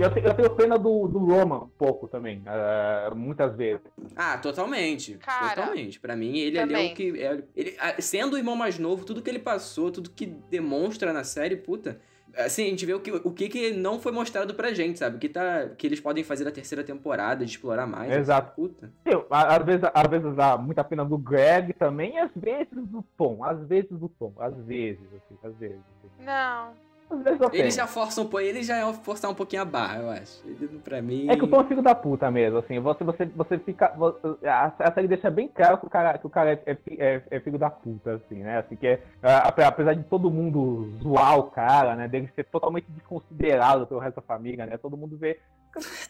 Eu, eu tenho pena do, do Roman um pouco também, uh, muitas vezes. Ah, totalmente. Cara, totalmente. Para mim, ele também. ali é o que. É, ele, sendo o irmão mais novo, tudo que ele passou, tudo que demonstra na série, puta Assim, a gente vê o que, o que, que não foi mostrado pra gente, sabe? O que, tá, que eles podem fazer na terceira temporada, de explorar mais. Exato. Puta. Eu, às, vezes, às vezes dá muita pena do Greg também, e às vezes do Tom. Às vezes do Tom. Às vezes, assim, às vezes. assim. Não. Tenho. já forçam um pouco, eles já iam forçar um pouquinho a barra, eu acho. Ele, pra mim. É que o Tom é filho da puta mesmo, assim. Você, você, você fica. você- a, a série deixa bem claro que o cara, que o cara é, é é- é filho da puta, assim, né? Assim, que é, apesar de todo mundo zoar o cara, né? Dele ser totalmente desconsiderado pelo resto da família, né? Todo mundo vê.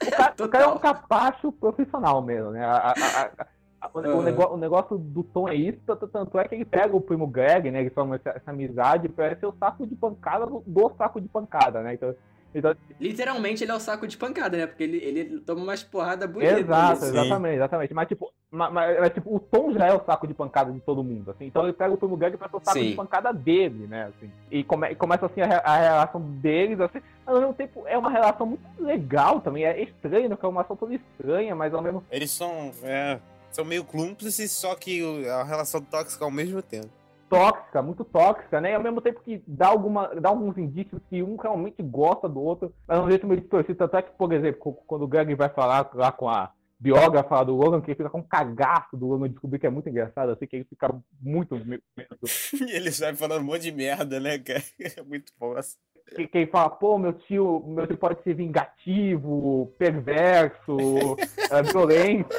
O cara, o cara é um capacho profissional mesmo, né? A- a- o, o Aham. negócio, o negócio do Tom é isso, tanto, é que ele pega o primo Greg, né? Eles formam essa, essa amizade pra ser o saco de pancada do, do saco de pancada, né? Então, então Literalmente ele é o saco de pancada, né? Porque ele, ele toma umas porradas bonitas. Exato, nisso. exatamente, exatamente. Mas tipo, ma- ma- mas, tipo, o Tom já é o saco de pancada de todo mundo, assim. Então ele pega o primo Greg pra ser o saco Sim. de pancada dele, né? Assim. E, come- e começa assim a, re- a relação deles, assim. Mas ao mesmo tempo é uma relação muito legal também. É estranho, né? Que é uma relação toda estranha, mas ao mesmo Eles são, é, são meio cúmplices, só que uma relação tóxica ao mesmo tempo. tóxica, muito tóxica, né? E ao mesmo tempo que dá, alguma, dá alguns indícios que um realmente gosta do outro, mas é um jeito meio distorcido. Tanto é que, por exemplo, quando o Greg vai falar lá com a biógrafa do Logan, que ele fica com um cagaço do Logan, descobrir que é muito engraçado, assim, que ele fica muito. E eles saem falando um monte de merda, né, cara? É muito bom. assim. Que, que ele fala, pô, meu tio, meu tio pode ser vingativo, perverso, é, violento.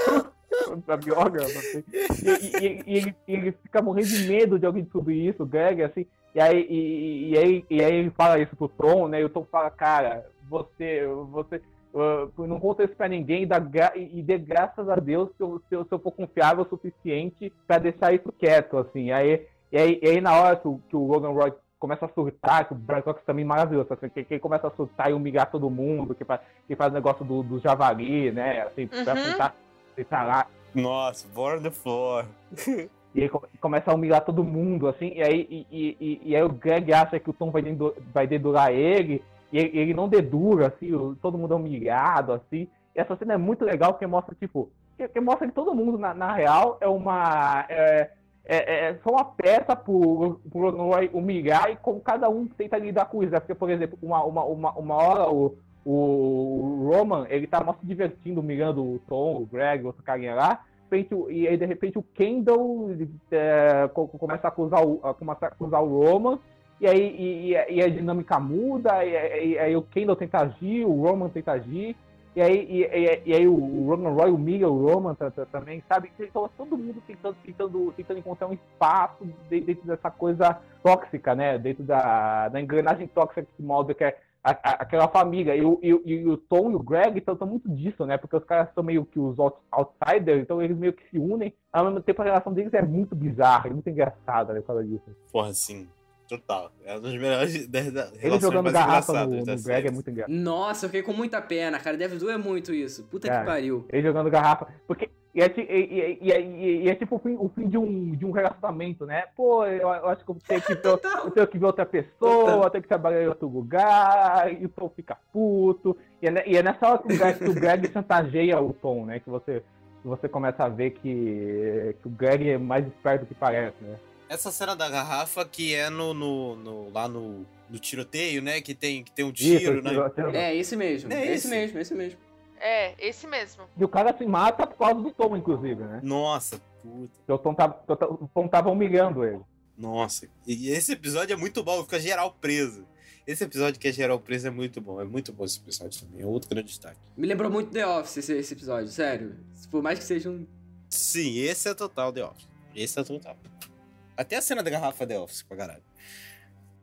A biógrafa, assim. E, e- e- ele, e ele fica morrendo de medo de alguém descobrir isso, o Greg, assim. E aí, e, aí, e aí ele fala isso pro Tom, né? E o Tom fala, cara, você, você uh, não conta isso pra ninguém, dá e dê graças a Deus se eu, se eu, se eu for confiável o suficiente pra deixar isso quieto, assim. Aí, e aí, e aí na hora que o, que o Logan Roy começa a surtar, que o Brian Cox também é maravilhoso, assim, que, que ele começa a surtar e humilhar todo mundo, que faz, que faz o negócio do, do javali, né? Assim, pra Uhum. Tentar, tentar lá. Nossa, born the floor. E come- começa a humilhar todo mundo, assim, e aí, e, e- e- aí o Greg acha que o Tom vai, dedu- vai dedurar ele, e ele, ele não dedura, assim, o- todo mundo é humilhado, assim. E essa cena é muito legal, porque mostra, tipo, que, que mostra que todo mundo, na, na real, é uma. É, é, é só uma peça pro, pro Roy humilhar e como cada um tenta lidar com isso. né? Porque, por exemplo, uma, uma, uma, uma hora o, o Roman, ele tá mó se divertindo, humilhando o Tom, o Greg, outro carinha lá. O- e aí, de repente, o Kendall é, co- começa a acusar o, a acusar o Roman. E aí e, e- a dinâmica muda, e, e aí o Kendall tenta agir, o Roman tenta agir. E aí, e, e- aí o Roman Roy humilha o Roman ta- ta- também, sabe? Então todo mundo tentando, tentando, tentando encontrar um espaço de- dentro dessa coisa tóxica, né? Dentro da, da engrenagem tóxica que se molda, que é a- a- aquela família. E e, e o Tom e o Greg estão muito disso, né? Porque os caras são meio que os out- outsiders, então eles meio que se unem. Ao mesmo tempo, a relação deles é muito bizarra, é muito engraçada né, por causa disso. Porra, sim. Total. É uma das melhores da, Ele relações jogando garrafa no, no Greg é muito engraçado. Nossa, eu fiquei com muita pena, cara. Deve doer muito isso. Puta Cara, que pariu. Ele jogando garrafa. Porque. E é, e- e- e- é tipo o fim, o fim de, um, de um relacionamento, né? Pô, eu, eu acho que eu tenho que, ver, eu tenho que ver outra pessoa, eu tenho que trabalhar em outro lugar, e o Tom fica puto. E é, e é nessa hora que o Greg, que o Greg chantageia o Tom, né? Que você, você começa a ver que, que o Greg é mais esperto do que parece, né? Essa cena da garrafa que é no, no, no- lá no, no tiroteio, né? Que tem, que tem um tiro, Isso, né? tiro- É, esse mesmo. É É esse esse. mesmo, esse mesmo. É, esse mesmo. E o cara se mata por causa do Tom, inclusive, né? Nossa, puta. Porque o Tom tava, o Tom tava humilhando ele. Nossa. E esse episódio é muito bom, fica geral preso. Esse episódio que é geral preso é muito bom. É muito bom esse episódio também. É outro grande destaque. Me lembrou muito The Office esse, esse episódio, sério. Por mais que seja um. Sim, esse é total The Office. Esse é total. Até a cena da garrafa The Office, pra caralho.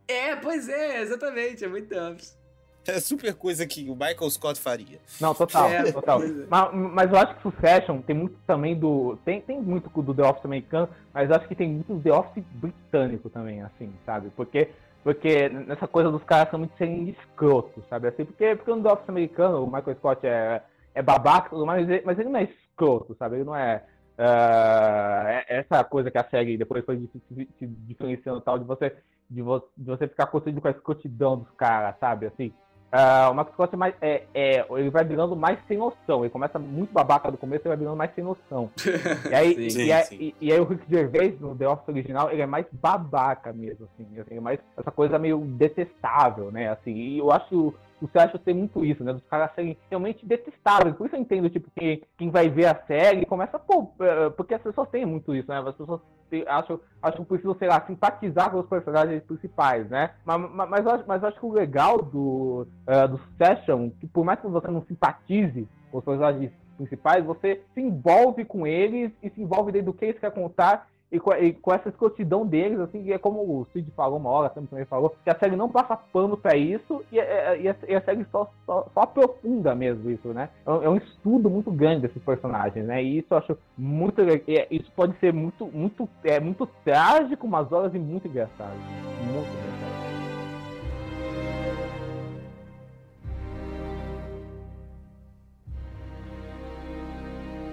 É, pois é, exatamente. É muito The Office. É super coisa que o Michael Scott faria. Não, total, É, total. é. Mas, mas eu acho que Succession tem muito também do. Tem, tem muito do The Office americano, mas eu acho que tem muito do The Office britânico também, assim, sabe? Porque, porque nessa coisa dos caras são muito serem escrotos, sabe? Assim, porque, porque no The Office americano, o Michael Scott é, é babaca mas ele- mas ele não é escroto, sabe? Ele não é. É- essa coisa que a série depois foi se, se- se diferenciando tal, de você, de, vo, de você ficar construindo com a escrotidão dos caras, sabe? Assim. Uh, o Max Scott é mais, é, é, ele vai virando mais sem noção. Ele começa muito babaca do começo e vai virando mais sem noção. e, aí, Sim. e, aí- e- e aí o Rick Gervais, no The Office original, ele é mais babaca mesmo, assim. assim, é mais essa coisa meio detestável, né? Assim, e eu acho que o, o Sérgio tem muito isso, né? Dos caras serem realmente detestáveis. Por isso eu entendo, tipo, que quem vai ver a série começa, pô, eh, porque as pessoas têm muito isso, né? As pessoas acham, acham que precisam, sei lá, simpatizar com os personagens principais, né? Mas, mas, mas, eu, acho, mas eu acho que o legal do, eh, do Session, que por mais que você não simpatize com os personagens principais, você se envolve com eles e se envolve dentro do que eles querem contar e com, e com essa escrotidão deles, assim, e é como o Cid falou uma hora, também falou, que a série não passa pano pra isso e, é- e a, e a série só, só, só aprofunda mesmo isso, né? É um, é um estudo muito grande desses personagens, né? E isso eu acho muito. é, Isso pode ser muito, muito, é, muito trágico, umas horas e muito engraçado. Muito engraçado.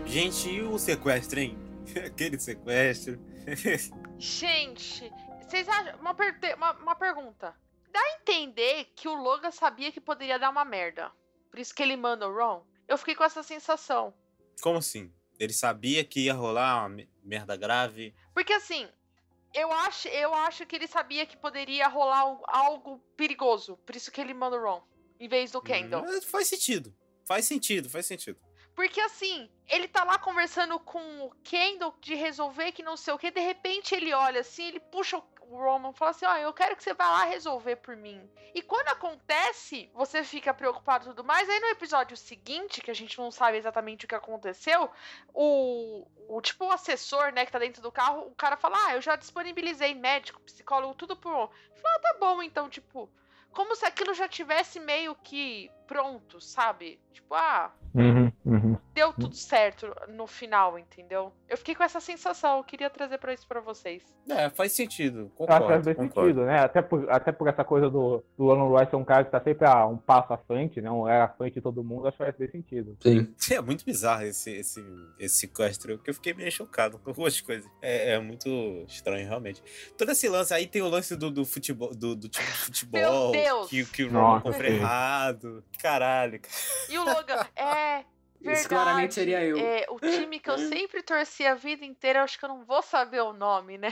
Gente, e o sequestro, hein? Aquele sequestro. Gente, vocês acham. Uma, perte- uma, uma pergunta. Dá a entender que o Logan sabia que poderia dar uma merda. Por isso que ele manda o Ron? Eu fiquei com essa sensação. Como assim? Ele sabia que ia rolar uma me- merda grave. Porque assim, eu acho, eu acho que ele sabia que poderia rolar al- algo perigoso. Por isso que ele manda o Ron. Em vez do Kendall. Hum, faz sentido. Faz sentido, faz sentido. Porque assim, ele tá lá conversando com o Kendall de resolver que não sei o que, de repente ele olha assim, ele puxa o Roman e fala assim: Ó, eu quero que você vá lá resolver por mim. E quando acontece, você fica preocupado e tudo mais. Aí no episódio seguinte, que a gente não sabe exatamente o que aconteceu, o, o tipo o assessor, né, que tá dentro do carro, o cara fala: Ah, eu já disponibilizei médico, psicólogo, tudo pro. Fala: ah, tá bom, então, tipo. Como se aquilo já tivesse meio que pronto, sabe? Tipo, ah, Uhum, uhum. Deu tudo certo no final, entendeu? Eu fiquei com essa sensação, eu queria trazer pra isso pra vocês. É, faz sentido. Que faz Concordo, bem concordo. sentido, né? Até por, até por essa coisa do, do Alan Roy ser um cara que tá sempre a um passo à frente, né? Um era à frente de todo mundo, acho que faz bem sentido. Sim. É muito bizarro esse, esse, esse sequestro, porque eu fiquei meio chocado com algumas coisas. É, é muito estranho, realmente. Todo esse lance, aí tem o lance do, do futebol, do, do time de futebol, Deus! que, que o Roman compra errado. Caralho, cara. E o Logan, é. Verdade, Isso claramente seria eu. É, o time que eu sempre torci a vida inteira, eu acho que eu não vou saber o nome, né?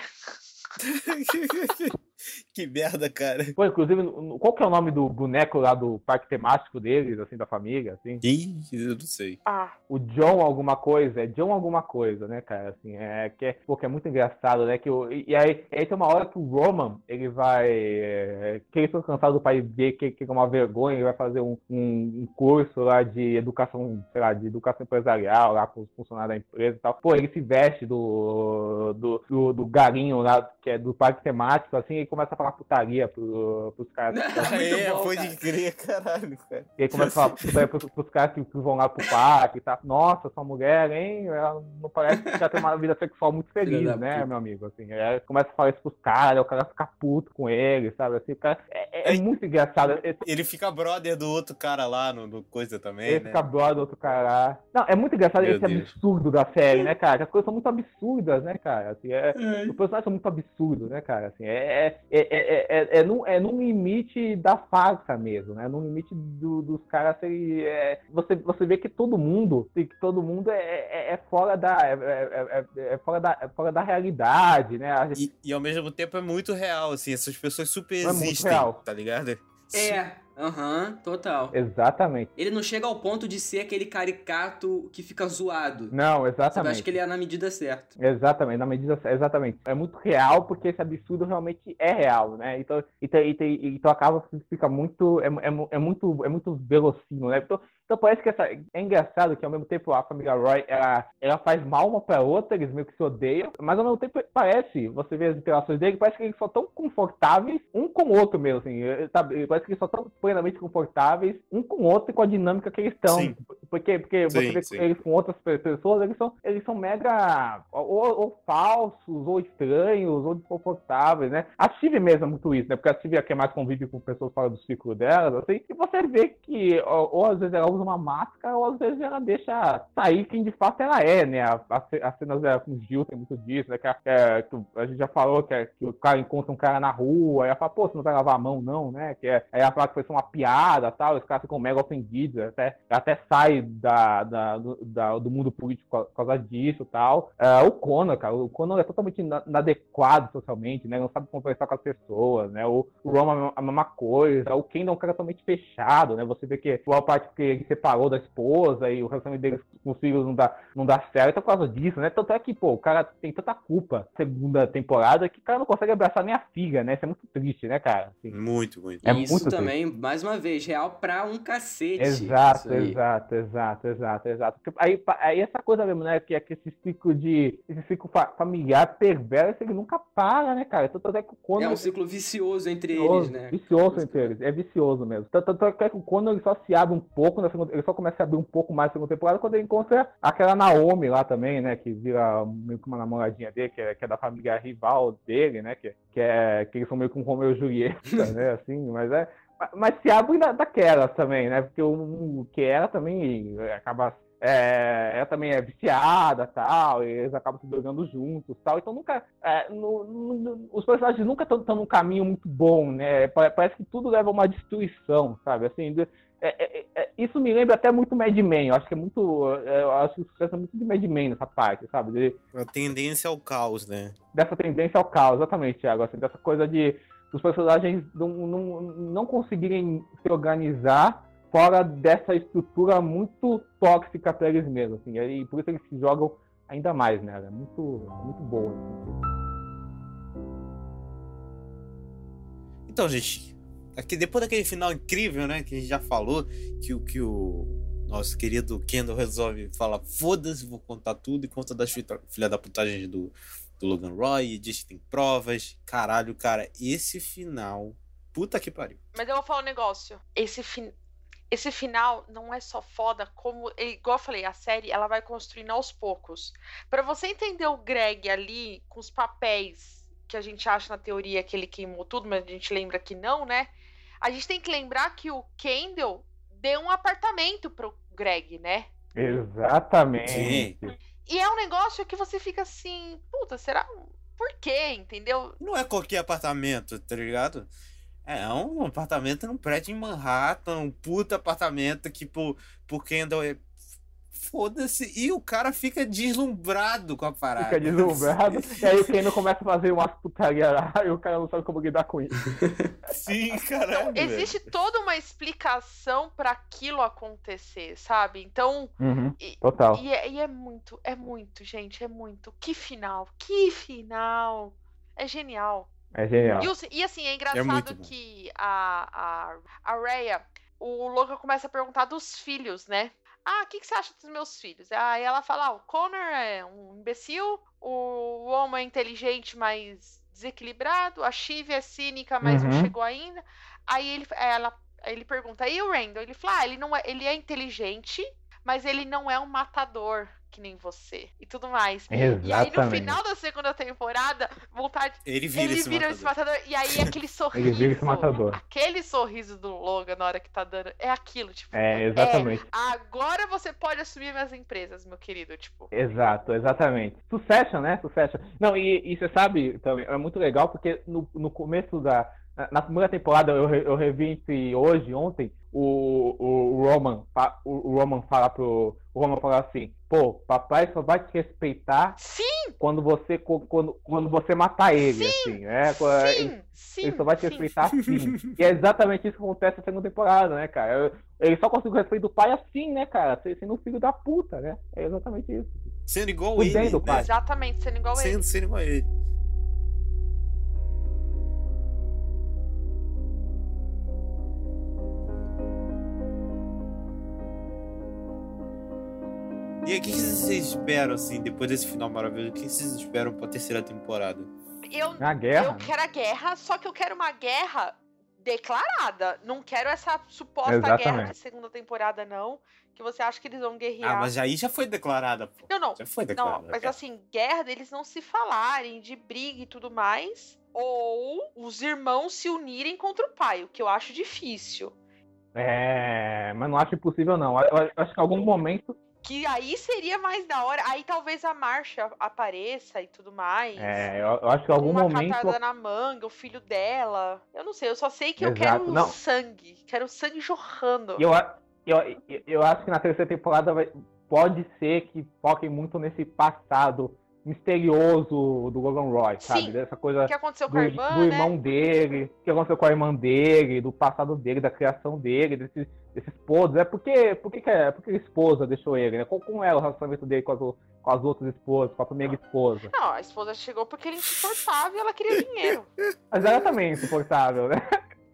que merda, cara. Pô, inclusive, qual que é o nome do boneco lá do parque temático deles, assim, da família, assim? Ih, eu não sei. Ah, o John alguma coisa, é John alguma coisa, né, cara? Assim, é que é, pô, que é muito engraçado, né? Que o, e, e aí, aí tem uma hora que o Roman, ele vai. É, que ele foi cansado do pai ver que, que é uma vergonha, ele vai fazer um, um, um curso lá de educação, sei lá, de educação empresarial lá com os funcionários da empresa e tal. Pô, ele se veste do, do, do, do galinho lá, que é do parque temático, assim, e começa a falar putaria pro, pros caras. Muito é, bom, pode cara. crer, caralho, cara. E aí começa a falar putaria pros, pros caras que, que vão lá pro parque e tal. Nossa, sua mulher, hein? Ela não parece que já tem uma vida sexual muito feliz, né, puta. meu amigo? Assim, aí começa a falar isso pros caras, o cara fica puto com ele, sabe? Assim, cara, é, é É- muito engraçado. Esse, Ele fica brother do outro cara lá no, no coisa também, ele né? fica brother do outro cara lá. Não, é muito engraçado Meu esse Deus. absurdo da série, né, cara? As coisas são muito absurdas, né, cara? Assim, é, os personagens são muito absurdos, né, cara? Assim, é, é, é, é, é, num, é num limite da farsa mesmo, né? Num limite do- dos caras serem. é, você, você vê que todo mundo, que todo mundo é, é, é fora da. É, é- é- é fora da, é fora da realidade, né? Gente- E, e ao mesmo tempo é muito real, assim, essas pessoas super É muito existem, real. tá ligado? É, aham, total. Exatamente. Ele não chega ao ponto de ser aquele caricato que fica zoado. Não, exatamente. Acho que ele é na medida certa. Exatamente, na medida exatamente. É muito real porque esse absurdo realmente é real, né? Então, então, então, então acaba fica muito é, é, é muito é muito verossímil, né? Então, então parece que essa é engraçado que ao mesmo tempo a família Roy ela, ela faz mal uma para outra, eles meio que se odeiam, mas ao mesmo tempo parece, você vê as interações deles, parece que eles só tão confortáveis um com o outro mesmo, assim, eh, sabe? Parece que eles só tão plenamente confortáveis um com o outro e com a dinâmica que eles estão. Sim. Porque, porque você Sim, vê sim. eles com outras pe- pessoas, eles são, eles são mega ou, ou falsos, ou estranhos, ou desconfortáveis, né? A Steve mesmo é muito isso, né? Porque a Steve é a que mais convive com pessoas fora do ciclo delas, assim, e você vê que ou, ou às vezes ela usa uma máscara, ou às vezes ela deixa sair quem de fato ela é, né? A- a As cenas dela com o Gil tem muito disso, né? Que, a- a- que a gente já falou que, é- que o cara encontra um cara na rua, aí ela fala, pô, você não vai lavar a mão, não, né? Que é, aí ela fala que foi só uma piada tal, os caras ficam mega ofendidos, até, até sai da, da- do, da- do mundo político por causa disso tal. É, o Conor, cara, o Conor é totalmente ina- inadequado socialmente, né? Não sabe conversar com as pessoas, né? O, o Roman a mesma coisa, o Kendall é um cara totalmente fechado, né? Você vê que boa parte que ele separou da esposa e o relacionamento dele com os filhos não dá, não dá certo por causa disso, né? Tanto é que, pô, o cara tem tanta culpa segunda temporada que o cara não consegue abraçar nem a filha, né? Isso é muito triste, né, cara? Assim, Muito, muito. É isso muito também, mais uma vez, real pra um cacete. Exato, exato, exato, exato, exato. Porque Aí, aí essa coisa mesmo, né? Que é que esse ciclo de. Esse ciclo fa- familiar perverso, ele nunca para, né, cara? Tanto é que o Conor. É um ciclo vicioso entre vicioso, eles, né? Vicioso entre eles, é vicioso mesmo. Tanto, é que o Conor ele só se abre um pouco na segunda, ele só começa a abrir um pouco mais na segunda temporada quando ele encontra aquela Naomi lá também, né? Que vira meio que uma namoradinha dele, que é, que é da família rival dele, né? Que, que, é, que eles são meio que um Romeu e Julieta, né? Assim, mas é. Mas se abre da, daquelas também, né? Porque o, o que ela também acaba. É, ela também é viciada tal, e eles acabam se drogando juntos tal. Então nunca. é, no- no- os personagens nunca estão num caminho muito bom, né? Pa- Parece que tudo leva a uma destruição, sabe? Assim, é- é- é- isso me lembra até muito Mad Men. Eu acho que é muito. é, Eu acho que o sucesso é muito de Mad Men nessa parte, sabe? De- A tendência ao caos, né? dessa tendência ao caos, exatamente, Thiago. Assim, dessa coisa de os personagens não, não, não conseguirem se organizar fora dessa estrutura muito tóxica para eles mesmos. Assim, e por isso eles se jogam ainda mais, né? É muito, é muito boa. assim. Então, gente, aqui, depois daquele final incrível, né? Que a gente já falou, que, o- que o nosso querido Kendall resolve falar: foda-se, vou contar tudo e conta das filha, da putagem do, do Logan Roy, e diz que tem provas. Caralho, cara, esse final. Puta que pariu. Mas eu vou falar um negócio. Esse, fin... Esse final não é só foda, como. é Igual eu falei, a série ela vai construindo aos poucos. Pra você entender o Greg ali, com os papéis que a gente acha na teoria que ele queimou tudo, mas a gente lembra que não, né? A gente tem que lembrar que o Kendall deu um apartamento pro Greg, né? Exatamente. Sim. E é um negócio que você fica assim, puta, será? Por quê? Entendeu? Não é qualquer apartamento, tá ligado? É um apartamento num prédio em Manhattan, um puta apartamento que pro, pro Kendall é. Foda-se. E o cara fica deslumbrado com a parada. Fica deslumbrado. e aí o Kendall começa a fazer umas putaria lá e o cara não sabe como lidar com isso. Sim, caralho. velho. Existe toda uma explicação pra aquilo acontecer, sabe? Então, Uhum, e, total. e é, e é muito, é muito, gente, é muito. Que final, que final. É genial. É genial. E, e assim, é engraçado muito bom. que a, a, a Rhea, o Logan começa a perguntar dos filhos, né? Ah, o que, que você acha dos meus filhos? Aí ela fala, ah, o Connor é um imbecil, o Woman é inteligente, mas desequilibrado, a Shiv é cínica, mas não Uhum. chegou ainda. Aí ele, ela, ele pergunta, e o Randall? Ele fala, ah, ele, não é, ele é inteligente, mas ele não é um matador que nem você. E tudo mais. E aí no Exatamente. final da segunda temporada, vontade Ele vira ele esse vira matador. esse matador. E aí aquele sorriso. Ele vira esse matador. Aquele sorriso do Logan na hora que tá dando. É aquilo, tipo. É, exatamente. agora você pode assumir minhas empresas, meu querido. Tipo. Exato, exatamente. Succession, né? Succession. Não, e, e você sabe, também, é muito legal porque no, no começo da. Na- primeira temporada, eu, re- eu revi entre hoje e ontem, o, o, Roman, o, Roman fala pro. O Roman fala assim, pô, papai só vai te respeitar Sim! quando você, quando, quando você matar ele, assim, né? Ele, Sim! Sim! ele só vai te sim. respeitar assim. e é exatamente isso que acontece na segunda temporada, né, cara? Ele só conseguiu o respeito do pai assim, né, cara? Sendo um filho da puta, né? É exatamente isso. Sendo igual Cuidando, ele. pai. Né? Exatamente, sendo igual ele. Sendo, sendo igual ele. E aí, o que vocês esperam, assim, depois desse final maravilhoso? O que vocês esperam pra terceira temporada? Eu, Na guerra. eu quero a guerra, só que eu quero uma guerra declarada. Não quero essa suposta Exatamente. guerra de segunda temporada, não. Que você acha que eles vão guerrear. Ah, mas aí já foi declarada, pô. Não, não. Já foi Não, declarada. mas cara. assim, guerra deles não se falarem, de briga e tudo mais. Ou os irmãos se unirem contra o pai, o que eu acho difícil. É, mas não acho impossível, não. Eu, eu acho que em algum momento. Que aí seria mais da hora. Aí talvez a marcha apareça e tudo mais. É, eu, eu acho que em algum uma momento. catada na manga, o filho dela. Eu não sei, eu só sei que eu Exato, quero não. sangue. Quero sangue jorrando. Eu, eu, eu, eu acho que na terceira temporada vai- pode ser que foquem muito nesse passado misterioso do Logan Roy, sabe? Sim. Dessa coisa O que aconteceu com do, a irmã, do né? irmão dele, o que aconteceu com a irmã dele, do passado dele, da criação dele, desses, desses podres. É porque, por que, que, é, por que a esposa deixou ele, né? Como, é o relacionamento dele com as, com as outras esposas, com a primeira esposa? Não, a esposa chegou porque ele é insuportável e ela queria dinheiro. Mas ela também é insuportável, né?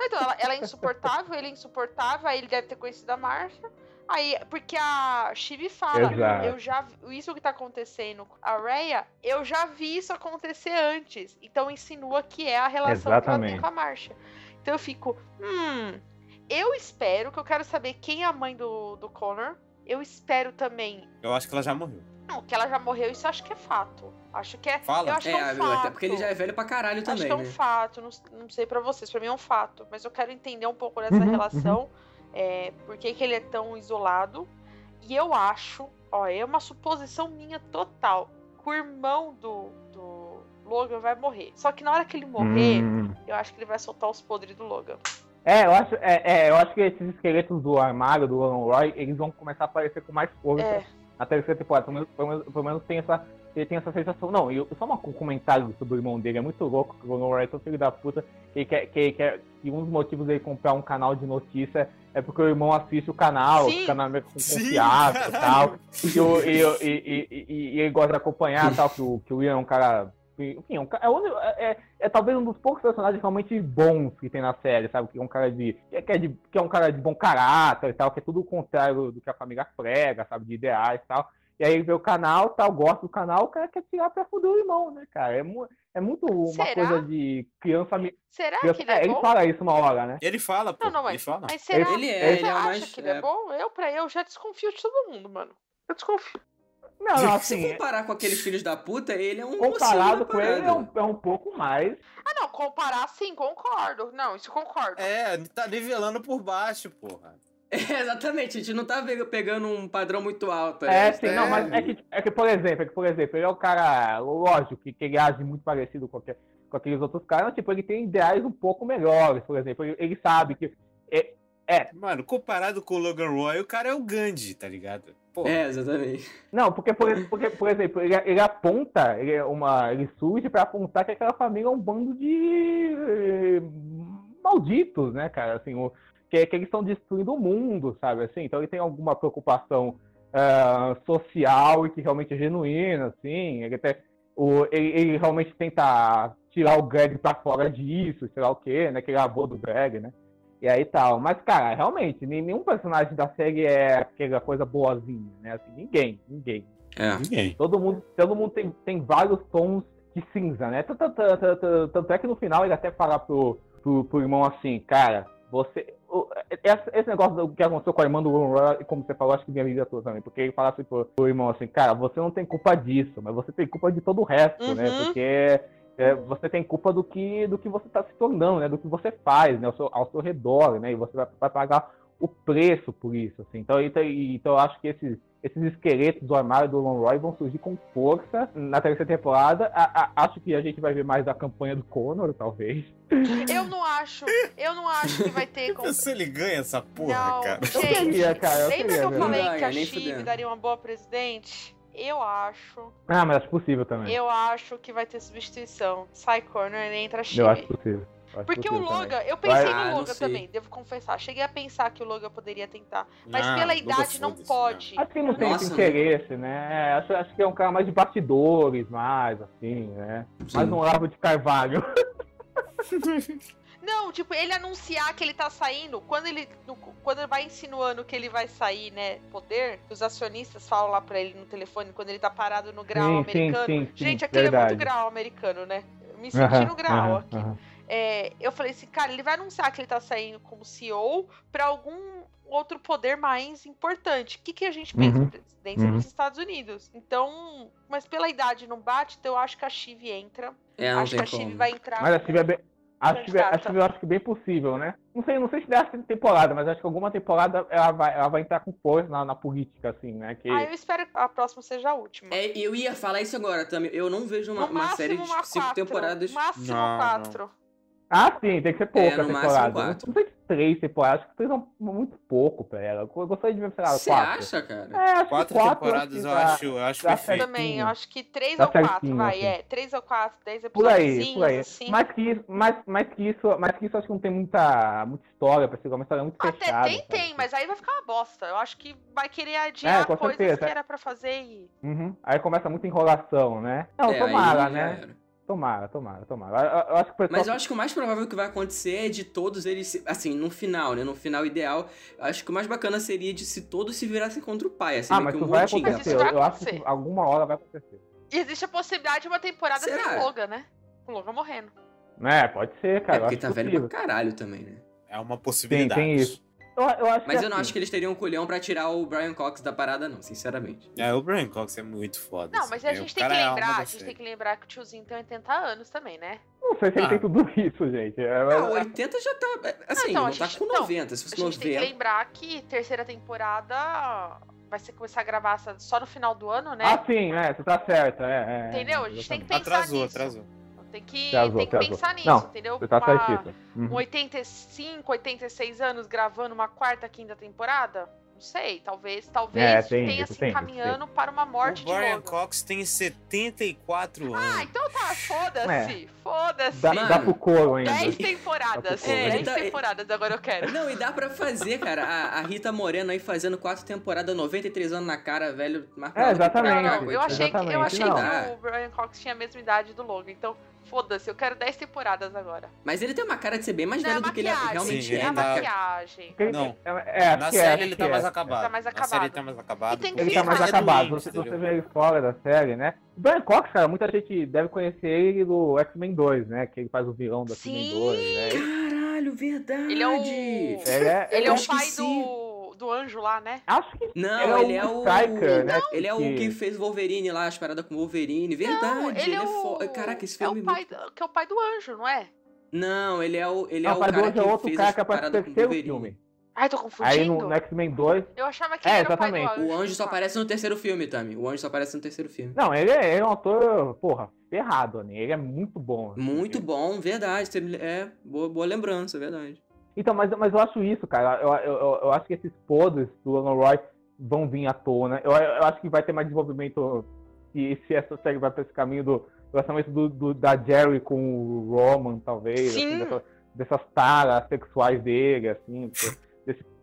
Então, ela, ela é insuportável, ele é insuportável, aí ele deve ter conhecido a Marcia. Aí, porque a Chibi fala, Exato. eu já vi- isso que tá acontecendo com a Rhea, eu já vi isso acontecer antes. Então insinua que é a relação que ela tem Exatamente. com a Marcia. Então eu fico, hum, eu espero que eu quero saber quem é a mãe do, do Connor. Eu espero também. Eu acho que ela já morreu. Não, que ela já morreu, isso eu acho que é fato. Acho que é. Fala. Eu acho É, que é um fato. até porque ele já é velho pra caralho Acho também, que é um né? fato, não, não sei pra vocês, pra mim é um fato, mas eu quero entender um pouco dessa Uhum, relação, é, por que, que ele é tão isolado. E eu acho, ó, é uma suposição minha total, que o irmão do, do Logan vai morrer. Só que na hora que ele morrer, Hum. eu acho que ele vai soltar os podres do Logan. É, eu acho, é, é, eu acho que esses esqueletos do armário do Logan Roy, eles vão começar a aparecer com mais força É. na terceira temporada. Pelo menos, pelo menos, pelo menos tem essa, ele tem essa sensação. Não, e só uma- um comentário sobre o irmão dele. É muito louco que o Logan Roy é tão filho da puta que, quer, que, quer, que um dos motivos dele comprar um canal de notícia é porque o irmão assiste o canal, Sim. o canal é com confiança e tal. E, o- e, o- e, e, e- e ele gosta de acompanhar tal, que o, que o Ian é um cara. Enfim, é, um é, o único- é- é- é talvez um dos poucos personagens realmente bons que tem na série, sabe? Que é um cara de. Que é, que é de, que é um cara de bom caráter e tal, que é tudo o contrário do que a família prega, sabe? De ideais e tal. E aí ele vê o canal, tal, gosta do canal, o cara quer tirar pra foder o irmão, né, cara? É, mu- é muito uma Será? coisa de criança. Será criança- que ele é, ele bom? fala isso uma hora, né? Ele fala, pô. Não, não, ele mas, fala. mas será Ele é, você ele é acha mais- que ele é. é. bom? Eu, pra eu, já desconfio de todo mundo, mano. Eu desconfio. Não, não, Se assim. comparar com aqueles filhos da puta, ele é um Comparado com ele, é um, é um pouco mais. Ah, não, comparar sim, concordo. Não, isso concordo. É, tá nivelando por baixo, porra. É, exatamente, a gente não tá pegando um padrão muito alto. aí, É, a gente sim, tá- não, mas é que, é que, por exemplo, é que, por exemplo, ele é um cara, lógico, que, que ele age muito parecido com, aquele- com aqueles outros caras, mas, tipo, ele tem ideais um pouco melhores, por exemplo, ele, ele sabe que. É, Mano, comparado com o Logan Roy, o cara é o Gandhi, tá ligado? Pô, É, exatamente. não, porque, por, porque, por exemplo, ele, ele aponta, ele, é uma, ele surge pra apontar que aquela família é um bando de eh, malditos, né, cara, assim, o, que, que eles estão destruindo o mundo, sabe, assim, então ele tem alguma preocupação ah, social e que realmente é genuína, assim, ele até o, ele, ele realmente tenta tirar o Greg pra fora disso, sei lá o quê, né? Que ele é avô do Greg, né? E aí tal. Mas, cara, realmente, nenhum personagem da série é aquela coisa boazinha, né? Assim, ninguém, ninguém. É. ninguém. Todo mundo, todo mundo tem, tem vários tons de cinza, né? Tanto, tanto- tanto- tanto é que no final ele até fala pro, pro, pro irmão assim, cara, você. o- esse, esse negócio do que aconteceu com a irmã do Ron Roy, como você falou, acho que minha vida toda também. Porque ele fala assim pro, pro irmão assim, cara, você não tem culpa disso, mas você tem culpa de todo o resto, né? Uhum. Porque é, você tem culpa do que, do que você está se tornando, né? Do que você faz, né? Ao seu, ao seu redor, né? E você vai, vai pagar o preço por isso, assim. Então, então, então eu acho que esses, esses esqueletos do armário do Lon Roy vão surgir com força na terceira temporada. A- a- acho que a gente vai ver mais da campanha do Conor, talvez. Eu não acho, eu não acho que vai ter. com- Se ele ganha essa porra, Não, cara. Eu gente, queria, cara, eu lembra queria que eu ver. falei Não que a Chive daria uma boa presidente? Eu acho. Ah, mas acho possível também. Eu acho que vai ter substituição. Sai Corner e entra Chive. Eu acho possível. Acho Porque o possível também. Logan, eu pensei Vai- Ah, no Logan sei. também, devo confessar. Cheguei a pensar que o Logan poderia tentar. Mas Não, pela idade não foda-se, pode. Acho que não tem Nossa, esse interesse, né? Acho, acho que é um cara mais de bastidores, mais, assim, né? Mais Sim. um Lavo de Carvalho. Não, tipo, ele anunciar que ele tá saindo, quando ele, no- quando ele vai insinuando que ele vai sair, né, poder, os acionistas falam lá pra ele no telefone, quando ele tá parado no grau Sim, americano. sim, sim, Gente, aquele é verdade. muito grau americano, né? Eu me senti Aham, no grau aham, aqui. aham. é, eu falei assim, cara, ele vai anunciar que ele tá saindo como CEO pra algum outro poder mais importante. O que, que a gente pensa? Uhum. Presidência Uhum. dos Estados Unidos. Então, mas pela idade não bate, então eu acho que a Chive entra. É, acho que a Chive vai entrar. Mas a Chive é bem. A Grande Chive, a data. Chive eu acho que bem possível, né? Não sei, não sei se dessa temporada, mas acho que alguma temporada ela vai, ela vai entrar com força na, na política, assim, né? Que... Ah, eu espero que a próxima seja a última. É, eu ia falar isso agora também. Eu não vejo uma, uma série de uma cinco quatro. temporadas. Máximo Não, quatro. Ah, sim, tem que ser pouca É, no máximo temporada. quatro. Não sei se três temporadas, acho que três é muito pouco pra ela. Eu gostaria de ver, sei lá, Você quatro. acha, cara? É, acho que Quatro quatro, temporadas acho que eu tá- acho, eu acho tá perfeito. Também, eu acho que três Tá ou quatro, certinho, vai. assim. É, três ou quatro, dez Por aí, episódios por aí. assim. Mais que isso, mais, mais que isso, mais que isso, acho que não tem muita, muita história pra ser uma história muito Até fechada. tem, sabe? tem, mas aí vai ficar uma bosta. Eu acho que vai querer adiar É, coisas certeza. que era pra fazer e. Uhum. Aí começa muita enrolação, né? Não, É, tomara, né? Tomara, tomara, tomara. Eu, eu acho que pessoal... Mas eu acho que o mais provável que vai acontecer é de todos eles, assim, no final, né? No final ideal, eu acho que o mais bacana seria de se todos se virassem contra o pai, assim, Ah, meio mas que um vai. Mas acontecer. isso vai Eu acho que acontecer. alguma hora vai acontecer. E existe a possibilidade de uma temporada Será? sem Logan, né? Com o Logan morrendo. É, pode ser, cara. É porque tá velho possível. pra caralho também, né? É uma Tem, possibilidade. tem isso. Eu, eu acho Mas que eu não assim, acho que eles teriam um culhão pra tirar o Brian Cox da parada, não, sinceramente. É, o Brian Cox é muito foda. Não, assim, mas a é, gente o tem que cara é a lembrar, a gente tem que lembrar que o tiozinho tem 80 anos também, né? Não sei se ele Ah. tem tudo isso, gente. É, Não, é- 80 já tá. é, Assim, então, não, a tá gente- com não, 90. Se A fosse gente tem que 90. lembrar que terceira temporada vai ser começar a gravar só no final do ano, né? Ah, sim, é, você tá certo. É, é, Entendeu? A gente tem que pensar Atrasou, nisso. atrasou. Tem que, Atrasou, tem que pensar nisso, Não, entendeu? Você tá Uma- certíssimo. um Uhum. 85, 86 anos gravando uma quarta, quinta temporada? Não sei, talvez, talvez É, tem tenha isso, se tem isso, encaminhando para uma morte o de Brian Logan. Cox tem 74 Ah, anos. então tá, foda-se, foda-se. Dá, dá pro couro ainda. 10 temporadas, bom. 10 É, tá- temporadas agora eu quero. Não, e dá pra fazer, cara. A, a Rita Moreno aí fazendo quatro temporadas, 93 anos na cara, velho. É, exatamente. Não, eu achei, que, eu Exatamente, achei não. que o Brian Cox tinha a mesma idade do Logan, então foda-se, eu quero 10 temporadas agora. Mas ele tem uma cara de ser bem mais Não, é velho do que ele maquiagem, realmente Sim, é é. ele tá- maquiagem. Não. É, é, Na é, série acho ele que tá é. mais acabado. Tá mais Na série acabado. ele tá mais acabado. Ele tá mais Ele é acabado. Você, você vê ele fora da série, né? O Brian Cox, cara, muita gente deve conhecer ele do X-Men 2, né? Que ele faz o vilão do X-Men Sim. 2, né? Caralho, verdade. Ele é o. Ele é, Ele é eu o pai do, do anjo lá, né? Acho que Não, ele ele é é o o. Striker, né? Ele é o que- que fez o Wolverine lá, as paradas com o Wolverine. Verdade, Não, ele, é é o. foda. Caraca, esse é filme. o pai, do- que é o pai do anjo, não é? Não, ele é o, ele é Não, o o pai do cara Anjo é que outro fez cara as que paradas com o Wolverine. filme. Ai, tô Aí confundindo. no, no X-Men 2. Eu achava que É, ele era o pai do exatamente. anjo. O anjo só aparece no terceiro filme, Tami. O anjo só aparece no terceiro filme. Não, ele é, ele é um ator, porra, ferrado, né? Ele é muito bom. assim. Muito bom, verdade. É, boa, boa lembrança, verdade. Então, mas, mas eu acho isso, cara. Eu, eu, eu, eu acho que esses podres do Logan Roy vão vir à tona. Eu, eu acho que vai ter mais desenvolvimento se, se essa série vai pra esse caminho do relacionamento do, do- da Jerry com o Roman, talvez. Sim. assim, dessa- dessas taras sexuais dele, assim.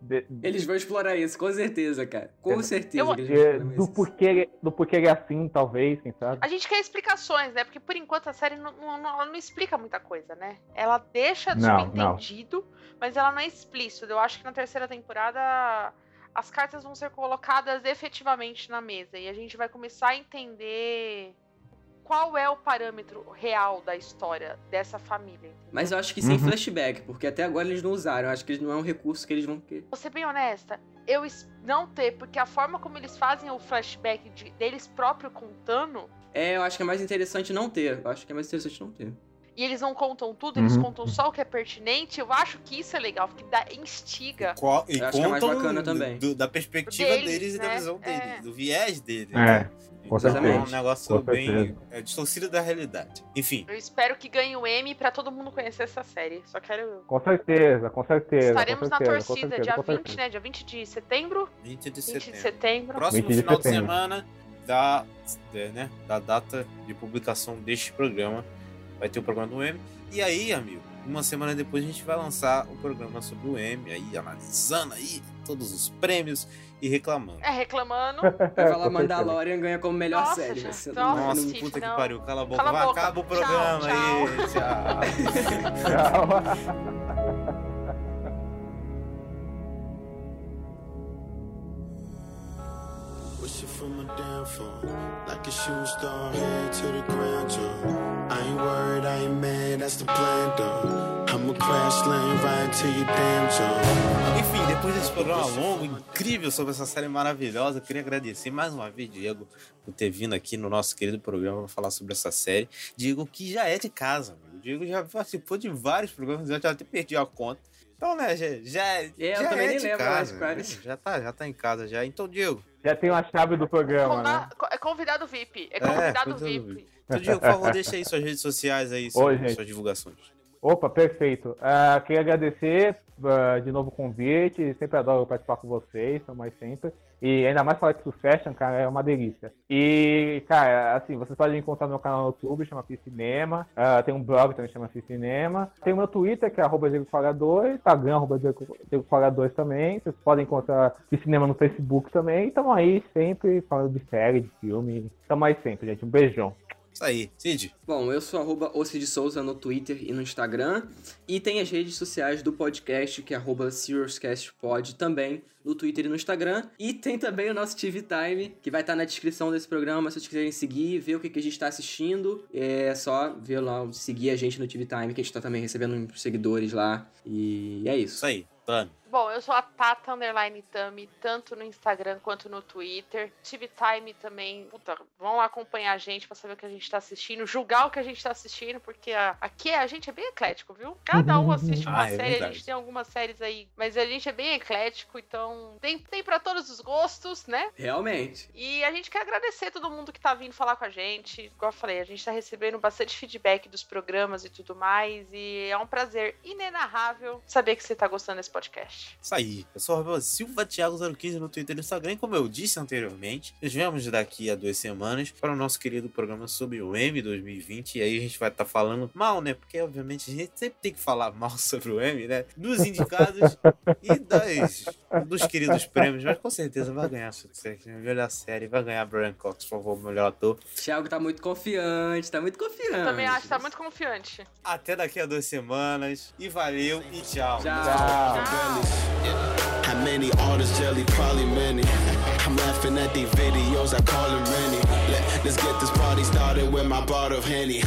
De- Eles vão explorar isso, com certeza, cara. Com Eu- certeza eu- de- do, isso. porquê, ele- do porquê ele é assim, talvez, quem sabe? A gente quer explicações, né? Porque por enquanto a série não, não, não- não explica muita coisa, né? Ela deixa Não, subentendido, mas ela não é explícita. Eu acho que na terceira temporada as cartas vão ser colocadas efetivamente na mesa e a gente vai começar a entender qual é o parâmetro real da história dessa família. entendeu? Mas eu acho que sem Uhum. flashback, porque até agora eles não usaram. Eu acho que não é um recurso que eles vão querer. Vou ser bem honesta, eu não ter, porque a forma como eles fazem o flashback de- deles próprio contando É, eu acho que é mais interessante não ter. Eu acho que é mais interessante não ter. E eles não contam tudo, eles Uhum. contam só o que é pertinente, eu acho que isso é legal, porque dá, instiga. Co- E Eu acho que é mais bacana também. do- da perspectiva Deles, deles e da né? visão É. deles, do viés deles. É, né? com Então é um negócio Com bem certeza. é, distorcido da realidade. Enfim, Eu espero que ganhe o M pra todo mundo conhecer essa série. Só quero. Com certeza, com certeza. Estaremos com na certeza, com torcida certeza, dia com 20, certeza. né? Dia 20 de setembro. 20 de 20 de setembro. setembro. Próximo 20 de final de setembro. semana da, é, né, da data de publicação deste programa. Vai ter o programa do M. E aí, amigo, uma semana depois a gente vai lançar o programa sobre o M, aí analisando aí todos os prêmios e reclamando. É, reclamando. Vai falar. Mandalorian ganha como melhor Nossa, série. gente, vai nossa. Nossa, Steve, puta que não. pariu, cala a boca, Cala a vai, boca. acaba o Tchau, programa tchau. aí, tchau. Tchau. from a downfall. Like a shooting star, head to the ground, Joe. I ain't worried, I ain't mad, that's the plan, though. Crash right to your damn Joe. Enfim, depois desse programa longo, incrível sobre essa série maravilhosa, eu queria agradecer mais uma vez, Diego, por ter vindo aqui no nosso querido programa para falar sobre essa série. Diego, que já é de casa, amigo. Diego já participou de vários programas, eu já até perdi a conta. Então, né, já, já, É, eu já também é nem lembro mais casa. Já tá, já tá em casa já. Então, Diego, Já tem uma chave do programa, né? É convidado VIP. É É, convidado convidado VIP. VIP. então, Diego, por favor, deixa aí suas redes sociais aí, Oi, suas, gente. suas divulgações. Opa, perfeito. Ah, queria agradecer ah, de novo o convite. Sempre adoro participar com vocês, são mais sempre. E ainda mais falar de Succession, cara, é uma delícia. E, cara, assim, vocês podem encontrar meu canal no YouTube, chama Cinema. Ah, tem um blog também, chama Cinema. Tem o meu Twitter, que é arroba Diego Fora 2. Instagram, arroba Diego Fora 2 também. Vocês podem encontrar Cinema no Facebook também. Tamo aí sempre falando de série, de filme. Tamo aí sempre, gente. Um beijão. Isso aí. Cid, Bom, eu sou arroba Souza no Twitter e no Instagram. E tem as redes sociais do podcast, que é arroba SiriusCastPod também, no Twitter e no Instagram. E tem também o nosso TV Time, que vai estar na descrição desse programa, se vocês quiserem seguir, ver o que, que a gente está assistindo. É só ver lá, seguir a gente no TV Time, que a gente tá também recebendo uns seguidores lá. E é isso. isso aí. Tami. Bom, eu sou a Tata Underline Tami, tanto no Instagram quanto no Twitter. TV Time também. Puta, vão lá acompanhar a gente pra saber o que a gente tá assistindo, julgar o que a gente tá assistindo, porque a- aqui a gente é bem eclético, viu? Cada um assiste uma Ah, é série, a verdade. gente tem algumas séries aí, mas a gente é bem eclético, então tem, tem para todos os gostos, né? Realmente. E a gente quer agradecer todo mundo que tá vindo falar com a gente. Igual eu falei, a gente tá recebendo bastante feedback dos programas e tudo mais. E é um prazer inenarrável saber que você tá gostando desse podcast. Isso aí. Eu sou o Rafael Silva Thiago 015 no Twitter e no Instagram. E como eu disse anteriormente, nos vemos daqui a duas semanas para o nosso querido programa sobre o M 2020. E aí a gente vai estar falando mal, né? Porque obviamente a gente sempre tem que falar mal sobre o M, né? Dos indicados e das, dos queridos prêmios. Mas com certeza vai ganhar Succession, melhor série. Vai ganhar Brian Cox, por favor, melhor ator. Thiago tá muito confiante, tá muito confiante. Também acho que tá muito confiante. Até daqui a duas semanas. E valeu e tchau. Tchau. How many artists jelly? Probably many. I'm laughing at these videos, I call them many. Let, let's get this party started with my bottle of Henny.